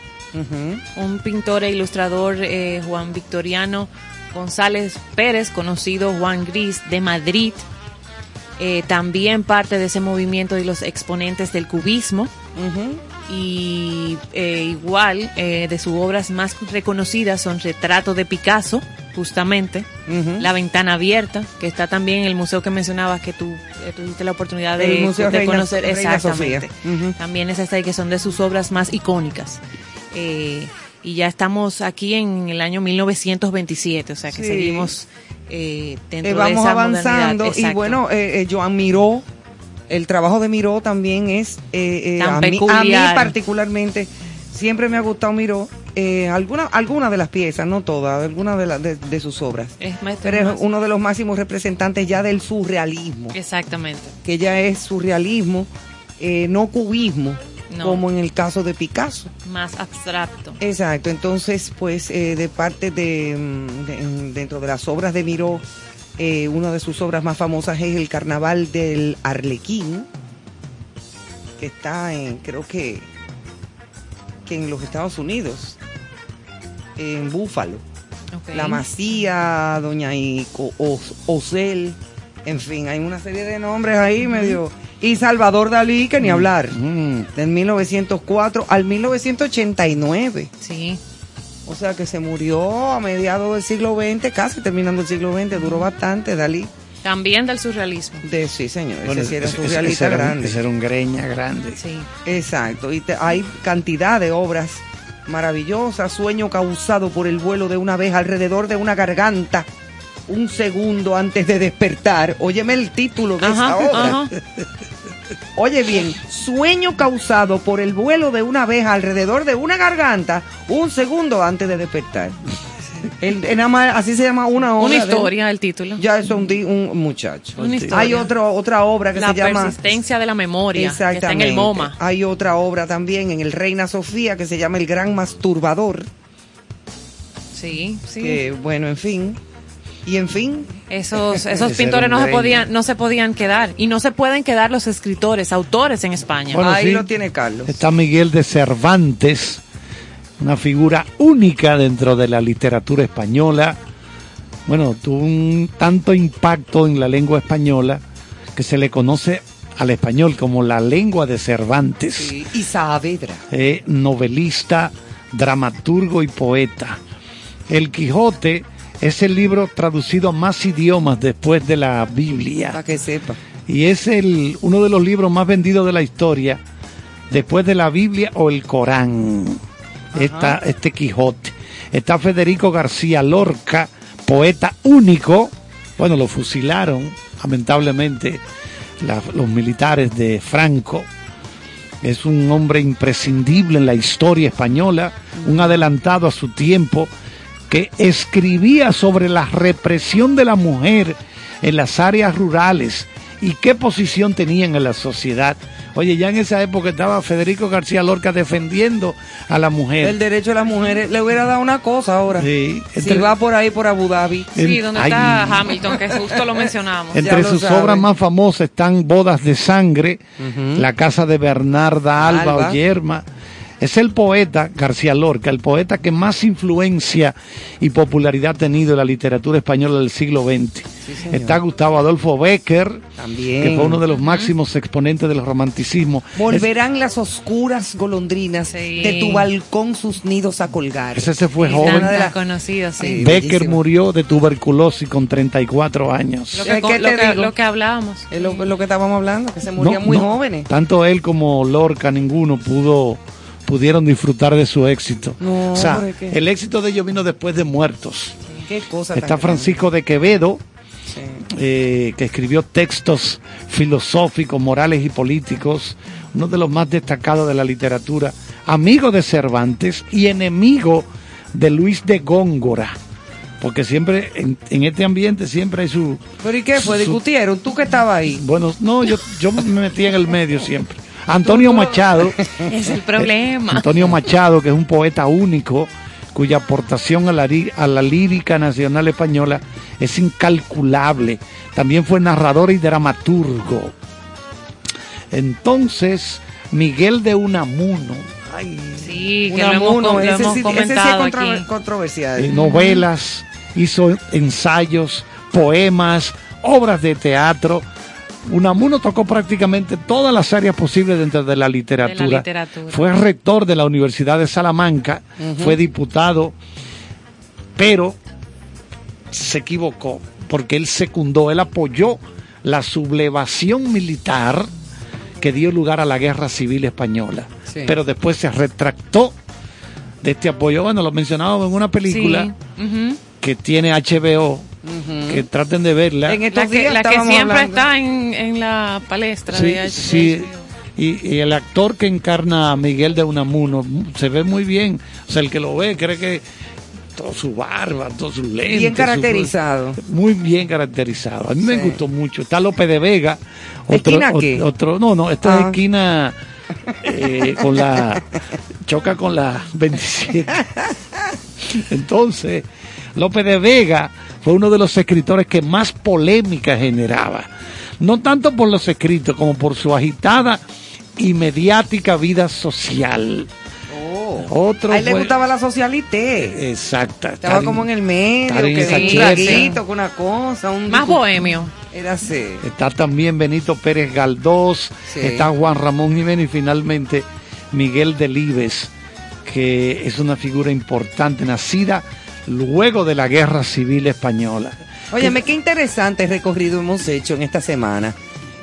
Speaker 5: un pintor e ilustrador Juan Victoriano González Pérez, conocido Juan Gris de Madrid, eh, también parte de ese movimiento y los exponentes del cubismo. Y eh, igual eh, de sus obras más reconocidas son Retrato de Picasso, justamente, La Ventana Abierta, que está también en el museo que mencionabas que tú tuviste la oportunidad de,
Speaker 4: El Museo
Speaker 5: de
Speaker 4: Reina-
Speaker 5: conocer.
Speaker 4: Reina
Speaker 5: Exactamente.
Speaker 4: Sofía. Ujú.
Speaker 5: También esas ahí que son de sus obras más icónicas. Eh, y ya estamos aquí en el año 1927, o sea que
Speaker 4: Sí.
Speaker 5: seguimos eh, dentro
Speaker 4: Eh,
Speaker 5: de
Speaker 4: vamos
Speaker 5: esa
Speaker 4: avanzando
Speaker 5: modernidad.
Speaker 4: y bueno, eh, eh, Joan Miró, el trabajo de Miró también es, a, mí, a mí
Speaker 5: peculiar.
Speaker 4: particularmente, siempre me ha gustado Miró, alguna, alguna de las piezas, no todas, algunas de, de, de sus obras.
Speaker 5: Es maestro
Speaker 4: Pero es uno de los máximos representantes ya del surrealismo,
Speaker 5: Exactamente.
Speaker 4: que ya es surrealismo, no cubismo,
Speaker 5: No.
Speaker 4: como en el caso de Picasso.
Speaker 5: Más abstracto.
Speaker 4: Exacto, entonces pues eh, de parte de, mm, de- dentro de las obras de Miró, eh, una de sus obras más famosas es el Carnaval del Arlequín, que está en, creo que, que en los Estados Unidos, en Búfalo. La Masía, Doña Ico, Os- Osel, en fin, hay una serie de nombres ahí medio... Y Salvador Dalí, que ni hablar, del 1904 al 1989.
Speaker 5: Sí.
Speaker 4: O sea que se murió a mediados del siglo XX, casi terminando el siglo XX, duró bastante Dalí.
Speaker 5: También del surrealismo.
Speaker 4: De, sí, señor,
Speaker 3: Bueno,
Speaker 4: ese sí era
Speaker 3: ese- ese-
Speaker 4: surrealista
Speaker 3: ese era un-
Speaker 4: grande.
Speaker 3: ese era un greña grande.
Speaker 5: Sí.
Speaker 4: Exacto, y te- hay cantidad de obras maravillosas, sueño causado por el vuelo de una abeja alrededor de una garganta, un segundo antes de despertar. Óyeme el título de esa
Speaker 5: Ajá,
Speaker 4: obra.
Speaker 5: ajá.
Speaker 4: Oye bien, sueño causado por el vuelo de una abeja alrededor de una garganta, un segundo antes de despertar. El- el así se llama una obra.
Speaker 5: Una
Speaker 4: de-
Speaker 5: historia, el título.
Speaker 4: Ya eso un, un muchacho.
Speaker 5: Una historia.
Speaker 4: Hay otro, otra obra que
Speaker 5: La
Speaker 4: se llama
Speaker 5: persistencia de la memoria. Que está en
Speaker 4: Exactamente.
Speaker 5: el MoMA.
Speaker 4: Hay otra obra también en el Reina Sofía que se llama El Gran Masturbador.
Speaker 5: Sí, sí.
Speaker 4: Que, bueno, en fin. Y en fin.
Speaker 5: Esos, esos pintores no se podían, no se podían quedar. Y no se pueden quedar los escritores, autores en España.
Speaker 3: Bueno,
Speaker 4: Ahí
Speaker 3: sí.
Speaker 4: lo tiene Carlos.
Speaker 3: Está Miguel de Cervantes, una figura única dentro de la literatura española. Bueno, tuvo un tanto impacto en la lengua española que se le conoce al español como la lengua de Cervantes.
Speaker 4: Sí, y Saavedra.
Speaker 3: Eh, novelista, dramaturgo y poeta. El Quijote es el libro traducido a más idiomas después de la Biblia.
Speaker 4: Para que sepa.
Speaker 3: Y es el, uno de los libros más vendidos de la historia, después de la Biblia o el Corán. Está este Quijote. Está Federico García Lorca, poeta único. Bueno, lo fusilaron, lamentablemente, la- los militares de Franco. Es un hombre imprescindible en la historia española, un adelantado a su tiempo, que escribía sobre la represión de la mujer en las áreas rurales y qué posición tenían en la sociedad. Oye, ya en esa época estaba Federico García Lorca defendiendo a la mujer.
Speaker 4: El derecho de las mujeres le hubiera dado una cosa ahora.
Speaker 3: Sí,
Speaker 4: Si
Speaker 3: entre-
Speaker 4: va por ahí por Abu Dhabi.
Speaker 5: Sí, donde
Speaker 3: Ay.
Speaker 5: está Hamilton, que justo lo mencionamos.
Speaker 3: Entre
Speaker 4: lo
Speaker 3: sus
Speaker 4: sabe.
Speaker 3: obras más famosas están Bodas de Sangre, La Casa de Bernarda Alba,
Speaker 4: Alba.
Speaker 3: o Yerma. Es el poeta García Lorca, el poeta que más influencia y popularidad ha tenido en la literatura española del siglo XX. Está Gustavo Adolfo Becker,
Speaker 4: También.
Speaker 3: que fue uno de los máximos exponentes del romanticismo.
Speaker 4: Volverán las oscuras golondrinas
Speaker 5: Sí.
Speaker 4: de tu balcón sus nidos a colgar.
Speaker 3: Ese se fue
Speaker 5: Y
Speaker 3: joven.
Speaker 5: tan
Speaker 4: las-
Speaker 5: conocido, sí.
Speaker 3: Becker
Speaker 4: bellísimo.
Speaker 3: murió de tuberculosis con 34 años.
Speaker 5: Lo que,
Speaker 4: ¿qué
Speaker 5: lo
Speaker 4: te
Speaker 5: que-
Speaker 4: digo?
Speaker 5: lo que hablábamos.
Speaker 4: Es lo, lo que estábamos hablando, que se morían
Speaker 3: No,
Speaker 4: muy
Speaker 3: no,
Speaker 4: jóvenes.
Speaker 3: Tanto él como Lorca, ninguno pudo pudieron disfrutar de su éxito.
Speaker 4: No,
Speaker 3: o sea,
Speaker 4: hombre, ¿qué?
Speaker 3: el éxito de ellos vino después de muertos.
Speaker 4: Qué cosa
Speaker 3: Está Francisco de Quevedo, eh, que escribió textos filosóficos, morales y políticos, uno de los más destacados de la literatura, amigo de Cervantes y enemigo de Luis de Góngora. Porque siempre, en, en este ambiente, siempre hay su...
Speaker 4: Pero ¿y qué fue?
Speaker 3: su-
Speaker 4: ¿Discutieron? ¿Tú que estabas ahí?
Speaker 3: Bueno, no, yo, yo me metí en el medio siempre. Antonio Machado,
Speaker 5: Es el problema.
Speaker 3: Antonio Machado, que es un poeta único, cuya aportación a la, a la lírica nacional española es incalculable. También fue narrador y dramaturgo. Entonces, Miguel de Unamuno, ay,
Speaker 5: Sí, que lo hemos,
Speaker 4: Unamuno,
Speaker 5: lo
Speaker 4: ese
Speaker 5: hemos
Speaker 4: sí- ese sí es
Speaker 5: aquí.
Speaker 4: controversial.
Speaker 3: eh, novelas, hizo ensayos, poemas, obras de teatro. Unamuno tocó prácticamente todas las áreas posibles dentro de la literatura.
Speaker 5: literatura.
Speaker 3: Fue rector de la Universidad de Salamanca, fue diputado, pero se equivocó porque él secundó, él apoyó la sublevación militar que dio lugar a la guerra civil española.
Speaker 4: Sí.
Speaker 3: Pero después se retractó de este apoyo. Bueno, lo mencionábamos en una película
Speaker 5: Sí.
Speaker 3: Que tiene HBO, que traten de verla.
Speaker 4: En estos
Speaker 5: La que,
Speaker 4: días
Speaker 5: la que
Speaker 4: estábamos
Speaker 5: siempre
Speaker 4: hablando.
Speaker 5: está en, en la palestra
Speaker 3: Sí,
Speaker 5: de H-
Speaker 3: sí. Y, y el actor que encarna a Miguel de Unamuno se ve muy bien. O sea, el que lo ve cree que toda su barba, todos sus lentes.
Speaker 4: Bien
Speaker 3: su-
Speaker 4: caracterizado.
Speaker 3: muy bien caracterizado. A mí me gustó mucho. Está López de Vega.
Speaker 4: ¿Esquina
Speaker 3: ot-
Speaker 4: qué?
Speaker 3: Otro, no, no, esta es
Speaker 4: Ah.
Speaker 3: esquina eh, con la. choca con la 27. Entonces, López de Vega fue uno de los escritores que más polémica generaba. No tanto por los escritos, como por su agitada y mediática vida social. Otro
Speaker 4: A él le gustaba la socialité.
Speaker 3: Exacta.
Speaker 4: Estaba como en el medio, que un ratito, con una cosa. Un
Speaker 5: Más bohemio.
Speaker 4: Era así.
Speaker 3: Está también Benito Pérez Galdós,
Speaker 4: Sí.
Speaker 3: está Juan Ramón Jiménez y finalmente Miguel Delibes, que es una figura importante, nacida luego de la Guerra Civil Española.
Speaker 4: Óyeme, qué interesante recorrido hemos hecho en esta semana.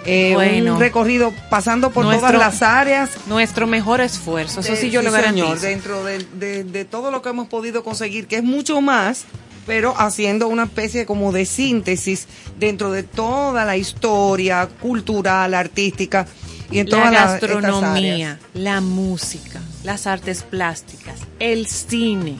Speaker 4: Eh,
Speaker 5: Bueno.
Speaker 4: Un recorrido pasando por
Speaker 5: Nuestro-
Speaker 4: todas las áreas.
Speaker 5: Nuestro mejor esfuerzo, eso sí
Speaker 4: Eh,
Speaker 5: yo le garantizo.
Speaker 4: señor, dentro de, de- de todo lo que hemos podido conseguir, que es mucho más, pero haciendo una especie como de síntesis dentro de toda la historia cultural, artística y en
Speaker 5: la
Speaker 4: todas las- estas
Speaker 5: gastronomía,
Speaker 4: áreas.
Speaker 5: la música, las artes plásticas, el cine,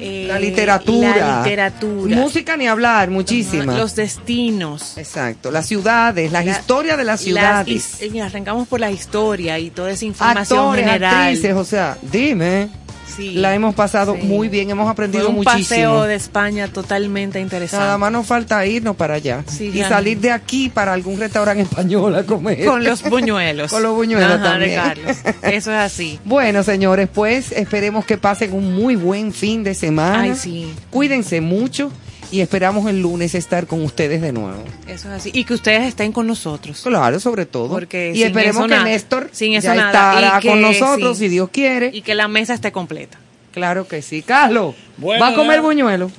Speaker 5: eh,
Speaker 4: La literatura.
Speaker 5: la literatura,
Speaker 4: Música ni hablar, muchísima.
Speaker 5: los destinos.
Speaker 4: Exacto, las ciudades, las
Speaker 5: La-
Speaker 4: historias de las ciudades.
Speaker 5: Las his- y arrancamos por la historia y toda esa información
Speaker 4: Actores,
Speaker 5: general.
Speaker 4: actrices, o sea, dime.
Speaker 5: Sí,
Speaker 4: la hemos pasado
Speaker 5: sí.
Speaker 4: muy bien, hemos
Speaker 5: Fue
Speaker 4: aprendido
Speaker 5: un
Speaker 4: muchísimo.
Speaker 5: paseo de España totalmente interesante.
Speaker 4: Nada más nos falta irnos para allá
Speaker 5: Sí,
Speaker 4: y
Speaker 5: ya.
Speaker 4: salir de aquí para algún restaurante español a comer.
Speaker 5: Con los buñuelos.
Speaker 4: Con los buñuelos
Speaker 5: Ajá,
Speaker 4: también.
Speaker 5: de Carlos. Eso es así.
Speaker 4: Bueno, señores, pues esperemos que pasen un muy buen fin de semana.
Speaker 5: Ay, sí.
Speaker 4: Cuídense mucho y esperamos el lunes estar con ustedes de nuevo.
Speaker 5: Eso es así. Y que ustedes estén con nosotros.
Speaker 4: Claro, sobre todo.
Speaker 5: Porque
Speaker 4: y esperemos que
Speaker 5: nada.
Speaker 4: Néstor
Speaker 5: Sin eso
Speaker 4: ya
Speaker 5: nada.
Speaker 4: estará
Speaker 5: Y que-
Speaker 4: con nosotros,
Speaker 5: sí.
Speaker 4: si Dios quiere.
Speaker 5: Y que la mesa esté completa.
Speaker 4: Claro que sí. Carlos,
Speaker 3: Bueno,
Speaker 4: ¿va a comer buñuelo?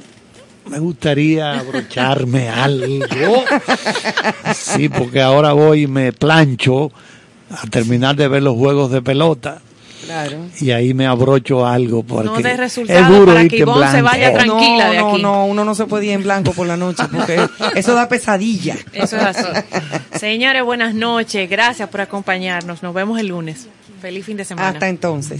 Speaker 3: Me gustaría abrocharme algo. Sí, porque ahora voy y me plancho a terminar de ver los juegos de pelota.
Speaker 4: Claro.
Speaker 3: Y ahí me abrocho algo porque
Speaker 5: No dé
Speaker 3: es
Speaker 5: resultado
Speaker 3: duro
Speaker 5: para que
Speaker 3: en
Speaker 5: Ivonne se
Speaker 3: blanco.
Speaker 5: vaya tranquila
Speaker 4: no,
Speaker 5: de
Speaker 4: no,
Speaker 5: aquí.
Speaker 4: no, uno no se puede ir en blanco por la noche porque eso da pesadilla.
Speaker 5: Eso es así. Señores, buenas noches. Gracias por acompañarnos. Nos vemos el lunes. Feliz fin de semana.
Speaker 4: Hasta entonces.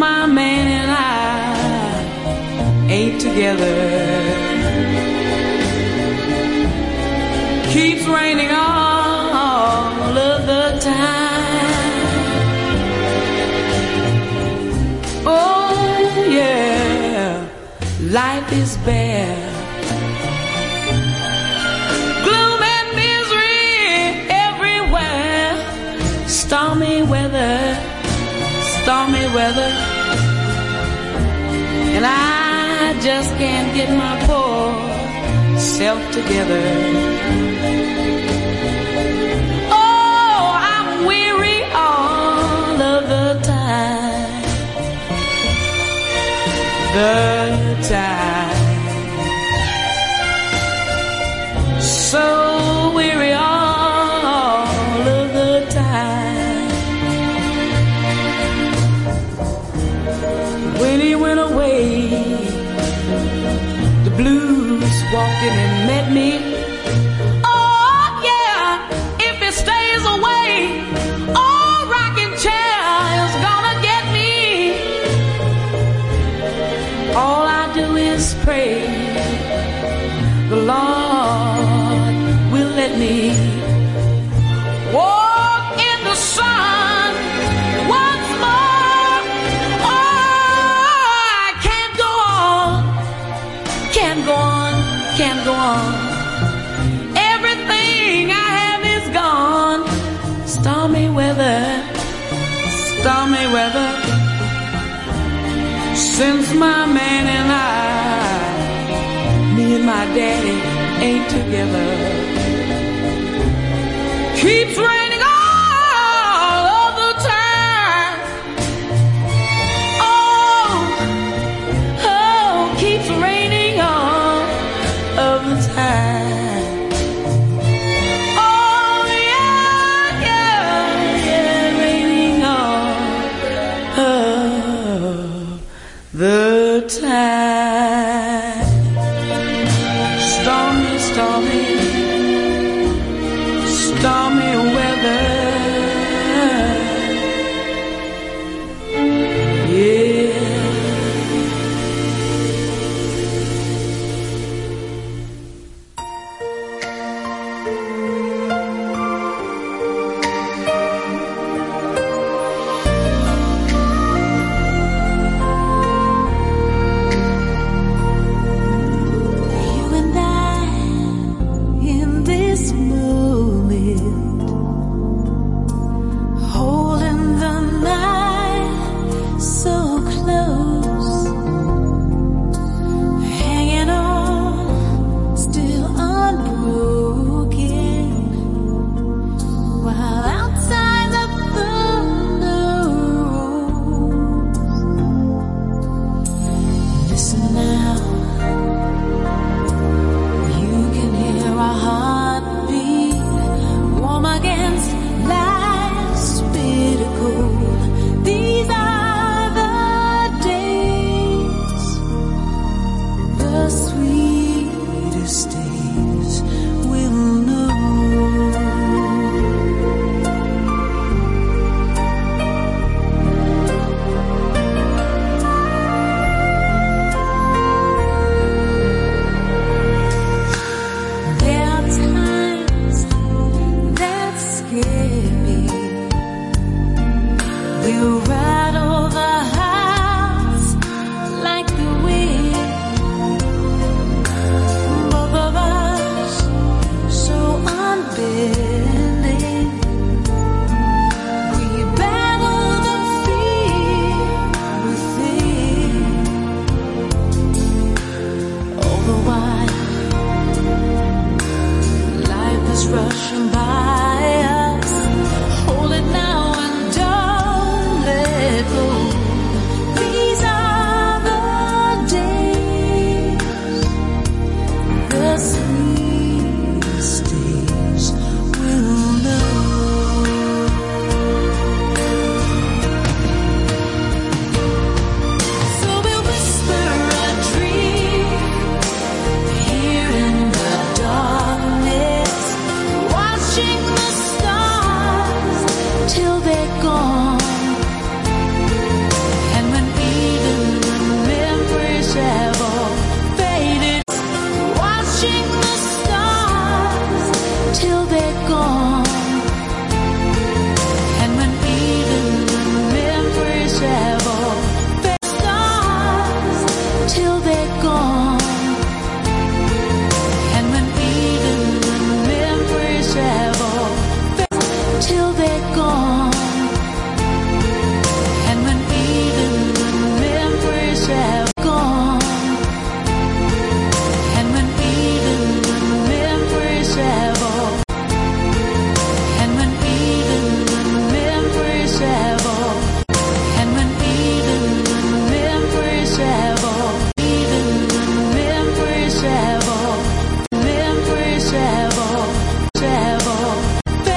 Speaker 14: my man and I ain't together. Keeps raining all of the time. Oh, yeah, life is bare. Gloom and misery everywhere. stormy weather, stormy weather. And I just can't get my poor self together. Oh, I'm weary all of the time. The time. So weary walked in and met me.
Speaker 8: Ain't together. Keeps raining